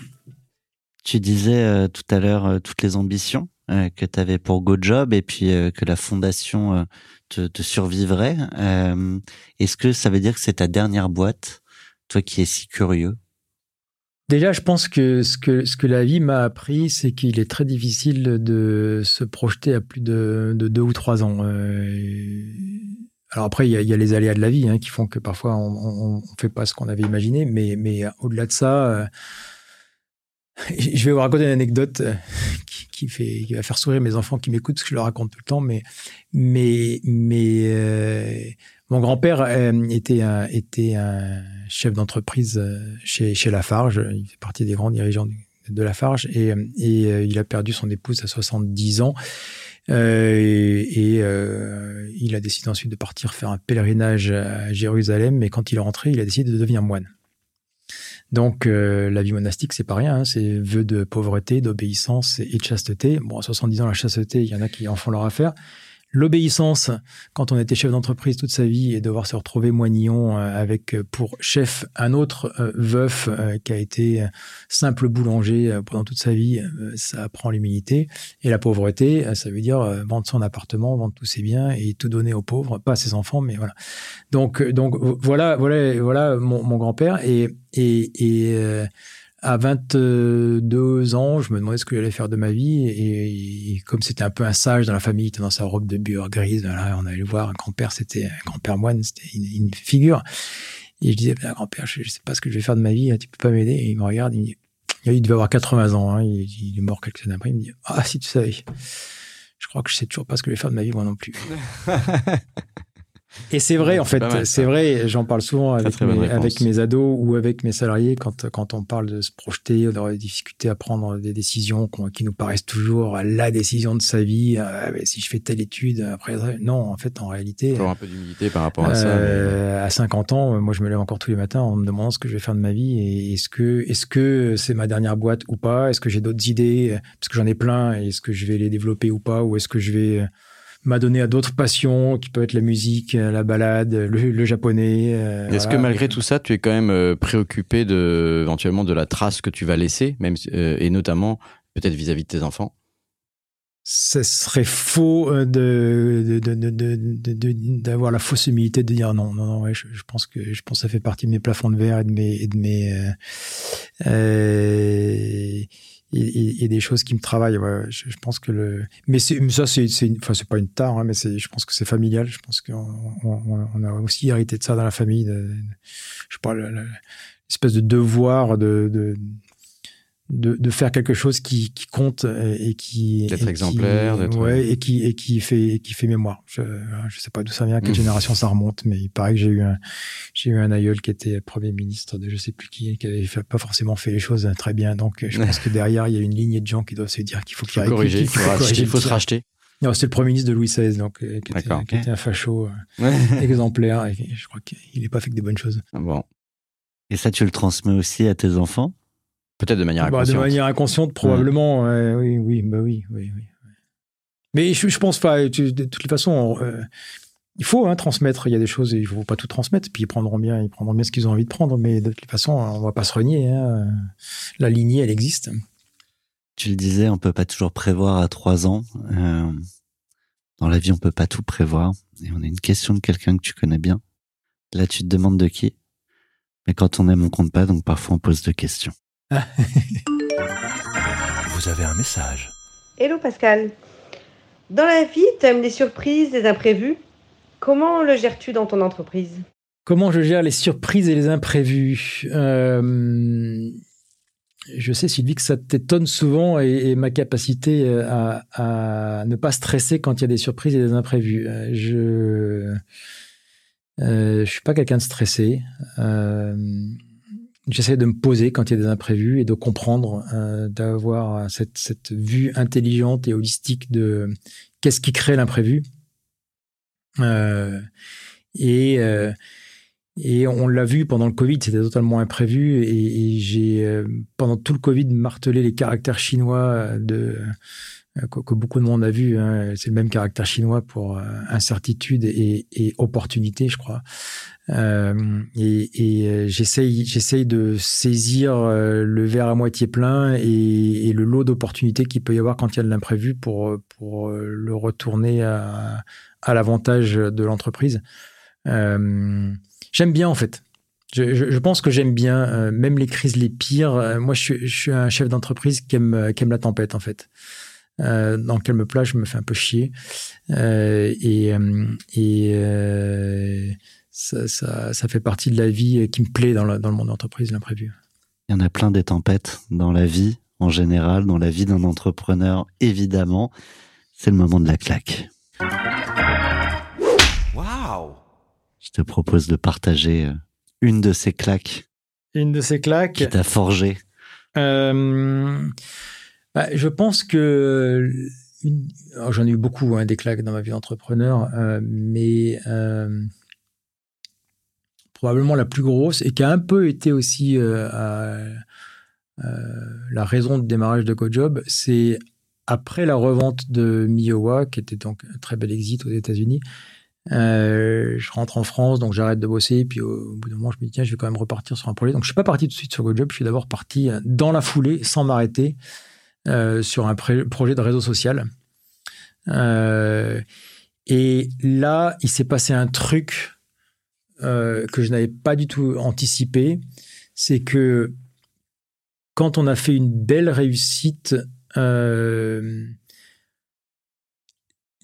A: Tu disais euh, tout à l'heure toutes les ambitions que tu avais pour GoJob et puis que la fondation te, survivrait. Euh, Est-ce que ça veut dire que c'est ta dernière boîte, toi qui es si curieux?
B: Déjà, je pense que ce que, ce que la vie m'a appris, c'est qu'il est très difficile de se projeter à plus de, de deux ou trois ans. Euh, alors après, il y, a, il y, a, les aléas de la vie hein, qui font que parfois on ne fait pas ce qu'on avait imaginé, mais, mais au-delà de ça, euh, je vais vous raconter une anecdote euh, qui, fait, qui va faire sourire mes enfants qui m'écoutent, parce que je leur raconte tout le temps, mais, mais, mais euh, mon grand-père euh, était, un, était un chef d'entreprise euh, chez, chez Lafarge, il fait partie des grands dirigeants de Lafarge, et, et il a perdu son épouse à 70 ans. Euh, et, euh, il a décidé ensuite de partir faire un pèlerinage à Jérusalem, mais quand il est rentré, il a décidé de devenir moine. Donc euh, la vie monastique, c'est pas rien, hein, c'est vœu de pauvreté, d'obéissance et de chasteté. Bon, à 70 ans, la chasteté, il y en a qui en font leur affaire. L'obéissance, quand on était chef d'entreprise toute sa vie et devoir se retrouver moignon euh, avec euh, pour chef un autre euh, veuf qui a été simple boulanger pendant toute sa vie, ça apprend l'humilité. Et la pauvreté, ça veut dire vendre son appartement, vendre tous ses biens et tout donner aux pauvres, pas à ses enfants, mais voilà. Donc, donc voilà, voilà, voilà mon, mon grand-père et et, et à 22 ans, je me demandais ce que j'allais faire de ma vie. Et, comme c'était un peu un sage dans la famille, il était dans sa robe de bure grise, voilà, on allait le voir. Un grand-père, c'était un grand-père moine, c'était une, figure. Et je disais, ben, grand-père, je, ne sais pas ce que je vais faire de ma vie, tu peux pas m'aider. Et il me regarde, il me dit, il devait avoir 80 ans, hein, il, est mort quelques années après. Il me dit, ah, si tu savais. Je crois que je sais toujours pas ce que je vais faire de ma vie, moi non plus. Et c'est vrai, en fait, c'est vrai, j'en parle souvent avec, mes, avec mes, ados ou avec mes salariés quand, quand on parle de se projeter, d'avoir des difficultés à prendre des décisions qui nous paraissent toujours la décision de sa vie. Euh, si je fais telle étude, après, non, en fait, en réalité.
C: Faut un peu d'humilité par rapport à ça.
B: Euh, à 50 ans, moi, je me lève encore tous les matins en me demandant ce que je vais faire de ma vie et est-ce que, est-ce que c'est ma dernière boîte ou pas? Est-ce que j'ai d'autres idées? Parce que j'en ai plein. Est-ce que je vais les développer ou pas? Ou est-ce que je vais, m'a donné à d'autres passions qui peuvent être la musique, la balade, le, japonais.
C: Euh, Est-ce que malgré tout ça, tu es quand même euh, préoccupé de éventuellement de la trace que tu vas laisser, même euh, et notamment peut-être vis-à-vis de tes enfants?
B: Ce serait faux de, d'avoir la fausse humilité de dire non, non, non. Ouais, je, pense que je pense que ça fait partie de mes plafonds de verre et de mes et de mes il y a des choses qui me travaillent. Ouais, je, je, pense que le, mais ça c'est, enfin c'est pas une tare, hein, mais je pense que c'est familial. Je pense qu'on on, on, a aussi hérité de ça dans la famille. De, je parle l'espèce de devoir de, de de, de faire quelque chose qui, qui compte et qui
C: D'être
B: et qui-
C: exemplaire, d'être-
B: ouais, et qui et qui fait et qui fait mémoire. Je je sais pas d'où ça vient, à quelle génération ça remonte, mais il paraît que j'ai eu un j'ai eu un aïeul qui était premier ministre de je sais plus qui, qui avait fait- pas forcément fait les choses très bien. Donc je pense que derrière il y a une lignée de gens qui doivent se dire qu'il faut qu'il
C: Faut corriger, il faut, racheter, il faut se racheter.
B: Non, c'était le premier ministre de Louis XVI, donc euh, qui, était,
C: D'accord.
B: qui était un facho euh, exemplaire. Et je crois qu'il n'est pas fait que des bonnes choses.
C: Bon,
A: Et ça, tu le transmets aussi à tes enfants?
C: Peut-être de manière
B: Bah, de
C: inconsciente.
B: manière inconsciente, probablement. ouais, oui, oui, bah oui, oui, oui. Mais je, je pense pas. tu- De toutes les façons, euh, il faut hein, transmettre. Il y a des choses, il faut pas tout transmettre. Puis ils prendront bien, ils prendront bien ce qu'ils ont envie de prendre. Mais de toute façon, on va pas se renier. hein. La lignée, elle existe.
A: Tu le disais, on peut pas toujours prévoir à trois ans. Euh, dans la vie, on peut pas tout prévoir. Et on a une question de quelqu'un que tu connais bien. Là, tu te demandes de qui. Mais quand on aime, on compte pas, donc parfois on pose deux questions.
D: Vous avez un message.
G: Hello Pascal. Dans la vie, tu aimes les surprises, les imprévus. Comment le gères-tu dans ton entreprise?
B: Comment je gère les surprises et les imprévus? Euh, Je sais, Sylvie, que ça t'étonne souvent et, et ma capacité euh, à, à ne pas stresser quand il y a des surprises et des imprévus. Euh, Je euh, je suis pas quelqu'un de stressé. Euh, J'essaie de me poser quand il y a des imprévus et de comprendre, euh, d'avoir cette, cette vue intelligente et holistique de qu'est-ce qui crée l'imprévu. Euh, et, euh, et on l'a vu pendant le Covid, c'était totalement imprévu. Et, et j'ai, euh, pendant tout le Covid, martelé les caractères chinois de, que, que beaucoup de monde a vu. hein. C'est le même caractère chinois pour euh, incertitude et, et opportunité, je crois. Euh, et et euh, j'essaye, de saisir euh, le verre à moitié plein et, et le lot d'opportunités qu'il peut y avoir quand il y a de l'imprévu pour, pour euh, le retourner à, à l'avantage de l'entreprise. Euh, j'aime bien en fait. Je, je, je pense que j'aime bien, euh, même les crises les pires. euh, moi, je je suis un chef d'entreprise qui aime, euh, qui aime la tempête en fait. Euh, dans lequel me place, je me fais un peu chier. Euh, et euh, et euh, ça, ça, ça fait partie de la vie qui me plaît dans, le- dans le monde de l'entreprise, l'imprévu.
A: Il y en a plein des tempêtes dans la vie, en général, dans la vie d'un entrepreneur, évidemment. C'est le moment de la claque.
D: Waouh
A: Je te propose de partager une de ces claques
B: Une de ces claques.
A: qui t'a forgé.
B: Euh, je pense que j'en ai eu beaucoup hein, des claques dans ma vie d'entrepreneur, euh, mais euh, probablement la plus grosse et qui a un peu été aussi euh, la raison de démarrage de GoJob, c'est après la revente de Miowa, qui était donc un très bel exit aux États-Unis. je rentre en France, donc j'arrête de bosser. Puis au, bout d'un moment, je me dis, tiens, je vais quand même repartir sur un projet. Donc je suis pas parti tout de suite sur GoJob, je suis d'abord parti dans la foulée, sans m'arrêter, euh, sur un projet de réseau social. Euh, et là, il s'est passé un truc euh, que je n'avais pas du tout anticipé. C'est que quand on a fait une belle réussite, les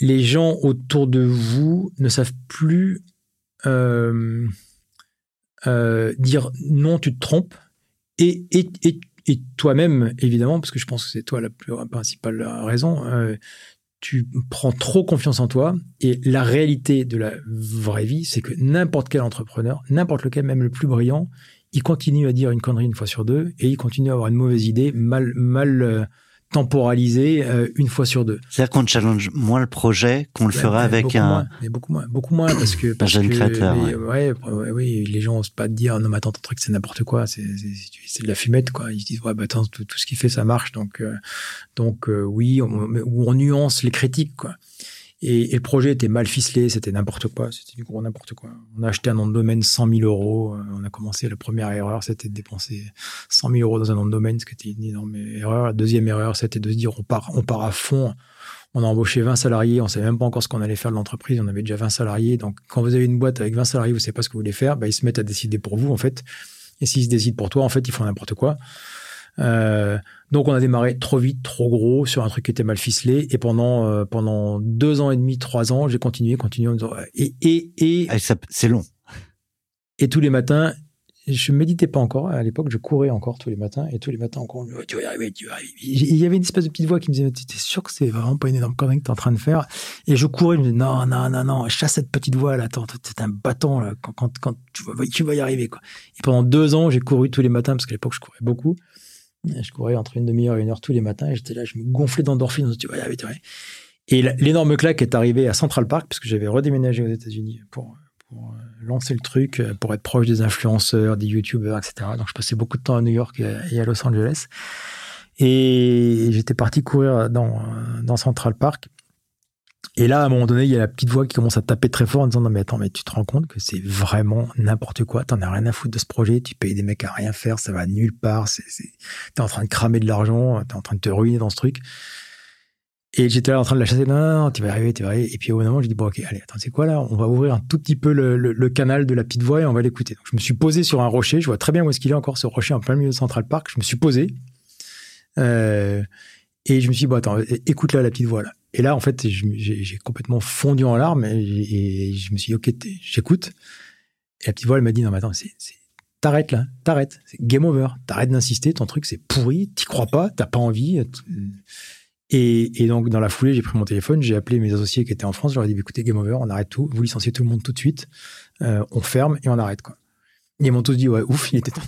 B: gens autour de vous ne savent plus dire non, tu te trompes. Et, et toi-même, évidemment, parce que je pense que c'est toi la plus la principale raison, euh, tu prends trop confiance en toi. Et la réalité de la vraie vie, c'est que n'importe quel entrepreneur, n'importe lequel, même le plus brillant, il continue à dire une connerie une fois sur deux et il continue à avoir une mauvaise idée mal, mal temporalisée euh, une fois sur deux.
A: C'est-à-dire qu'on challenge moins le projet qu'on le
B: Ouais,
A: fera avec un.
B: moins, mais beaucoup moins, beaucoup moins parce que parce
A: jeune
B: que
A: créateur,
B: les- ouais. ouais, oui, les gens osent pas te dire non mais attends ton truc c'est n'importe quoi, c'est de la fumette quoi. Ils se disent ouais bah attends tout, tout ce qu'il fait ça marche donc euh, donc euh, oui on, on nuance les critiques quoi. Et, et le projet était mal ficelé, c'était n'importe quoi, c'était du gros n'importe quoi. On a acheté un nom de domaine 100 000 euros. euh, On a commencé, la première erreur, c'était de dépenser 100 000 euros dans un nom de domaine, ce qui était une énorme erreur. La deuxième erreur, c'était de se dire on part, on part à fond. On a embauché 20 salariés, on savait même pas encore ce qu'on allait faire de l'entreprise, on avait déjà 20 salariés. Donc, quand vous avez une boîte avec 20 salariés, vous savez pas ce que vous voulez faire, bah, ils se mettent à décider pour vous, en fait. Et s'ils se décident pour toi, en fait, ils font n'importe quoi. Euh, donc, on a démarré trop vite, trop gros, sur un truc qui était mal ficelé. Et pendant, euh, pendant deux ans et demi, trois ans, j'ai continué, continué en disant, et, et, et,
A: Ah, C'est long.
B: et tous les matins, je méditais pas encore. À l'époque, je courais encore tous les matins. Et tous les matins, encore, tu vas y arriver, tu vas y arriver. Il y avait une espèce de petite voix qui me disait, tu es sûr que c'est vraiment pas une énorme connerie que tu es en train de faire? Et je courais, je me disais, non, non, non, non, chasse cette petite voix là. C'est un bâton là. Quand, quand, quand tu, vas, tu vas y arriver. Quoi. Et pendant deux ans, j'ai couru tous les matins parce qu'à l'époque, je courais beaucoup. Je courais entre une demi-heure et une heure tous les matins. Et j'étais là, je me gonflais d'endorphine. Tu vas y arriver, tu vas y arriver. Et l'énorme claque est arrivée à Central Park parce que j'avais redéménagé aux États-Unis pour euh, lancer le truc, euh, pour être proche des influenceurs, des youtubeurs, etc. Donc je passais beaucoup de temps à New York et à Los Angeles. Et j'étais parti courir dans, dans Central Park. Et là, à un moment donné, il y a la petite voix qui commence à taper très fort en disant non mais attends, mais tu te rends compte que c'est vraiment n'importe quoi. T'en as rien à foutre de ce projet. Tu payes des mecs à rien faire, ça va nulle part. T'es en train de cramer de l'argent, t'es en train de te ruiner dans ce truc. Et j'étais là en train de la chasser. Non, non, tu vas y arriver, tu vas y arriver. Et puis au bout d'un moment, j'ai dit, bon, ok, allez, attends, c'est quoi là? On va ouvrir un tout petit peu le, le, canal de la petite voix et on va l'écouter. Donc je me suis posé sur un rocher. Je vois très bien où est-ce qu'il est encore, ce rocher en plein milieu de Central Park. Je me suis posé. Euh, et je me suis dit, bon, attends, écoute là la petite voix là. Et là, en fait, j'ai complètement fondu en larmes et, je me suis dit, ok, j'écoute. Et la petite voix, elle m'a dit, non, mais attends, t'arrêtes là, t'arrêtes, game over, t'arrêtes d'insister, ton truc c'est pourri, t'y crois pas, t'as pas envie. Et, donc, dans la foulée, j'ai pris mon téléphone, j'ai appelé mes associés qui étaient en France, je leur ai dit, écoutez, game over, on arrête tout, vous licenciez tout le monde tout de suite, euh, on ferme et on arrête. Quoi. Et ils m'ont tous dit, ouais, ouf, il était temps.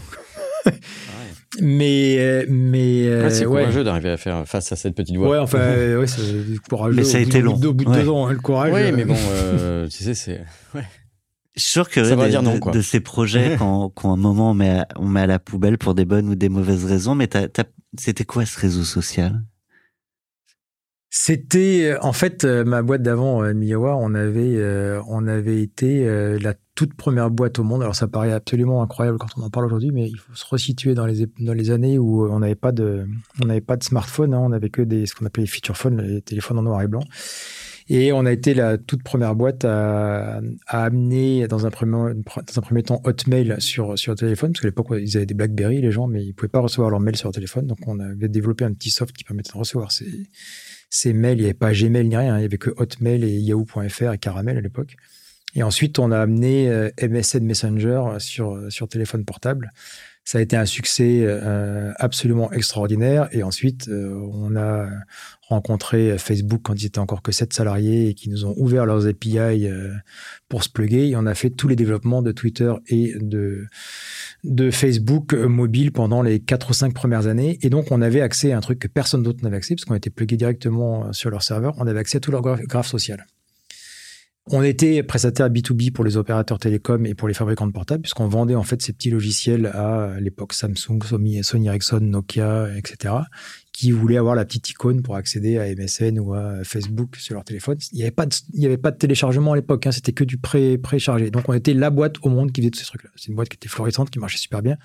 B: Mais euh, mais
C: euh, c'est courageux d'arriver à faire face à cette petite voix.
B: Ouais, enfin, ouais, c'est courageux.
A: Mais ça a été long.
B: Au bout de deux ans, hein, le courage.
C: Oui, mais bon, tu sais, c'est. Ouais.
A: Je suis sûr que de, de, ces projets, quand, quand un moment on met, à, on met à la poubelle pour des bonnes ou des mauvaises raisons, mais c'était quoi ce réseau social?
B: C'était euh, en fait euh, ma boîte d'avant, euh, Miyawa. On avait, on avait été la toute première boîte au monde. Alors ça paraît absolument incroyable quand on en parle aujourd'hui, mais il faut se resituer dans les dans les années où on n'avait pas de, on n'avait pas de smartphone. Hein. on avait que des ce qu'on appelait les feature phones, les téléphones en noir et blanc. Et on a été la toute première boîte à, à amener dans un, premier, temps Hotmail sur, sur le téléphone, parce qu'à l'époque, ils avaient des BlackBerry, les gens, mais ils ne pouvaient pas recevoir leur mail sur leur téléphone. Donc, on avait développé un petit soft qui permettait de recevoir ces, ces mails, il n'y avait pas Gmail ni rien, il n'y avait que Hotmail et Yahoo.fr et Caramel à l'époque. Et ensuite, on a amené euh, MSN Messenger sur, sur téléphone portable. Ça a été un succès euh, absolument extraordinaire. Et ensuite, euh, on a rencontré Facebook quand ils étaient encore que 7 salariés et qui nous ont ouvert leurs API euh, pour se plugger. Et on a fait tous les développements de Twitter et de, de Facebook mobile pendant les 4 ou 5 premières années. Et donc, on avait accès à un truc que personne d'autre n'avait accès, parce qu'on était plugué directement sur leur serveur. On avait accès à tout leur graphe social. On était prestataire B2B pour les opérateurs télécoms et pour les fabricants de portables, puisqu'on vendait en fait ces petits logiciels à l'époque Samsung, Sony, Sony Ericsson, Nokia, etc., qui voulaient avoir la petite icône pour accéder à MSN ou à Facebook sur leur téléphone. Il n'y avait, pas de, téléchargement à l'époque, hein, c'était que du pré, préchargé. Donc on était la boîte au monde qui faisait tous ces trucs-là. C'est une boîte qui était florissante, qui marchait super bien.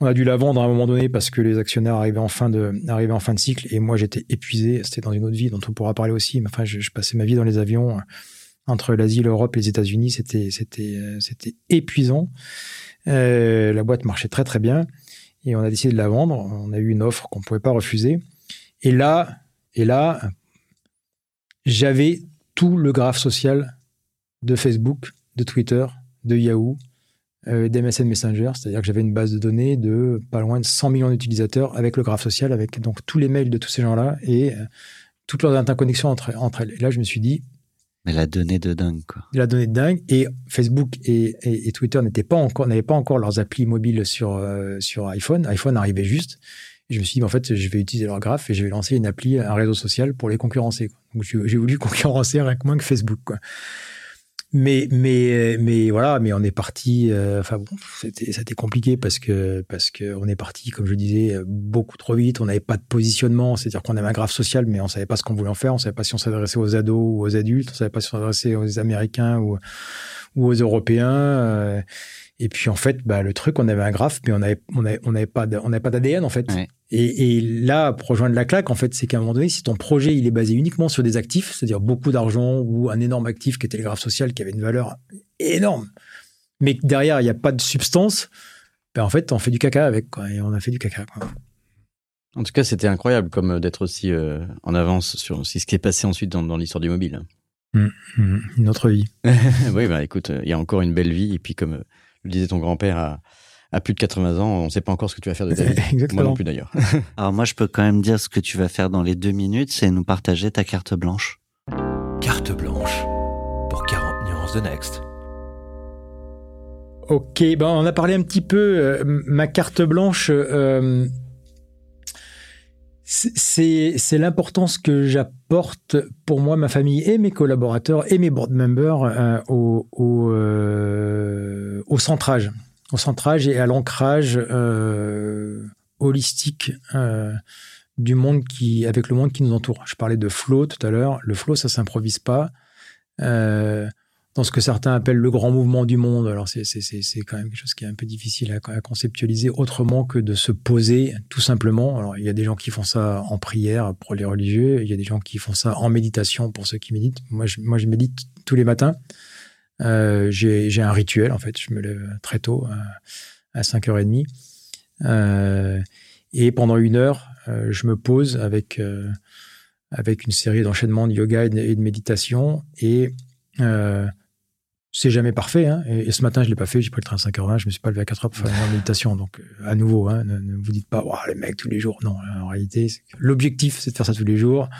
B: On a dû la vendre à un moment donné parce que les actionnaires arrivaient en fin de, arrivaient en fin de cycle et moi j'étais épuisé. C'était dans une autre vie dont on pourra parler aussi. Mais enfin, je passais ma vie dans les avions entre l'Asie, l'Europe et les États-Unis, c'était c'était euh, c'était épuisant. Euh, la boîte marchait très très bien et on a décidé de la vendre. On a eu une offre qu'on pouvait pas refuser. Et là, et là, j'avais tout le graphe social de Facebook, de Twitter, de Yahoo, euh, d'MSN Messenger, c'est-à-dire que j'avais une base de données de pas loin de 100 millions d'utilisateurs avec le graphe social, avec donc tous les mails de tous ces gens-là et euh, toutes leurs interconnexions entre, entre elles. Et là, je me suis dit,
A: mais la donnée de dingue, quoi.
B: La donnée de dingue. Et Facebook et, Twitter n'étaient pas encore, n'avaient pas encore leurs applis mobiles sur, euh, sur iPhone. iPhone arrivait juste. Je me suis dit, en fait, je vais utiliser leur graphe et je vais lancer une appli, un réseau social pour les concurrencer. Donc, j'ai voulu concurrencer rien que moins que Facebook, quoi. Mais, mais, mais voilà, mais on est parti. Euh, enfin bon, c'était, compliqué parce que parce que on est parti, comme je disais, beaucoup trop vite. On n'avait pas de positionnement, c'est-à-dire qu'on avait un graphe social, mais on savait pas ce qu'on voulait en faire. On savait pas si on s'adressait aux ados ou aux adultes. On savait pas si on s'adressait aux Américains ou ou aux Européens. Euh, et puis en fait, bah, le truc, on avait un graphe, mais on n'avait on avait, on avait pas d'ADN en fait. Et, et, là, pour rejoindre la claque, en fait, c'est qu'à un moment donné, si ton projet il est basé uniquement sur des actifs, c'est-à-dire beaucoup d'argent ou un énorme actif qui était le graphe social qui avait une valeur énorme, mais que derrière il n'y a pas de substance, ben en fait, on fait du caca avec quoi. Et on a fait du caca. Quoi.
C: En tout cas, c'était incroyable comme d'être aussi euh, en avance sur ce qui est passé ensuite dans, dans l'histoire du mobile.
B: Mmh, mmh, une autre vie.
C: oui, bah écoute, il y a encore une belle vie. Et puis, comme le disait ton grand-père à, à plus de 80 ans, on ne sait pas encore ce que tu vas faire de ta vie.
B: Exactement.
C: Moi non plus d'ailleurs.
A: Alors moi, je peux quand même dire ce que tu vas faire dans les deux minutes, c'est nous partager ta carte blanche.
D: Carte blanche pour 40 nuances de Next.
B: Ok, ben on a parlé un petit peu. euh, ma carte blanche, euh, c'est c'est l'importance que j'apporte pour moi, ma famille et mes collaborateurs et mes board members euh, au, au, euh, au centrage, au centrage et à l'ancrage euh, holistique euh, du monde qui, avec le monde qui nous entoure. Je parlais de flow tout à l'heure. Le flow, ça s'improvise pas. Euh, dans ce que certains appellent le grand mouvement du monde. Alors c'est quand même quelque chose qui est un peu difficile à, conceptualiser autrement que de se poser tout simplement. Alors il y a des gens qui font ça en prière pour les religieux, il y a des gens qui font ça en méditation pour ceux qui méditent. Moi je moi je médite tous les matins. Euh, j'ai un rituel en fait. Je me lève très tôt à, à 5h30 euh, et pendant une heure euh, je me pose avec euh, avec une série d'enchaînements de yoga et de, et de méditation et euh, c'est jamais parfait. Hein. Et, et, ce matin, je l'ai pas fait. J'ai pris le train à 5h20. Je me suis pas levé à 4h pour faire une méditation. Donc, euh, à nouveau, hein, ne, ne, vous dites pas, oh, les mecs, tous les jours. Non, en réalité, l'objectif, c'est de faire ça tous les jours.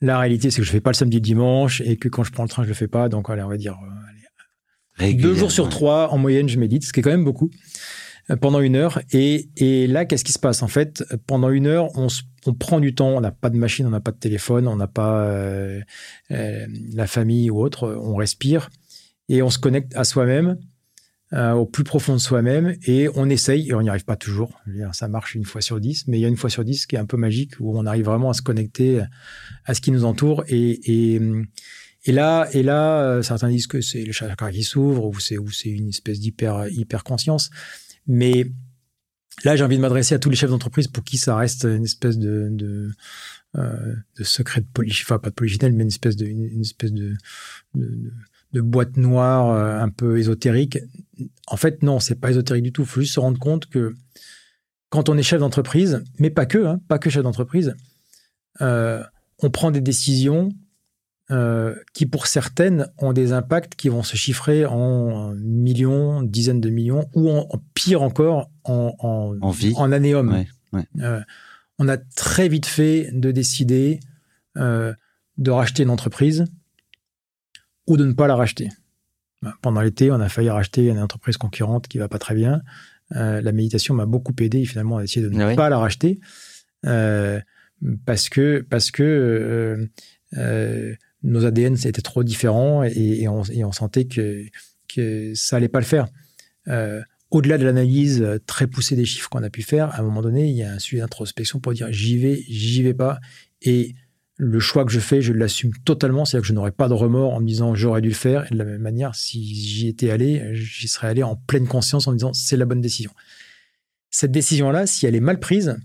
B: La réalité, c'est que je fais pas le samedi et le dimanche et que quand je prends le train, je le fais pas. Donc, allez, on va dire, euh, allez, deux jours sur trois, en moyenne, je médite, ce qui est quand même beaucoup euh, pendant une heure. Et, et là, qu'est-ce qui se passe? En fait, pendant une heure, on, on prend du temps. On n'a pas de machine, on n'a pas de téléphone, on n'a pas euh, euh, la famille ou autre. On respire et on se connecte à soi-même, euh, au plus profond de soi-même, et on essaye, et on n'y arrive pas toujours. Ça marche une fois sur dix, mais il y a une fois sur dix qui est un peu magique, où on arrive vraiment à se connecter à ce qui nous entoure. Et, là, là, certains disent que c'est le chakra qui s'ouvre, ou c'est, une espèce d'hyper, hyper conscience. Mais là, j'ai envie de m'adresser à tous les chefs d'entreprise pour qui ça reste une espèce de, euh, secret de polichinelle, enfin pas de polichinelle, mais une espèce de, espèce de de boîte noire euh, un peu ésotérique. En fait, non, c'est pas ésotérique du tout. Il faut juste se rendre compte que quand on est chef d'entreprise, mais pas que, hein, pas que chef d'entreprise, euh, on prend des décisions euh, qui, pour certaines, ont des impacts qui vont se chiffrer en millions, dizaines de millions, ou en, en pire encore, en, en,
A: en, vie.
B: en anéum.
A: Ouais, ouais.
B: Euh, on a très vite fait de décider de racheter une entreprise ou de ne pas la racheter. Pendant l'été, on a failli racheter une entreprise concurrente qui va pas très bien. Euh, la méditation m'a beaucoup aidé. Finalement, on a essayé de ne
A: Ah oui.
B: pas la racheter euh, parce que parce que euh, nos ADN c'était trop différents et, et, on, et, on, sentait que que ça allait pas le faire. Au-delà de l'analyse très poussée des chiffres qu'on a pu faire, à un moment donné, il y a un sujet d'introspection pour dire j'y vais, j'y vais pas et le choix que je fais, je l'assume totalement. C'est-à-dire que je n'aurais pas de remords en me disant j'aurais dû le faire. Et de la même manière, si j'y étais allé, j'y serais allé en pleine conscience en me disant c'est la bonne décision. Cette décision-là, si elle est mal prise,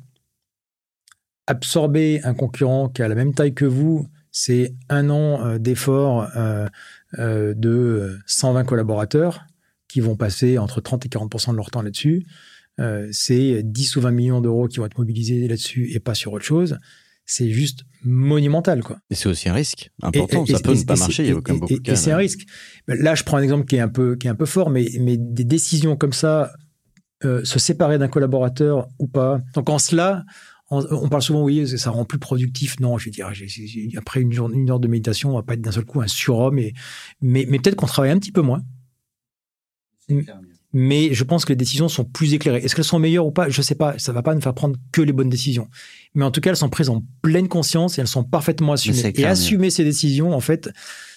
B: absorber un concurrent qui a la même taille que vous, c'est un an euh, d'effort euh, euh, de 120 collaborateurs qui vont passer entre 30 et 40 de leur temps là-dessus. C'est 10 ou 20 millions d'euros qui vont être mobilisés là-dessus et pas sur autre chose c'est juste monumental. Quoi.
C: Et c'est aussi un risque important. Et, et, ça peut et, ne pas marcher. Il y a quand même beaucoup de cas.
B: Et c'est un risque. Là, je prends un exemple qui est un peu, qui est un peu fort, mais, mais des décisions comme ça, euh, se séparer d'un collaborateur ou pas. Donc en cela, on, on, parle souvent, oui, ça rend plus productif. Non, je veux dire, j ai, j ai, après une, journée, une heure de méditation, on va pas être d'un seul coup un surhomme. Et, mais mais peut-être qu'on travaille un petit peu moins. Mais je pense que les décisions sont plus éclairées. Est-ce qu'elles sont meilleures ou pas? Je sais pas. Ça va pas nous faire prendre que les bonnes décisions. Mais en tout cas, elles sont prises en pleine conscience et elles sont parfaitement assumées. Et assumer ces décisions, en fait,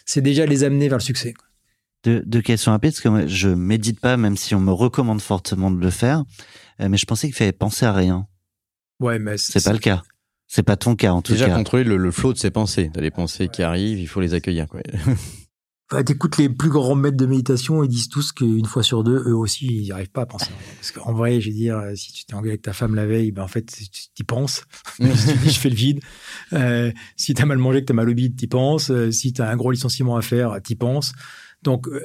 B: c'est déjà les amener vers le succès.
A: Deux, deux questions rapides, parce que moi, je médite pas, même si on me recommande fortement de le faire. Euh, mais je pensais qu'il fallait penser à rien.
B: Ouais, mais
A: c'est pas le cas. C'est pas ton cas, en tout
C: déjà
A: cas.
C: Déjà contrôler le, le, flot de ses pensées. T'as des pensées ouais. qui arrivent, il faut les accueillir, quoi.
B: Bah, T'écoutes les plus grands maîtres de méditation, ils disent tous qu'une fois sur deux, eux aussi, ils n'y arrivent pas à penser. Parce qu'en vrai, je veux dire, si tu t'es engueulé avec ta femme la veille, ben en fait, tu y penses. si tu dis, je fais le vide. Euh, si t'as mal mangé, que t'as mal au bide, t'y penses. Euh, si t'as un gros licenciement à faire, t'y penses. Donc, euh,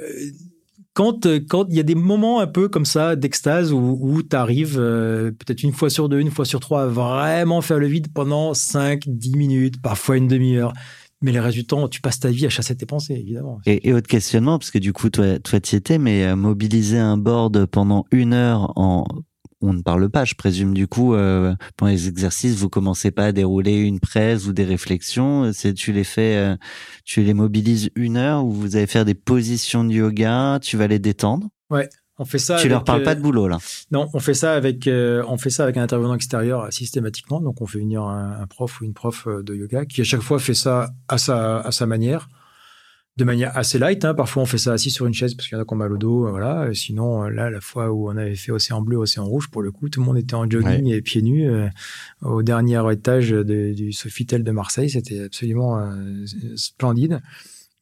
B: quand quand il y a des moments un peu comme ça d'extase où, où tu arrives euh, peut-être une fois sur deux, une fois sur trois à vraiment faire le vide pendant 5, 10 minutes, parfois une demi-heure, Mais les résultats, tu passes ta vie à chasser tes pensées, évidemment.
A: Et, et autre questionnement, parce que du coup, toi, toi, y étais, mais euh, mobiliser un board pendant une heure en, on ne parle pas, je présume. Du coup, euh, pendant les exercices, vous commencez pas à dérouler une presse ou des réflexions. C'est tu les fais, euh, tu les mobilises une heure ou vous allez faire des positions de yoga. Tu vas les détendre?
B: Ouais. On fait ça.
A: Tu leur parles pas de boulot là.
B: Non, on fait ça avec on fait ça avec un intervenant extérieur systématiquement. Donc on fait venir un, un, prof ou une prof de yoga qui à chaque fois fait ça à sa à sa manière de manière assez light. Hein. Parfois, on fait ça assis sur une chaise parce qu'il y en a qui ont mal au dos. Euh, voilà. Sinon, euh, là, la fois où on avait fait Océan Bleu, Océan Rouge, pour le coup, tout le monde était en jogging et pieds nus euh, au dernier étage du Sofitel de Marseille. C'était absolument splendide.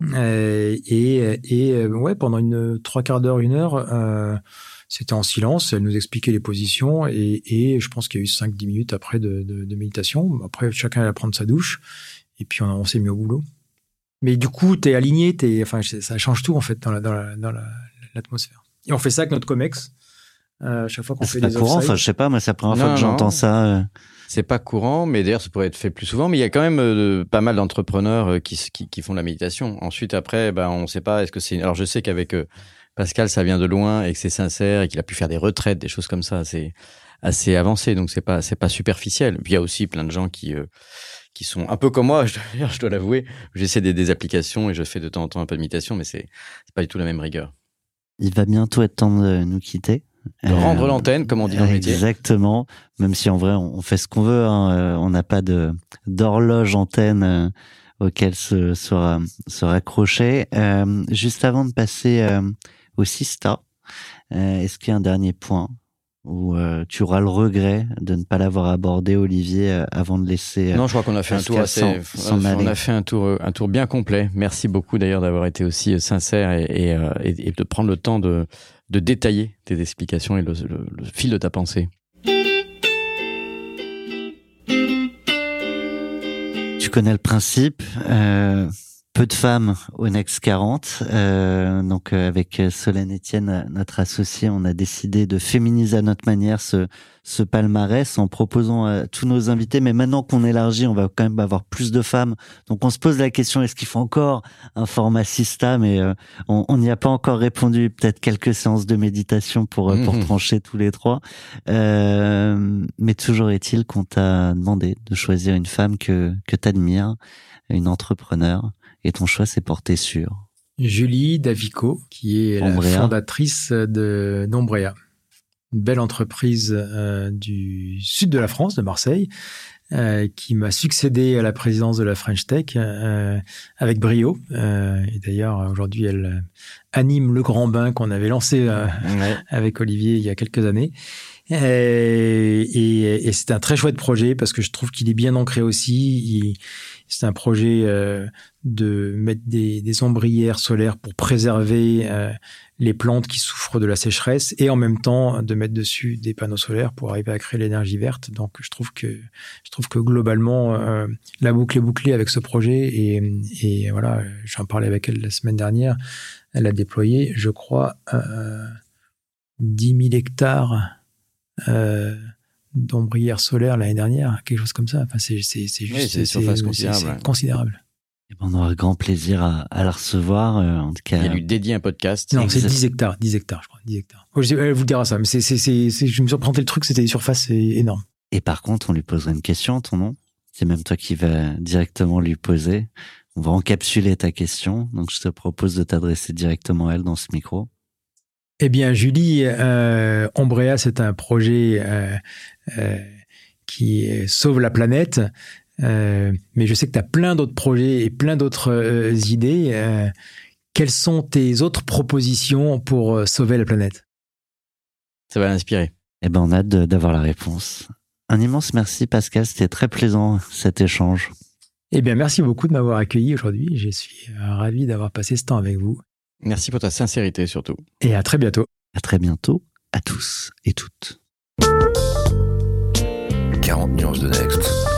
B: Et, et ouais, pendant une trois quarts d'heure, une heure, c'était en silence. Elle nous expliquait les positions et, et je pense qu'il y a eu 5-10 minutes après de, de, de, méditation. Après, chacun allait prendre sa douche et puis on, on s'est mis au boulot. Mais du coup, tu es aligné, es, enfin, ça change tout en fait dans l'atmosphère. La, dans l'atmosphère. et on fait ça avec notre COMEX. Euh, chaque fois qu'on fait des
A: courant, enfin, je sais pas, mais c'est la première fois que j'entends ça. Euh.
C: C'est pas courant, mais d'ailleurs, ça pourrait être fait plus souvent. Mais il y a quand même euh, pas mal d'entrepreneurs euh, qui, qui, qui, font de la méditation. Ensuite, après, ben, on sait pas, est-ce que c'est. Alors, je sais qu'avec euh, Pascal, ça vient de loin et que c'est sincère et qu'il a pu faire des retraites, des choses comme ça. C'est assez avancé, donc c'est pas, c'est pas superficiel. Puis il y a aussi plein de gens qui qui sont un peu comme moi, je dois, je dois l'avouer. J'essaie des, des, applications et je fais de temps en temps un peu de méditation, mais c'est pas du tout la même rigueur.
A: Il va bientôt être temps de nous quitter.
C: De rendre euh, l'antenne, comme on dit dans le métier.
A: Exactement. Même si en vrai, on fait ce qu'on veut. Hein. Euh, on n'a pas de d'horloge antenne euh, auquel se se raccrocher. Euh, juste avant de passer euh, au Sista, est-ce qu'il y a un dernier point euh, tu auras le regret de ne pas l'avoir abordé, Olivier, avant de laisser.
C: Non, je crois qu'on a fait un tour assez. on a fait un tour, un tour bien complet. Merci beaucoup d'ailleurs d'avoir été aussi sincère et, et, et, de prendre le temps de, de détailler tes explications et le, fil de ta pensée.
A: Tu connais le principe. Euh, peu de femmes au Next 40. Euh, donc euh, avec Solène Etienne, notre associé, on a décidé de féminiser à notre manière ce, ce palmarès en proposant à tous nos invités. Mais maintenant qu'on élargit, on va quand même avoir plus de femmes. Donc on se pose la question est-ce qu'il faut encore un format Sista? Mais euh, on n'y a pas encore répondu. Peut-être quelques séances de méditation pour pour mmh. trancher tous les trois. Euh, mais toujours est-il qu'on t'a demandé de choisir une femme que que t'admires, une entrepreneur et ton choix s'est porté sur
B: Julie Davico, qui est la fondatrice de Nombrea, une belle entreprise euh, du sud de la France, de Marseille, euh, qui m'a succédé à la présidence de la French Tech euh, avec brio. Euh, et d'ailleurs, aujourd'hui, elle anime le grand bain qu'on avait lancé ouais. avec Olivier il y a quelques années. Et, et, et c'est un très chouette projet parce que je trouve qu'il est bien ancré aussi. C'est un projet de mettre des, des, ombrières solaires pour préserver euh, les plantes qui souffrent de la sécheresse et en même temps de mettre dessus des panneaux solaires pour arriver à créer l'énergie verte. Donc je trouve que je trouve que globalement euh, la boucle est bouclée avec ce projet et, et voilà, j'en parlais avec elle la semaine dernière. Elle a déployé, je crois, euh, 10 000 hectares. Euh, d'ombrières solaires l'année dernière, quelque chose comme ça. Enfin, c'est c'est c'est juste
C: oui, c'est considérable.
B: considérable.
A: Et ben, on aura grand plaisir à, à la recevoir. Euh, en tout cas,
C: il lui dédié un podcast.
B: Non, c'est 10 hectares, 10 hectares, je crois, 10 hectares. Oh, je, elle vous dira ça, mais c'est c'est c'est je me suis représenté le truc, c'était des surfaces énormes.
A: Et par contre, on lui poserait une question, ton nom. C'est même toi qui vas directement lui poser. On va encapsuler ta question. Donc, je te propose de t'adresser directement à elle dans ce micro.
B: Eh bien, Julie, euh, Ombrea, c'est un projet euh, euh, qui sauve la planète. Euh, mais je sais que tu as plein d'autres projets et plein d'autres euh, idées. Euh, quelles sont tes autres propositions pour sauver la planète?
C: Ça va l'inspirer.
A: Eh ben, on a hâte d'avoir la réponse. Un immense merci, Pascal. C'était très plaisant cet échange.
B: Eh bien, merci beaucoup de m'avoir accueilli aujourd'hui. Je suis ravi d'avoir passé ce temps avec vous.
C: Merci pour ta sincérité surtout.
B: Et à très bientôt.
A: À très bientôt à tous et toutes.
D: 40 nuances de
I: Next.